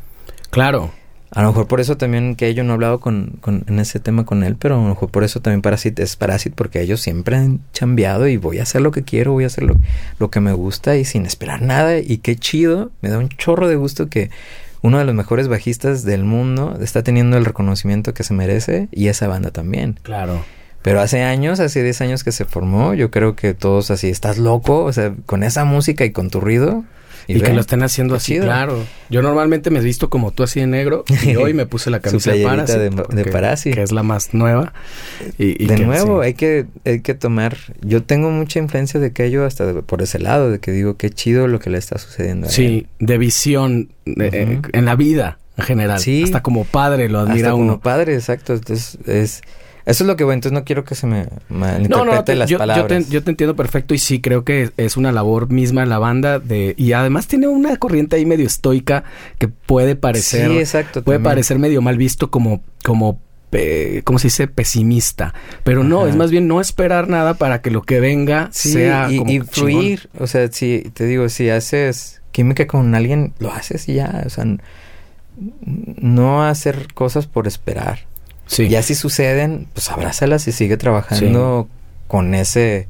Claro. A lo mejor por eso también que yo no he hablado con, con, en ese tema con él, pero a lo mejor por eso también Parasit es Parasit, porque ellos siempre han chambeado y voy a hacer lo que quiero, voy a hacer lo, lo que me gusta y sin esperar nada. Y qué chido, me da un chorro de gusto que uno de los mejores bajistas del mundo está teniendo el reconocimiento que se merece y esa banda también. Claro. Pero hace años, hace 10 años que se formó, yo creo que todos así, estás loco, o sea, con esa música y con tu ruido, y, que lo estén haciendo así, claro. Yo normalmente me he visto como tú así de negro y hoy me puse la camisa de Parasi. De, Que es la más nueva. Y, de nuevo, hay, que, hay que tomar... Yo tengo mucha influencia de aquello hasta por ese lado, de que digo, qué chido lo que le está sucediendo. sí, de visión eh, en la vida en general. Sí. Hasta como padre lo admira hasta uno. como padre, exacto. Entonces es eso es lo que voy, entonces no quiero que se me malinterprete las palabras. Yo te, entiendo perfecto y sí creo que es una labor misma la banda de y además tiene una corriente ahí medio estoica que puede parecer sí, exacto, puede parecer medio mal visto como como ¿cómo se dice? pesimista. Pero no, es más bien no esperar nada para que lo que venga sea y, como y fluir. O sea, si te digo, si haces química con alguien, lo haces y ya. O sea, no hacer cosas por esperar. Y así suceden, pues abrázalas y sigue trabajando con ese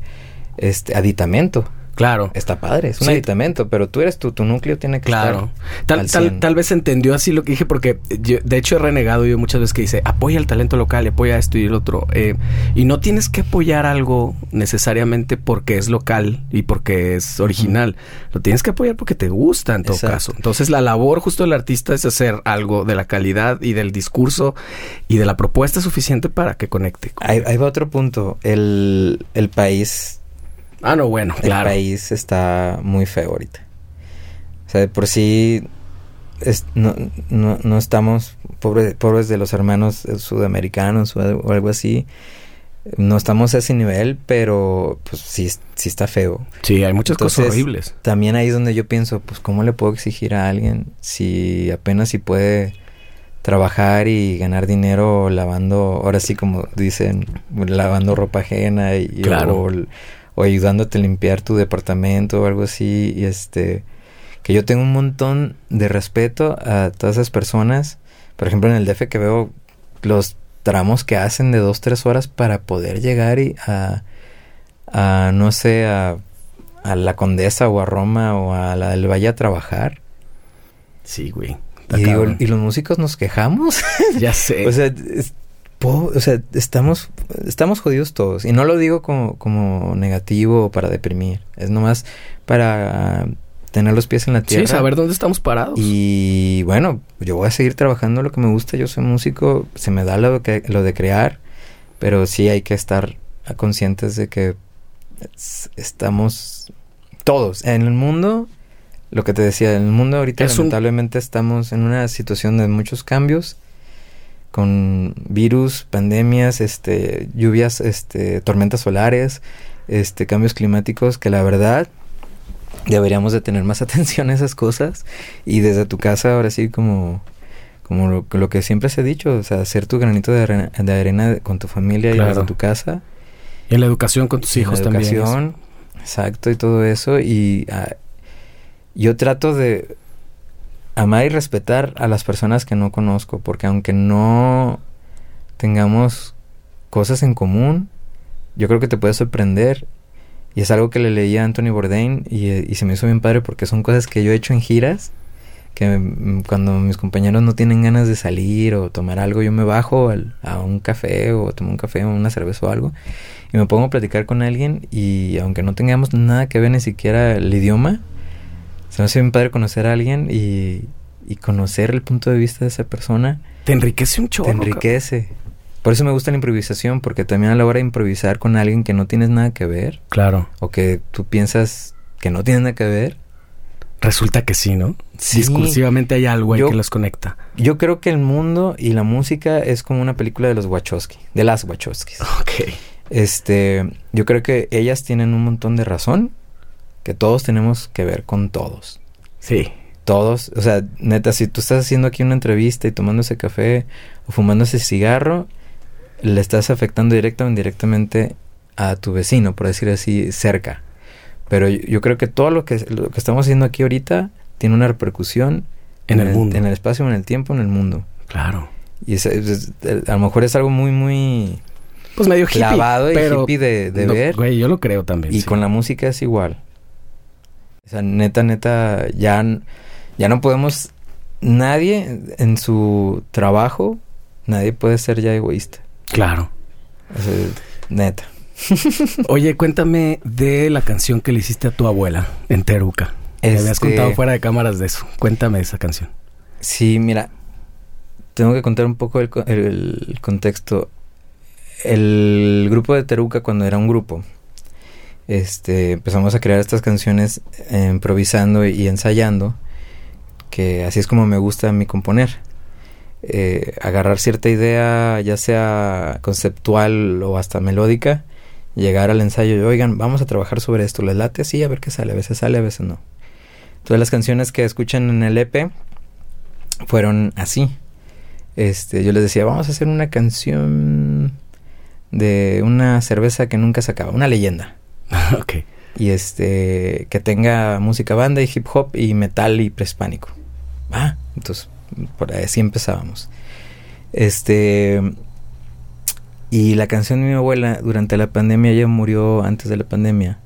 este aditamento. Claro. Está padre, es un aditamento, pero tú eres tú, tu núcleo tiene que claro. Tal, tal, tal, vez entendió así lo que dije, porque yo, de hecho he renegado yo muchas veces que dice, apoya el talento local, apoya esto y el otro. Eh, y no tienes que apoyar algo necesariamente porque es local y porque es original. Lo tienes que apoyar porque te gusta en todo caso. Entonces la labor justo del artista es hacer algo de la calidad y del discurso y de la propuesta suficiente para que conecte. Ahí, ahí va otro punto. El, el país Ah, no, bueno, claro. El país está muy feo ahorita. O sea, de por sí no, no, no, estamos pobres, pobres de los hermanos sudamericanos o algo así. No estamos a ese nivel, pero pues sí, sí está feo. Sí, hay muchas cosas horribles. También ahí es donde yo pienso, pues cómo le puedo exigir a alguien si apenas si puede trabajar y ganar dinero lavando, ahora sí como dicen, lavando ropa ajena y claro o ayudándote a limpiar tu departamento o algo así. Y este, que yo tengo un montón de respeto a todas esas personas. Por ejemplo, en el DF que veo los tramos que hacen de dos, tres horas para poder llegar y a, a no sé, a, a la Condesa o a Roma o a la del Valle a trabajar. Sí, güey. Y, y los músicos nos quejamos. Ya sé. o sea, o sea, estamos, estamos jodidos todos. Y no lo digo como, como negativo o para deprimir. Es nomás para tener los pies en la tierra. Sí, saber dónde estamos parados. Y bueno, yo voy a seguir trabajando lo que me gusta. Yo soy músico, se me da lo, que, lo de crear, pero sí hay que estar conscientes de que estamos todos en el mundo. Lo que te decía, en el mundo ahorita lamentablemente estamos en una situación de muchos cambios con virus, pandemias, este, lluvias, este, tormentas solares, este, cambios climáticos, que la verdad deberíamos de tener más atención a esas cosas y desde tu casa ahora sí como como lo, que siempre se ha dicho, o sea, hacer tu granito de arena, de arena con tu familia y desde tu casa. Y en la educación con tus hijos también. Exacto, y todo eso. Y ah, yo trato de amar y respetar a las personas que no conozco, porque aunque no tengamos cosas en común, yo creo que te puede sorprender. Y es algo que le leí a Anthony Bourdain y, se me hizo bien padre porque son cosas que yo he hecho en giras que mm, cuando mis compañeros no tienen ganas de salir o tomar algo, yo me bajo a un café o tomo un café o una cerveza o algo y me pongo a platicar con alguien y aunque no tengamos nada que ver ni siquiera el idioma, se me hace bien padre conocer a alguien y, y conocer el punto de vista de esa persona. Te enriquece un chorro. Te enriquece. Por eso me gusta la improvisación, porque también a la hora de improvisar con alguien que no tienes nada que ver. Claro. O que tú piensas que no tiene nada que ver, Resulta que sí, ¿no? Sí. Discursivamente hay algo ahí que los conecta. Yo creo que el mundo y la música es como una película de los Wachowski, de las Wachowskis. Ok. Este, yo creo que ellas tienen un montón de razón, que todos tenemos que ver con todos. Sí. Todos, o sea, neta, si tú estás haciendo aquí una entrevista y tomando ese café o fumando ese cigarro, le estás afectando directa o indirectamente a tu vecino, por decir así, cerca. Pero yo, creo que todo lo que, lo que estamos haciendo aquí ahorita tiene una repercusión en, el, mundo. En el espacio, en el tiempo, en el mundo. Claro. Y a lo mejor es algo muy, muy... Pues medio hippie. Clavado y hippie de, ver. Güey, yo lo creo también. Y con la música es igual. O sea, neta, neta, ya, ya no podemos... Nadie en su trabajo, nadie puede ser ya egoísta. Claro. O sea, neta. Oye, cuéntame de la canción que le hiciste a tu abuela en Teruca. Me habías este contado fuera de cámaras de eso. Cuéntame esa canción. Sí, mira, tengo que contar un poco el, contexto. El grupo de Teruca, cuando era un grupo, este, empezamos a crear estas canciones eh, improvisando y, ensayando, que así es como me gusta a mí componer. Eh, agarrar cierta idea, ya sea conceptual o hasta melódica, llegar al ensayo y, oigan, vamos a trabajar sobre esto, ¿les late? Sí, a ver qué sale, a veces sale, a veces no. Todas las canciones que escuchan en el EP fueron así. Este, yo les decía, vamos a hacer una canción de una cerveza que nunca se acaba, una leyenda. ok. Y este, que tenga música banda y hip hop y metal y prehispánico. Ah, entonces, por ahí así empezábamos. Este, y la canción de mi abuela durante la pandemia, ella murió antes de la pandemia,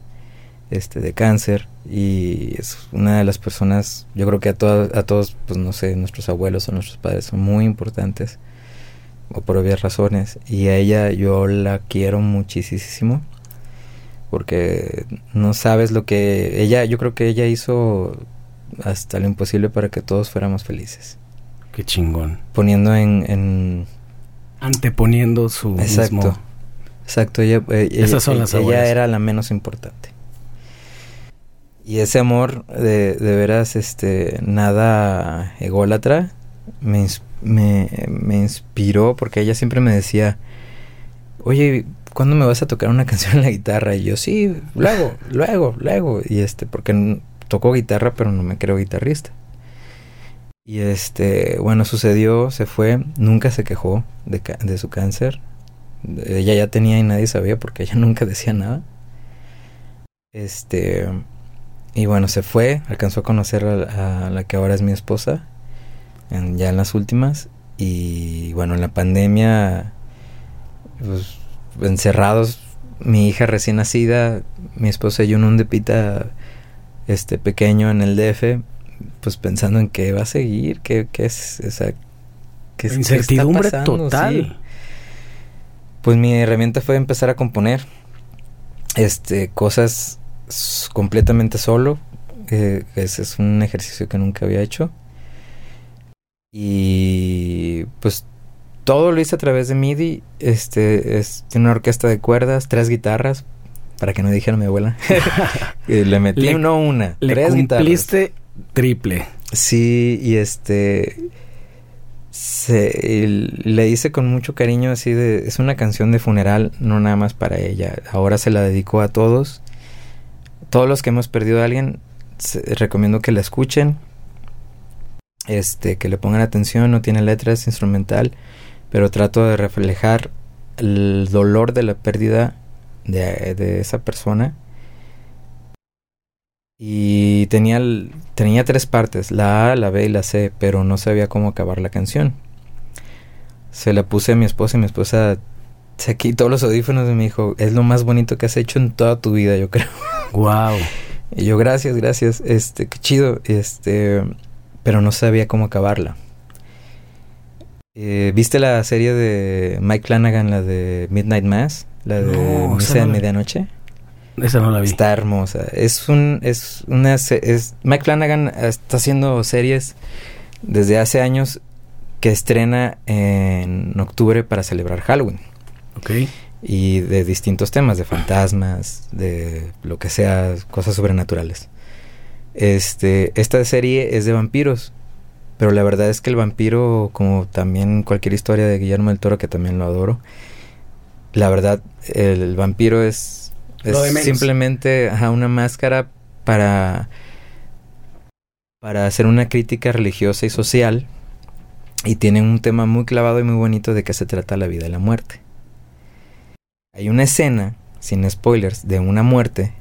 este, de cáncer. Y es una de las personas, yo creo que a, todos, a todos, pues no sé, nuestros abuelos o nuestros padres son muy importantes, o por obvias razones. Y a ella yo la quiero muchísimo, porque no sabes lo que ella, yo creo que ella hizo hasta lo imposible para que todos fuéramos felices. Qué chingón. Poniendo en anteponiendo su exacto exacto ella, eh, esas son las ella era la menos importante y ese amor de, de veras este nada ególatra me, me, me inspiró porque ella siempre me decía oye ¿cuándo me vas a tocar una canción en la guitarra? Y yo, sí, luego, luego, luego. Y este, porque toco guitarra, pero no me creo guitarrista. Y este, bueno, sucedió, se fue, nunca se quejó de, de su cáncer. Ella ya tenía y nadie sabía porque ella nunca decía nada. Este, y bueno, se fue, alcanzó a conocer a, la que ahora es mi esposa, ya en las últimas. Y bueno, en la pandemia, pues, encerrados, mi hija recién nacida, mi esposa y un depita este pequeño en el DF, pues pensando en qué va a seguir, qué, qué es, esa qué, incertidumbre total. Pues mi herramienta fue empezar a componer este cosas completamente solo. Eh, ese es un ejercicio que nunca había hecho. Y pues todo lo hice a través de MIDI. Este es, tiene una orquesta de cuerdas, tres guitarras, para que no dijera mi abuela. le metí no una, le tres cumpliste triple. Sí, y este se, le hice con mucho cariño así de es una canción de funeral, no nada más para ella. Ahora se la dedico a todos. Todos los que hemos perdido a alguien, recomiendo que la escuchen. Este, que le pongan atención, no tiene letras, instrumental, pero trato de reflejar el dolor de la pérdida de, de esa persona Y tenía, tenía tres partes, la A, la B y la C, pero no sabía cómo acabar la canción. Se la puse a mi esposa y mi esposa se quitó los audífonos y me dijo, es lo más bonito que has hecho en toda tu vida, yo creo. Wow. Y yo, gracias, gracias, este, qué chido, este, pero no sabía cómo acabarla. Eh, ¿Viste la serie de Mike Flanagan, la de Midnight Mass? La de No, Misa de no Medianoche. Esa no la vi. Está hermosa. Es un, es una, es, Mike Flanagan está haciendo series desde hace años que estrena en octubre para celebrar Halloween. Ok. Y de distintos temas, de fantasmas, de lo que sea, cosas sobrenaturales. Este, esta serie es de vampiros. Pero la verdad es que el vampiro, como también cualquier historia de Guillermo del Toro, que también lo adoro, la verdad, el vampiro es, simplemente ajá, una máscara para, para hacer una crítica religiosa y social. Y tiene un tema muy clavado y muy bonito de que se trata la vida y la muerte. Hay una escena, sin spoilers, de una muerte.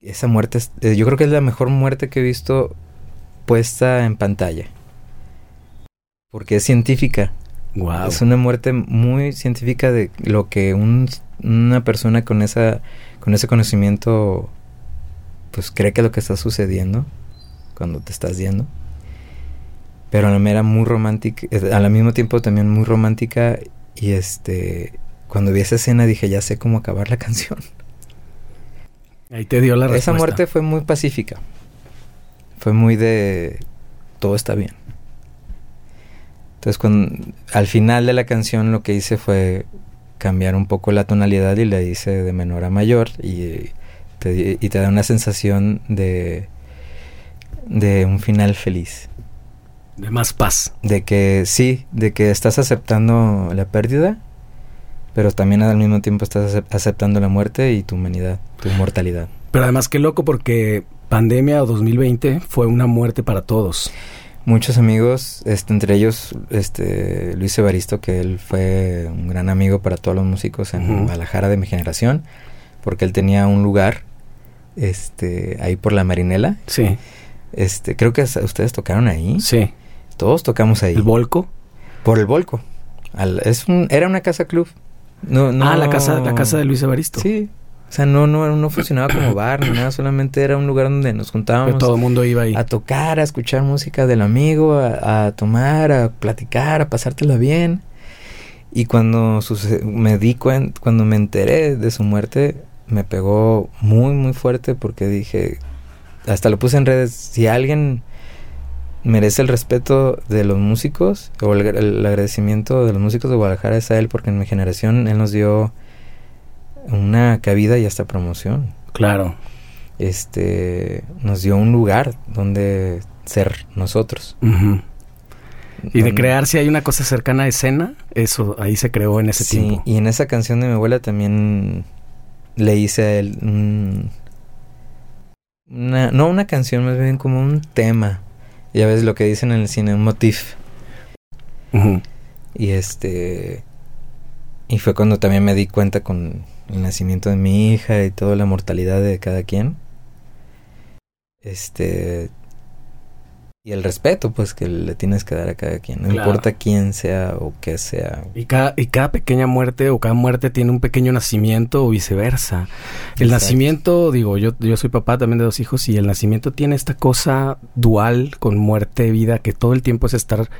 Esa muerte, eh, yo creo que es la mejor muerte que he visto puesta en pantalla. Porque es científica. Wow. Es una muerte muy científica de lo que un- una persona con esa con ese conocimiento pues cree que es lo que está sucediendo cuando te estás yendo. Pero a la mera muy romántica, eh, al mismo tiempo también muy romántica y este cuando vi esa escena dije, ya sé cómo acabar la canción. Ahí te dio la respuesta. Esa muerte fue muy pacífica. Fue muy de todo está bien. Entonces, cuando, al final de la canción lo que hice fue cambiar un poco la tonalidad y la hice de menor a mayor y te, y te da una sensación de, de un final feliz. De más paz. De que sí, de que estás aceptando la pérdida, pero también al mismo tiempo estás acep- aceptando la muerte y tu humanidad, tu mortalidad. Pero además qué loco porque pandemia o 2020 fue una muerte para todos. Muchos amigos, este, entre ellos este, Luis Evaristo, que él fue un gran amigo para todos los músicos en. Guadalajara de mi generación, porque él tenía un lugar este, ahí por la Marinela. Sí, Este, creo que ustedes tocaron ahí. sí. Todos tocamos ahí. El Volco. por el Volco. Al- es un- era una casa club. No, no, Ah, la casa, la casa de Luis Evaristo. Sí. O sea, no, no, no funcionaba como bar ni nada, solamente era un lugar donde nos juntábamos todo el mundo iba ahí. a tocar, a escuchar música del amigo, a, a tomar, a platicar, a pasártela bien. Y cuando me di cuenta, cuando me enteré de su muerte, me pegó muy, muy fuerte porque dije, hasta lo puse en redes, si alguien merece el respeto de los músicos o el, el agradecimiento de los músicos de Guadalajara es a él porque en mi generación él nos dio una cabida y hasta promoción Claro. este nos dio un lugar donde ser nosotros. Ujú. Y de crear si hay una cosa cercana a escena, eso ahí se creó en ese Sí, tiempo. y en esa canción de mi abuela también le hice a él un- una, no una canción, más bien como un tema. Ya ves lo que dicen en el cine, un motif. Ujú. Y este y fue cuando también me di cuenta con el nacimiento de mi hija y toda la mortalidad de cada quien. Este y el respeto pues que le tienes que dar a cada quien, no Claro. importa quién sea o qué sea. Y cada, y cada pequeña muerte o cada muerte tiene un pequeño nacimiento o viceversa. El Exacto. nacimiento, digo, yo, yo soy papá también de dos hijos y el nacimiento tiene esta cosa dual con muerte, vida, que todo el tiempo es estar...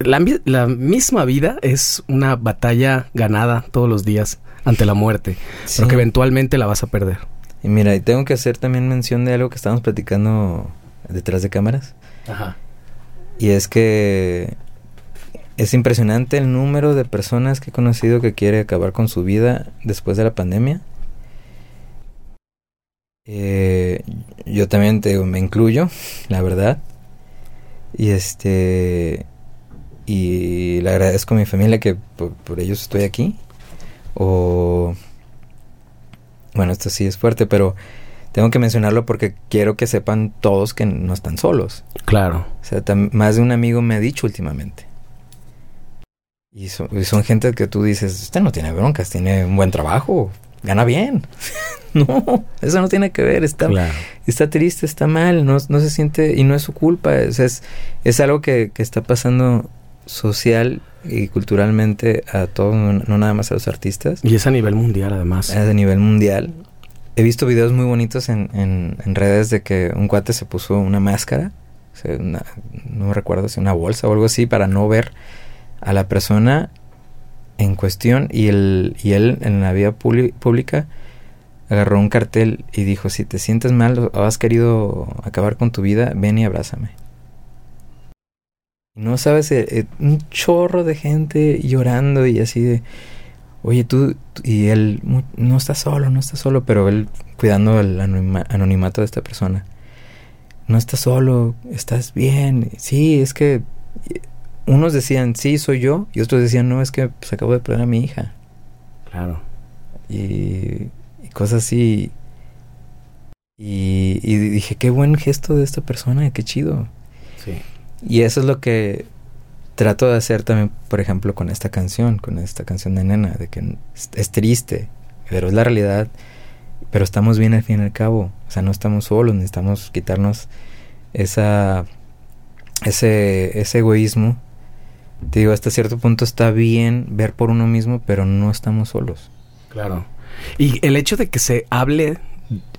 La, la misma vida es una batalla ganada todos los días ante la muerte, pero que Sí. eventualmente la vas a perder. Y mira, y tengo que hacer también mención de algo que estábamos platicando detrás de cámaras. Ajá. Y es que es impresionante el número de personas que he conocido que quiere acabar con su vida después de la pandemia. Eh, yo también te digo, me incluyo, la verdad. Y este y le agradezco a mi familia que por, por ellos estoy aquí. O bueno, esto sí es fuerte, pero tengo que mencionarlo porque quiero que sepan todos que no están solos. Claro. O sea, más de un amigo me ha dicho últimamente. Y son, y son gente que tú dices, usted no tiene broncas, tiene un buen trabajo, gana bien. no, eso no tiene que ver, está, está triste, está mal, no, no se siente, y no es su culpa, es, es, es algo que, que está pasando social y culturalmente a todos, no, nada más a los artistas. Y es a nivel mundial además. Es a nivel mundial. He visto videos muy bonitos en, en, redes de que un cuate se puso una máscara, no recuerdo si una bolsa o algo así, para no ver a la persona en cuestión y, el, y él en la vía pública agarró un cartel y dijo, si te sientes mal o has querido acabar con tu vida, ven y abrázame. No sabes, eh, eh, un chorro de gente llorando y así de, oye, tú, y él no está solo, no está solo, pero él cuidando el anonimato de esta persona. No estás solo, estás bien. Sí, es que unos decían, sí, soy yo, y otros decían, no, es que pues acabo de perder a mi hija. Claro. Y, cosas así. Y, y, dije, qué buen gesto de esta persona, qué chido. Sí. Y eso es lo que trato de hacer también, por ejemplo, con esta canción, con esta canción de Nena, de que es, triste, pero es la realidad, pero estamos bien al fin y al cabo, o sea, no estamos solos, necesitamos quitarnos esa, ese, ese egoísmo. Te digo, hasta cierto punto está bien ver por uno mismo, pero no estamos solos. Claro. Y el hecho de que se hable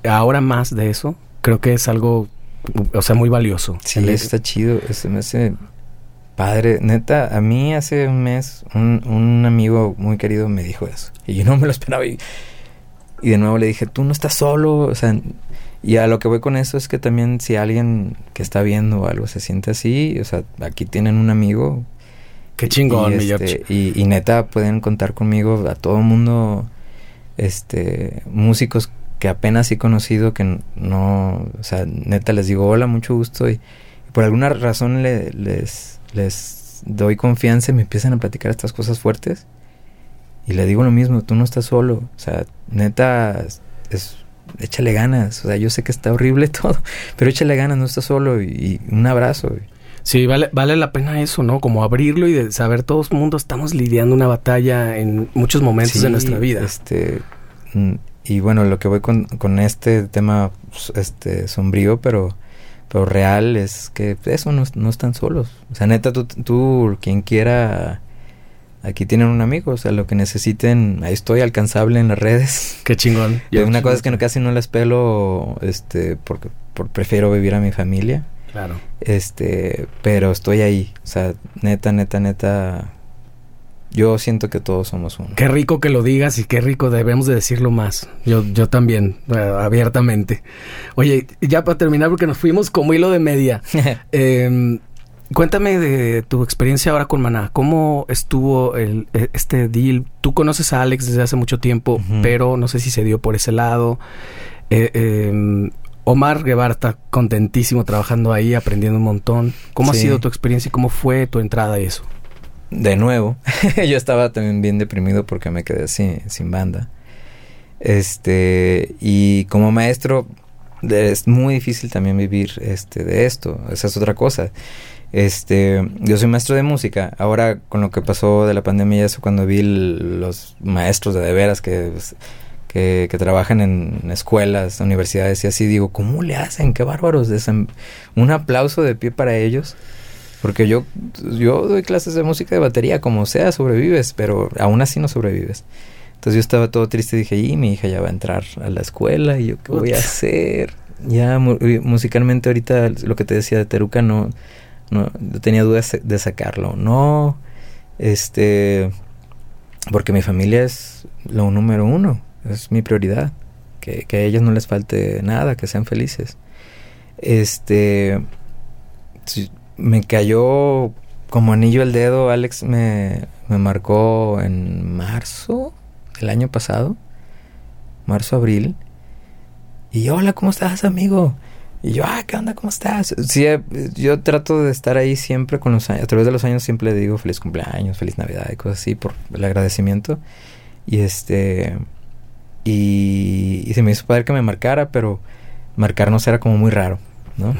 ahora más de eso, creo que es algo o sea, muy valioso. Sí, está chido. Se me hace padre. Neta, a mí hace un mes un, un, amigo muy querido me dijo eso. Y yo no me lo esperaba. Y, y, de nuevo le dije, tú no estás solo. O sea, y a lo que voy con eso es que también si alguien que está viendo algo se siente así, o sea, aquí tienen un amigo. Qué chingón, y, este, y, y neta, pueden contar conmigo a todo mundo, este, músicos que apenas he conocido, que no, o sea, neta les digo hola, mucho gusto y, por alguna razón les, les doy confianza y me empiezan a platicar estas cosas fuertes y le digo lo mismo, tú no estás solo, o sea, neta, es, échale ganas, o sea, yo sé que está horrible todo, pero échale ganas, no estás solo y, un abrazo. Sí, vale, vale la pena eso, ¿no? Como abrirlo y de saber todos el mundo estamos lidiando una batalla en muchos momentos de nuestra vida. Este, y bueno, lo que voy con, con este tema este sombrío, pero, pero real, es que eso no, no están solos. O sea, neta, tú, tú, quien quiera, aquí tienen un amigo. O sea, lo que necesiten, ahí estoy alcanzable en las redes. Qué chingón. Y una cosa es que no, casi no les pelo, este, porque por, prefiero vivir a mi familia. Claro. Este, pero estoy ahí. O sea, neta, neta, neta, yo siento que todos somos uno. Qué rico que lo digas y qué rico debemos de decirlo más. Yo, yo también, eh, abiertamente. Oye, ya para terminar, porque nos fuimos como hilo de media. Em, cuéntame de tu experiencia ahora con Maná. ¿Cómo estuvo el, e, este deal? Tú conoces a Alex desde hace mucho tiempo, pero no sé si se dio por ese lado. Eh, em, Omar Guevara está contentísimo trabajando ahí, aprendiendo un montón. ¿Cómo ha sido tu experiencia y cómo fue tu entrada a eso? De nuevo, yo estaba también bien deprimido porque me quedé sin, sin banda. Este, y como maestro, es muy difícil también vivir este, de esto. Esa es otra cosa. Este, yo soy maestro de música. Ahora, con lo que pasó de la pandemia, eso cuando vi los maestros de, de veras que, que, que, trabajan en escuelas, universidades y así, digo, ¿cómo le hacen? Qué bárbaros. Un aplauso de pie para ellos. Porque yo, yo doy clases de música de batería, como sea, sobrevives, pero aún así no sobrevives. Entonces yo estaba todo triste y dije, y mi hija ya va a entrar a la escuela y yo, ¿qué voy a hacer? Ya musicalmente ahorita lo que te decía de Teruca no, no tenía dudas de sacarlo. No, este, porque mi familia es lo número uno, es mi prioridad. Que, que a ellos no les falte nada, que sean felices. Este, me cayó como anillo el dedo. Alex me, me marcó en marzo el año pasado. Marzo, abril. Y hola, ¿cómo estás, amigo? Y yo, ah, ¿qué onda? ¿Cómo estás? Sí, eh, yo trato de estar ahí siempre con los años. A través de los años siempre le digo feliz cumpleaños, feliz Navidad y cosas así por el agradecimiento. Y este. Y, y se me hizo padre que me marcara, pero marcarnos era como muy raro, ¿no?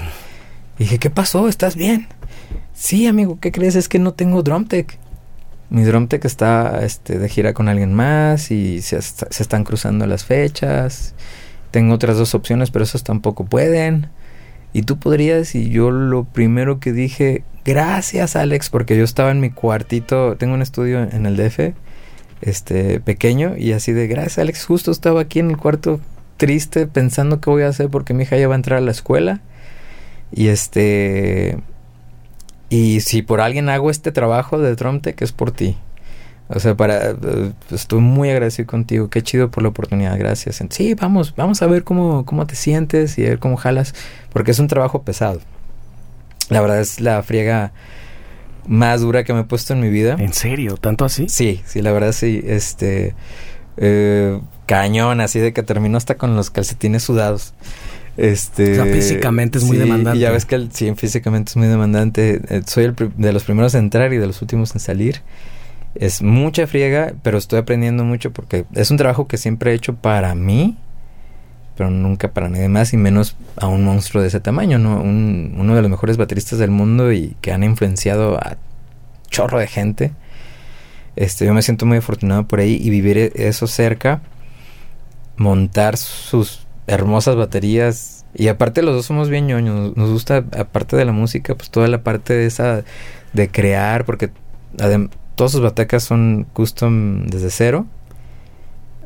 Dije, ¿qué pasó? ¿Estás bien? Sí, amigo, ¿qué crees? Es que no tengo drum tech. mi drum tech está este, de gira con alguien más y se, se están cruzando las fechas. Tengo otras dos opciones, pero esos tampoco pueden. Y tú podrías, y yo lo primero que dije, gracias Alex, porque yo estaba en mi cuartito, tengo un estudio en el DF, este, pequeño, y así de, gracias Alex, justo estaba aquí en el cuarto triste pensando qué voy a hacer porque mi hija ya va a entrar a la escuela. Y este, y si por alguien hago este trabajo de Drumtech es por ti. O sea, para eh, estoy muy agradecido contigo. Qué chido por la oportunidad. Gracias. Sí, vamos, vamos a ver cómo, cómo te sientes y a ver cómo jalas. Porque es un trabajo pesado. La verdad es la friega más dura que me he puesto en mi vida. ¿En serio? ¿Tanto así? Sí, sí, la verdad sí. Este. Eh, cañón, así de que termino hasta con los calcetines sudados. Este, o sea, físicamente es muy demandante. ya ves que el, sí, físicamente es muy demandante. Eh, soy el de los primeros en entrar y de los últimos en salir. Es mucha friega, pero estoy aprendiendo mucho porque es un trabajo que siempre he hecho para mí, pero nunca para nadie más y menos a un monstruo de ese tamaño, ¿no? Un, uno de los mejores bateristas del mundo y que han influenciado a chorro de gente. Este, yo me siento muy afortunado por ahí y vivir e, eso cerca, montar sus hermosas baterías. Y aparte los dos somos bien ñoños. Nos gusta, aparte de la música, pues toda la parte de esa de crear, porque todas sus baterías son custom desde cero.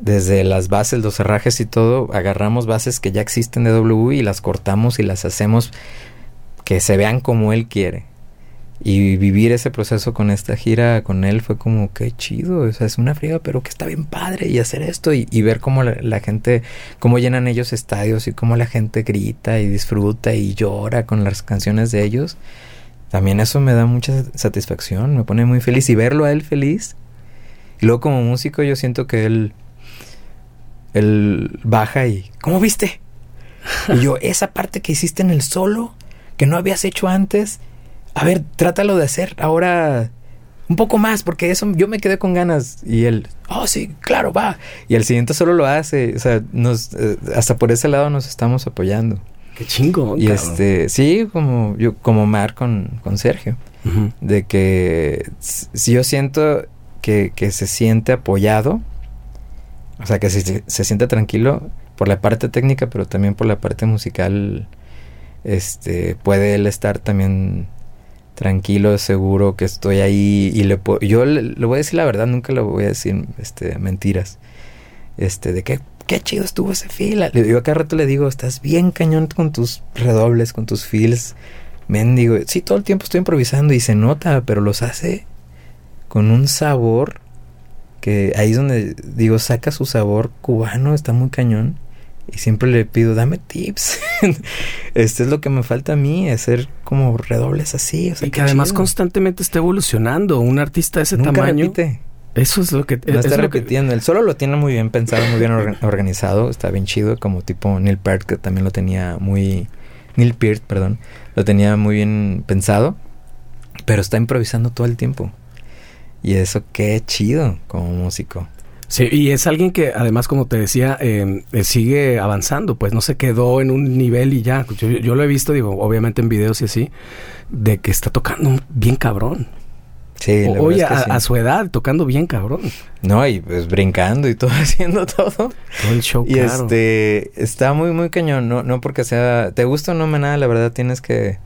Desde las bases, los herrajes y todo, agarramos bases que ya existen de W y las cortamos y las hacemos que se vean como él quiere. Y vivir ese proceso con esta gira con él fue como que chido, o sea, es una friega, pero que está bien padre y hacer esto y, ver cómo la, gente, cómo llenan ellos estadios y cómo la gente grita y disfruta y llora con las canciones de ellos. También eso me da mucha satisfacción, me pone muy feliz y verlo a él feliz. Y luego como músico yo siento que él, él baja y, ¿cómo viste? Y yo, esa parte que hiciste en el solo, que no habías hecho antes, a ver, trátalo de hacer ahora un poco más, porque eso yo me quedé con ganas. Y él, oh, sí, claro, va. Y el siguiente solo lo hace. O sea, nos, eh, hasta por ese lado nos estamos apoyando. Qué chingo. Y este, sí, como yo, como Mar con, con Sergio. De que si yo siento que, que, se siente apoyado, o sea, que se, se siente tranquilo por la parte técnica, pero también por la parte musical, este, puede él estar también tranquilo, seguro que estoy ahí y le puedo, yo le, voy a decir la verdad, nunca le voy a decir este mentiras. Este de que qué chido estuvo ese fila. Digo, cada rato le digo, estás bien cañón con tus redobles, con tus fills. Mendigo, sí, todo el tiempo estoy improvisando y se nota, pero los hace con un sabor que ahí es donde digo, saca su sabor cubano, está muy cañón. Y siempre le pido, dame tips. este es lo que me falta a mí, hacer como redobles así. y que además constantemente está evolucionando. Un artista de ese tamaño. Eso es lo que... No está repitiendo. El solo lo tiene muy bien pensado, muy bien organizado. Está bien chido, como tipo Neil Peart, que también lo tenía muy... Neil Peart, perdón. Lo tenía muy bien pensado. Pero está improvisando todo el tiempo. Y eso qué chido como músico. Sí, y es alguien que además, como te decía, em, eh, sigue avanzando, pues no se quedó en un nivel y ya. Yo, lo he visto, digo, obviamente en videos y así, de que está tocando bien cabrón. Sí, Oye, a, su edad, tocando bien cabrón. No, y pues brincando y todo, haciendo todo. Todo el show, Y este, está muy, muy cañón, no, no porque sea, te gusta o no, nada, la verdad tienes que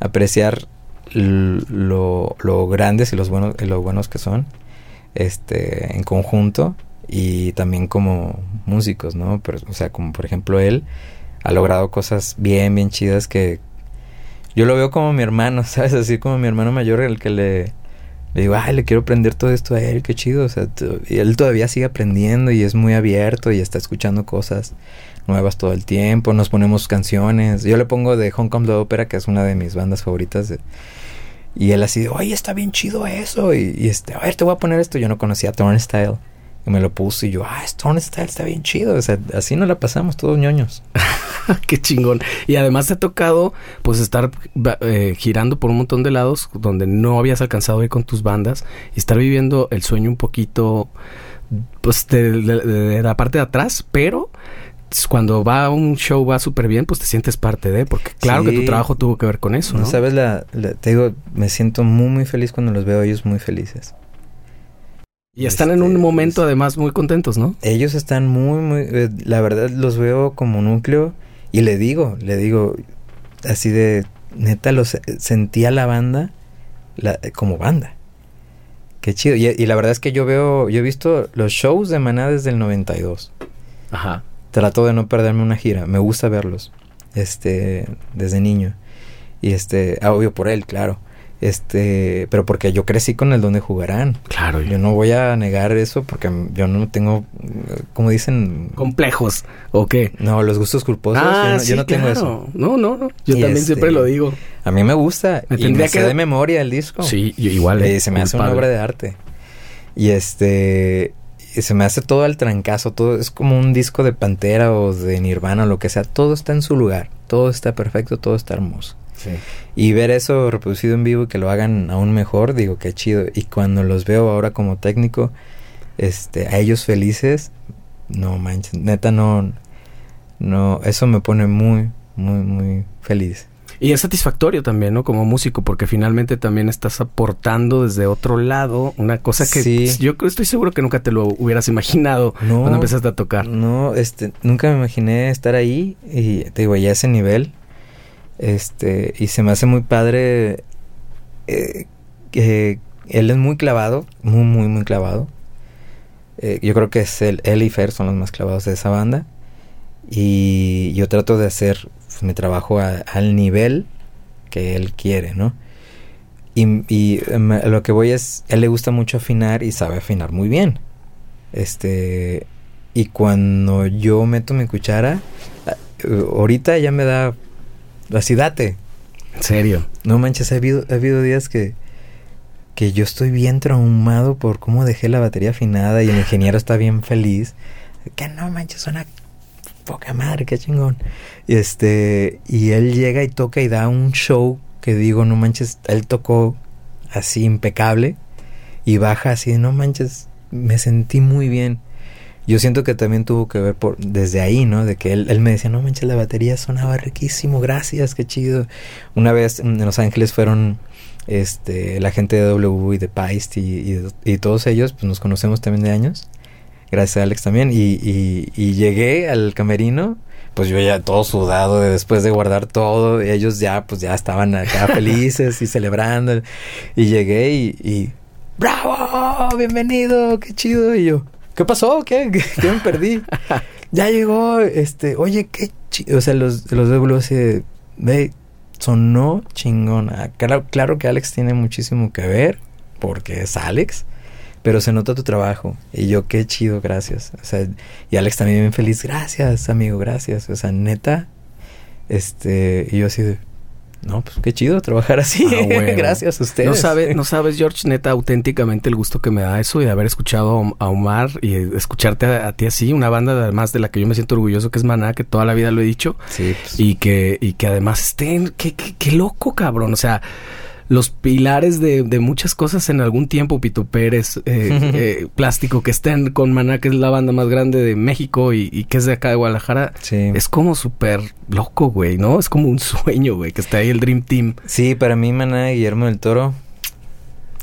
apreciar lo, lo grandes y los buenos, y lo buenos que son este, en conjunto y también como músicos, ¿no? Pero, o sea, como por ejemplo él ha logrado cosas bien, bien chidas que yo lo veo como mi hermano, ¿sabes? Así como mi hermano mayor, el que le, digo, ay, le quiero aprender todo esto a él, qué chido. O sea, y él todavía sigue aprendiendo y es muy abierto y está escuchando cosas nuevas todo el tiempo. Nos ponemos canciones. Yo le pongo de Hong Kong the Opera, que es una de mis bandas favoritas. Y él así, oye, está bien chido eso. Y, este, a ver, te voy a poner esto. Yo no conocía Turnstile. Y me lo puse y yo, ah, Turnstile está bien chido. O sea, así nos la pasamos todos ñoños. Qué chingón. Y además te ha tocado, pues, estar eh, girando por un montón de lados donde no habías alcanzado a ir con tus bandas y estar viviendo el sueño un poquito, pues, de la parte de atrás, pero cuando va un show va súper bien, pues te sientes parte de, porque claro que tu trabajo tuvo que ver con eso, ¿no? Sabes, la, te digo, me siento muy, muy feliz cuando los veo ellos muy felices. Y están en Este, un momento pues, además muy contentos, ¿no? Ellos están muy, muy... eh, la verdad los veo como núcleo y le digo, le digo así de... Neta, los sentía la banda la- como banda. Qué chido. Y, y la verdad es que yo veo... Yo he visto los shows de Maná desde el 92. Ajá. Trato de no perderme una gira. Me gusta verlos. Este... Desde niño. Y este... ah, obvio por él, claro. Este... Pero porque yo crecí con el donde jugarán. Claro. Yo no voy a negar eso porque yo no tengo, como dicen, Complejos, ¿o qué? no, los gustos culposos. yo no, yo Ah, sí, no tengo eso. No, no, no. Yo Y también este- siempre lo digo. A mí me gusta Me y me que- de memoria el disco. Sí, yo igual. Eh, se me hace una obra de arte. Y este, y se me hace todo al trancazo, todo es como un disco de Pantera o de Nirvana o lo que sea. Todo está en su lugar, todo está perfecto, todo está hermoso. Sí. Y ver eso reproducido en vivo y que lo hagan aún mejor, digo, qué chido. Y cuando los veo ahora como técnico, este, a ellos felices, no manches, neta no, no, eso me pone muy, muy, muy feliz. Y es satisfactorio también, ¿no? Como músico, porque finalmente también estás aportando desde otro lado una cosa que Sí. yo creo- estoy seguro que nunca te lo hubieras imaginado No. cuando empezaste a tocar. No, este, nunca me imaginé estar ahí y te digo, ya ese nivel, este, y se me hace muy padre eh, él es muy clavado, muy, muy, muy clavado. Eh, yo creo que es él, él y Fer son los más clavados de esa banda. Y yo trato de hacer pues, mi trabajo a- al nivel que él quiere, ¿no? Y, y, em, lo que voy es, a él le gusta mucho afinar y sabe afinar muy bien. Este, y cuando yo meto mi cuchara, eh, ahorita ya me da, así date. En serio. No manches, ha habido, ha habido días que, que yo estoy bien traumado por cómo dejé la batería afinada y el ingeniero está bien feliz. Que no manches, suena poca madre, qué chingón. Y este, y él llega y toca y da un show que digo, no manches, él tocó así impecable y baja así, no manches, me sentí muy bien. Yo siento que también tuvo que ver por desde ahí, ¿no? De que él, él me decía, no manches, la batería sonaba riquísimo, gracias, qué chido. Una vez en Los Ángeles fueron este la gente de W y de Paist y, y, y todos ellos, pues nos conocemos también de años. Gracias a Alex también. Y, y, y llegué al camerino, pues yo ya todo sudado de después de guardar todo. Y ellos ya, pues ya estaban acá felices y celebrando. Y llegué y, y ¡Bravo! ¡Bienvenido! ¡Qué chido! Y yo, ¿qué pasó? ¿Qué? ¿Qué, qué me perdí? ya llegó, este, oye, qué chido. O sea, los, los W así de, sonó chingón. Ah, Claro, claro que Alex tiene muchísimo que ver, porque es Alex, pero se nota tu trabajo. Y yo, qué chido, gracias. O sea, y Alex también bien feliz, gracias, amigo, gracias. O sea, neta, este, y yo así de, no, pues qué chido trabajar así. Ah, gracias a ustedes. No sabes, no sabes, George, neta, auténticamente el gusto que me da eso y de haber escuchado a Omar y escucharte a, a ti así, una banda además de la que yo me siento orgulloso que es Maná, que toda la vida lo he dicho, Sí, pues, y que, y que además estén, qué, qué, qué loco, cabrón. O sea, los pilares de, de muchas cosas en algún tiempo, Pito Pérez, eh, eh, Plástico, que estén con Maná, que es la banda más grande de México y, y que es de acá de Guadalajara, sí. es como súper loco, güey, ¿no? Es como un sueño, güey, que está ahí el Dream Team. Sí, para mí, Maná y Guillermo del Toro,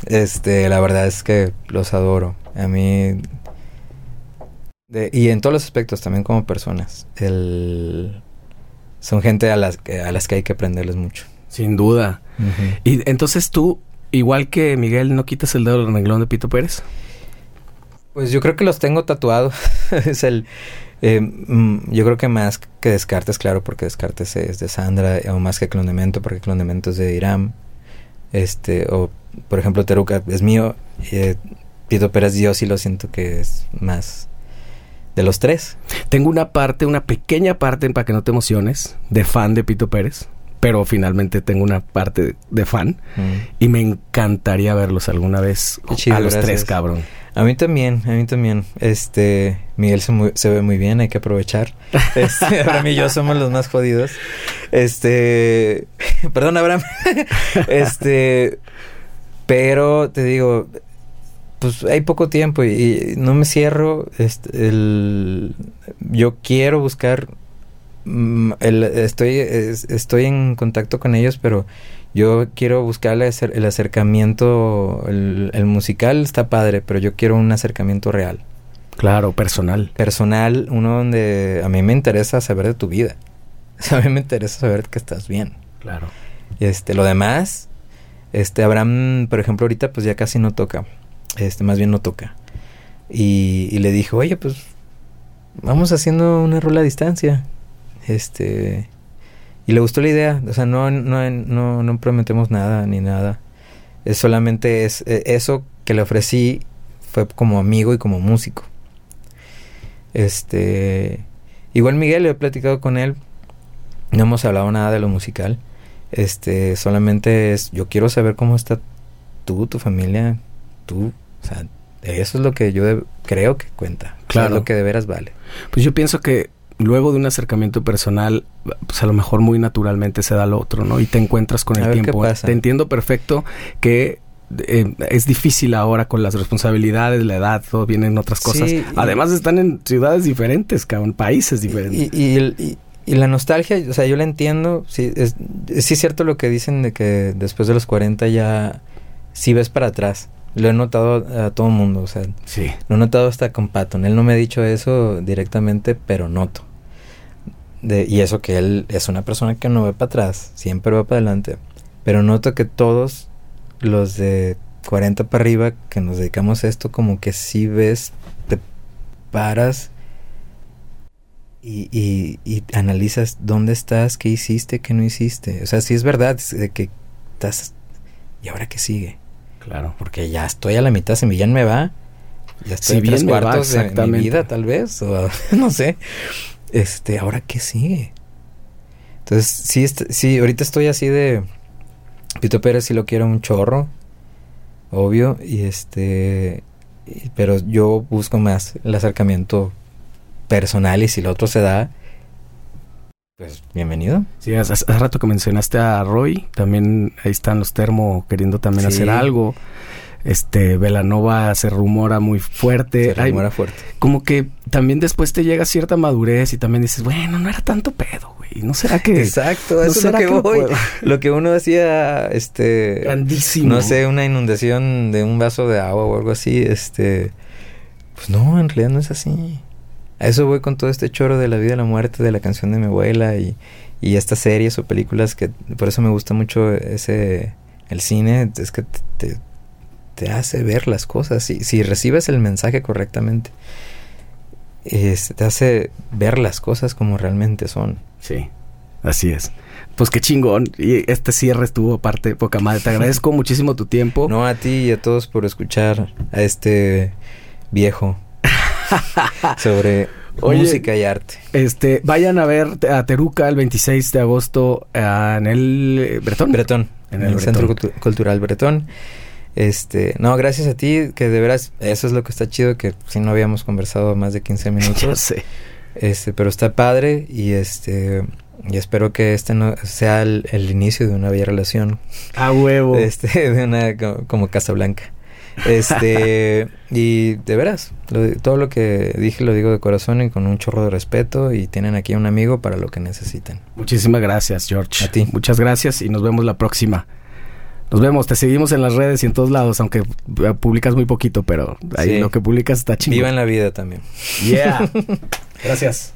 este, la verdad es que los adoro. A mí, de- y en todos los aspectos, también como personas. El, son gente a las, a las que hay que aprenderles mucho. Sin duda. Y entonces tú, igual que Miguel, no quitas el dedo del renglón de Pito Pérez. Pues yo creo que los tengo tatuados. es el. eh, mm, yo creo que más que Descartes, claro, porque Descartes es de Sandra, o más que Clondemento, porque Clondemento es de Irán. Este, o por ejemplo, Teruca es mío. Eh, Pito Pérez, yo sí lo siento que es más de los tres. Tengo una parte, una pequeña parte, para que no te emociones, de fan de Pito Pérez. Pero finalmente tengo una parte de fan. Mm. Y me encantaría verlos alguna vez chido, a los gracias. tres, cabrón. A mí también, a mí también. Este, Miguel se ve muy bien, hay que aprovechar. Este, Abraham y yo somos los más jodidos. Este, perdón, Abraham. Este, pero te digo, pues hay poco tiempo y, y no me cierro. Este, el, yo quiero buscar. Mm, el- estoy, es- estoy en contacto con ellos, pero Yo quiero buscarle el acercamiento, el, musical está padre, pero yo quiero un acercamiento real. Claro, personal. Personal, uno donde a mí me interesa saber de tu vida. A mí me interesa saber que estás bien. Claro. Este, lo demás, este, Abraham, por ejemplo, ahorita pues ya casi no toca. Este, más bien no toca. Y, y le dijo, oye, pues vamos haciendo una rola a distancia. Este, y le gustó la idea, o sea, no, no, no, no prometemos nada ni nada. Es solamente es, e, eso que le ofrecí fue como amigo y como músico. Este, igual Miguel, he platicado con él, no hemos hablado nada de lo musical. Este, solamente es, yo quiero saber cómo está tú, tu familia, tú, o sea, eso es lo que yo creo que cuenta. Claro. lo que de veras vale. Pues yo pienso que luego de un acercamiento personal, pues a lo mejor muy naturalmente se da lo otro, ¿no? Y te encuentras con el tiempo. Te entiendo perfecto que eh, es difícil ahora con las responsabilidades, la edad, todo vienen otras cosas. Además están en ciudades diferentes, en países diferentes. Y, y, la nostalgia, o sea, yo la entiendo. Sí es, sí es cierto lo que dicen de que después de los 40 ya sí ves para atrás. Lo he notado a todo el mundo, o sea, sí. lo he notado hasta con Patton. Él no me ha dicho eso directamente, pero noto y eso que él es una persona que no ve para atrás, siempre va para adelante. Pero noto que todos los de 40 para arriba que nos dedicamos a esto, como que si ves, te paras y, y, analizas dónde estás, qué hiciste, qué no hiciste. O sea, sí es verdad de que estás... ¿Y ahora qué sigue? Claro. Porque ya estoy a la mitad, si bien me va, ya estoy si bien cuartos de mi vida, tal vez, o no sé este, ¿ahora qué sigue? Entonces, sí, sí, ahorita estoy así de... Pito Pérez si lo quiero un chorro, obvio, y este... Pero yo busco más el acercamiento personal y si lo otro se da, pues bienvenido. Sí, hace, rato que mencionaste a Roy, también ahí están los termo queriendo también hacer algo. Este, Velanova se rumora muy fuerte. Se rumora fuerte. Como que también después te llega cierta madurez y también dices, bueno, no era tanto pedo, güey. ¿No será que...? Exacto, eso es lo que, voy. Lo que uno hacía, este... Grandísimo. No sé, una inundación de un vaso de agua o algo así, este... Pues no, en realidad no es así. A eso voy con todo este choro de la vida y la muerte, de la canción de mi abuela y, y estas series o películas que... Por eso me gusta mucho ese... El cine, es que te te hace ver las cosas. Si, si recibes el mensaje correctamente, te hace ver las cosas como realmente son. Sí, así es. Pues qué chingón. Y este cierre estuvo parte poca madre. Te agradezco muchísimo tu tiempo. No a ti y a todos por escuchar a este viejo sobre música y arte. Este, vayan a ver a Teruca el 26 de agosto en el Bretón. Bretón. En el, Centro Cultural Bretón. Este, no, gracias a ti, que de veras, eso es lo que está chido, que si no habíamos conversado más de 15 minutos. sé. Este, pero está padre y este, y espero que este no sea el, inicio de una bella relación. A huevo. Este, de una como, Casa Blanca. Este, y de veras, todo lo que dije lo digo de corazón y con un chorro de respeto y tienen aquí un amigo para lo que necesiten. Muchísimas gracias, George. A ti. Muchas gracias y nos vemos la próxima. Nos vemos, te seguimos en las redes y en todos lados, aunque eh, publicas muy poquito, pero ahí lo que publicas está chingón. Viva en la vida también. Yeah. Gracias.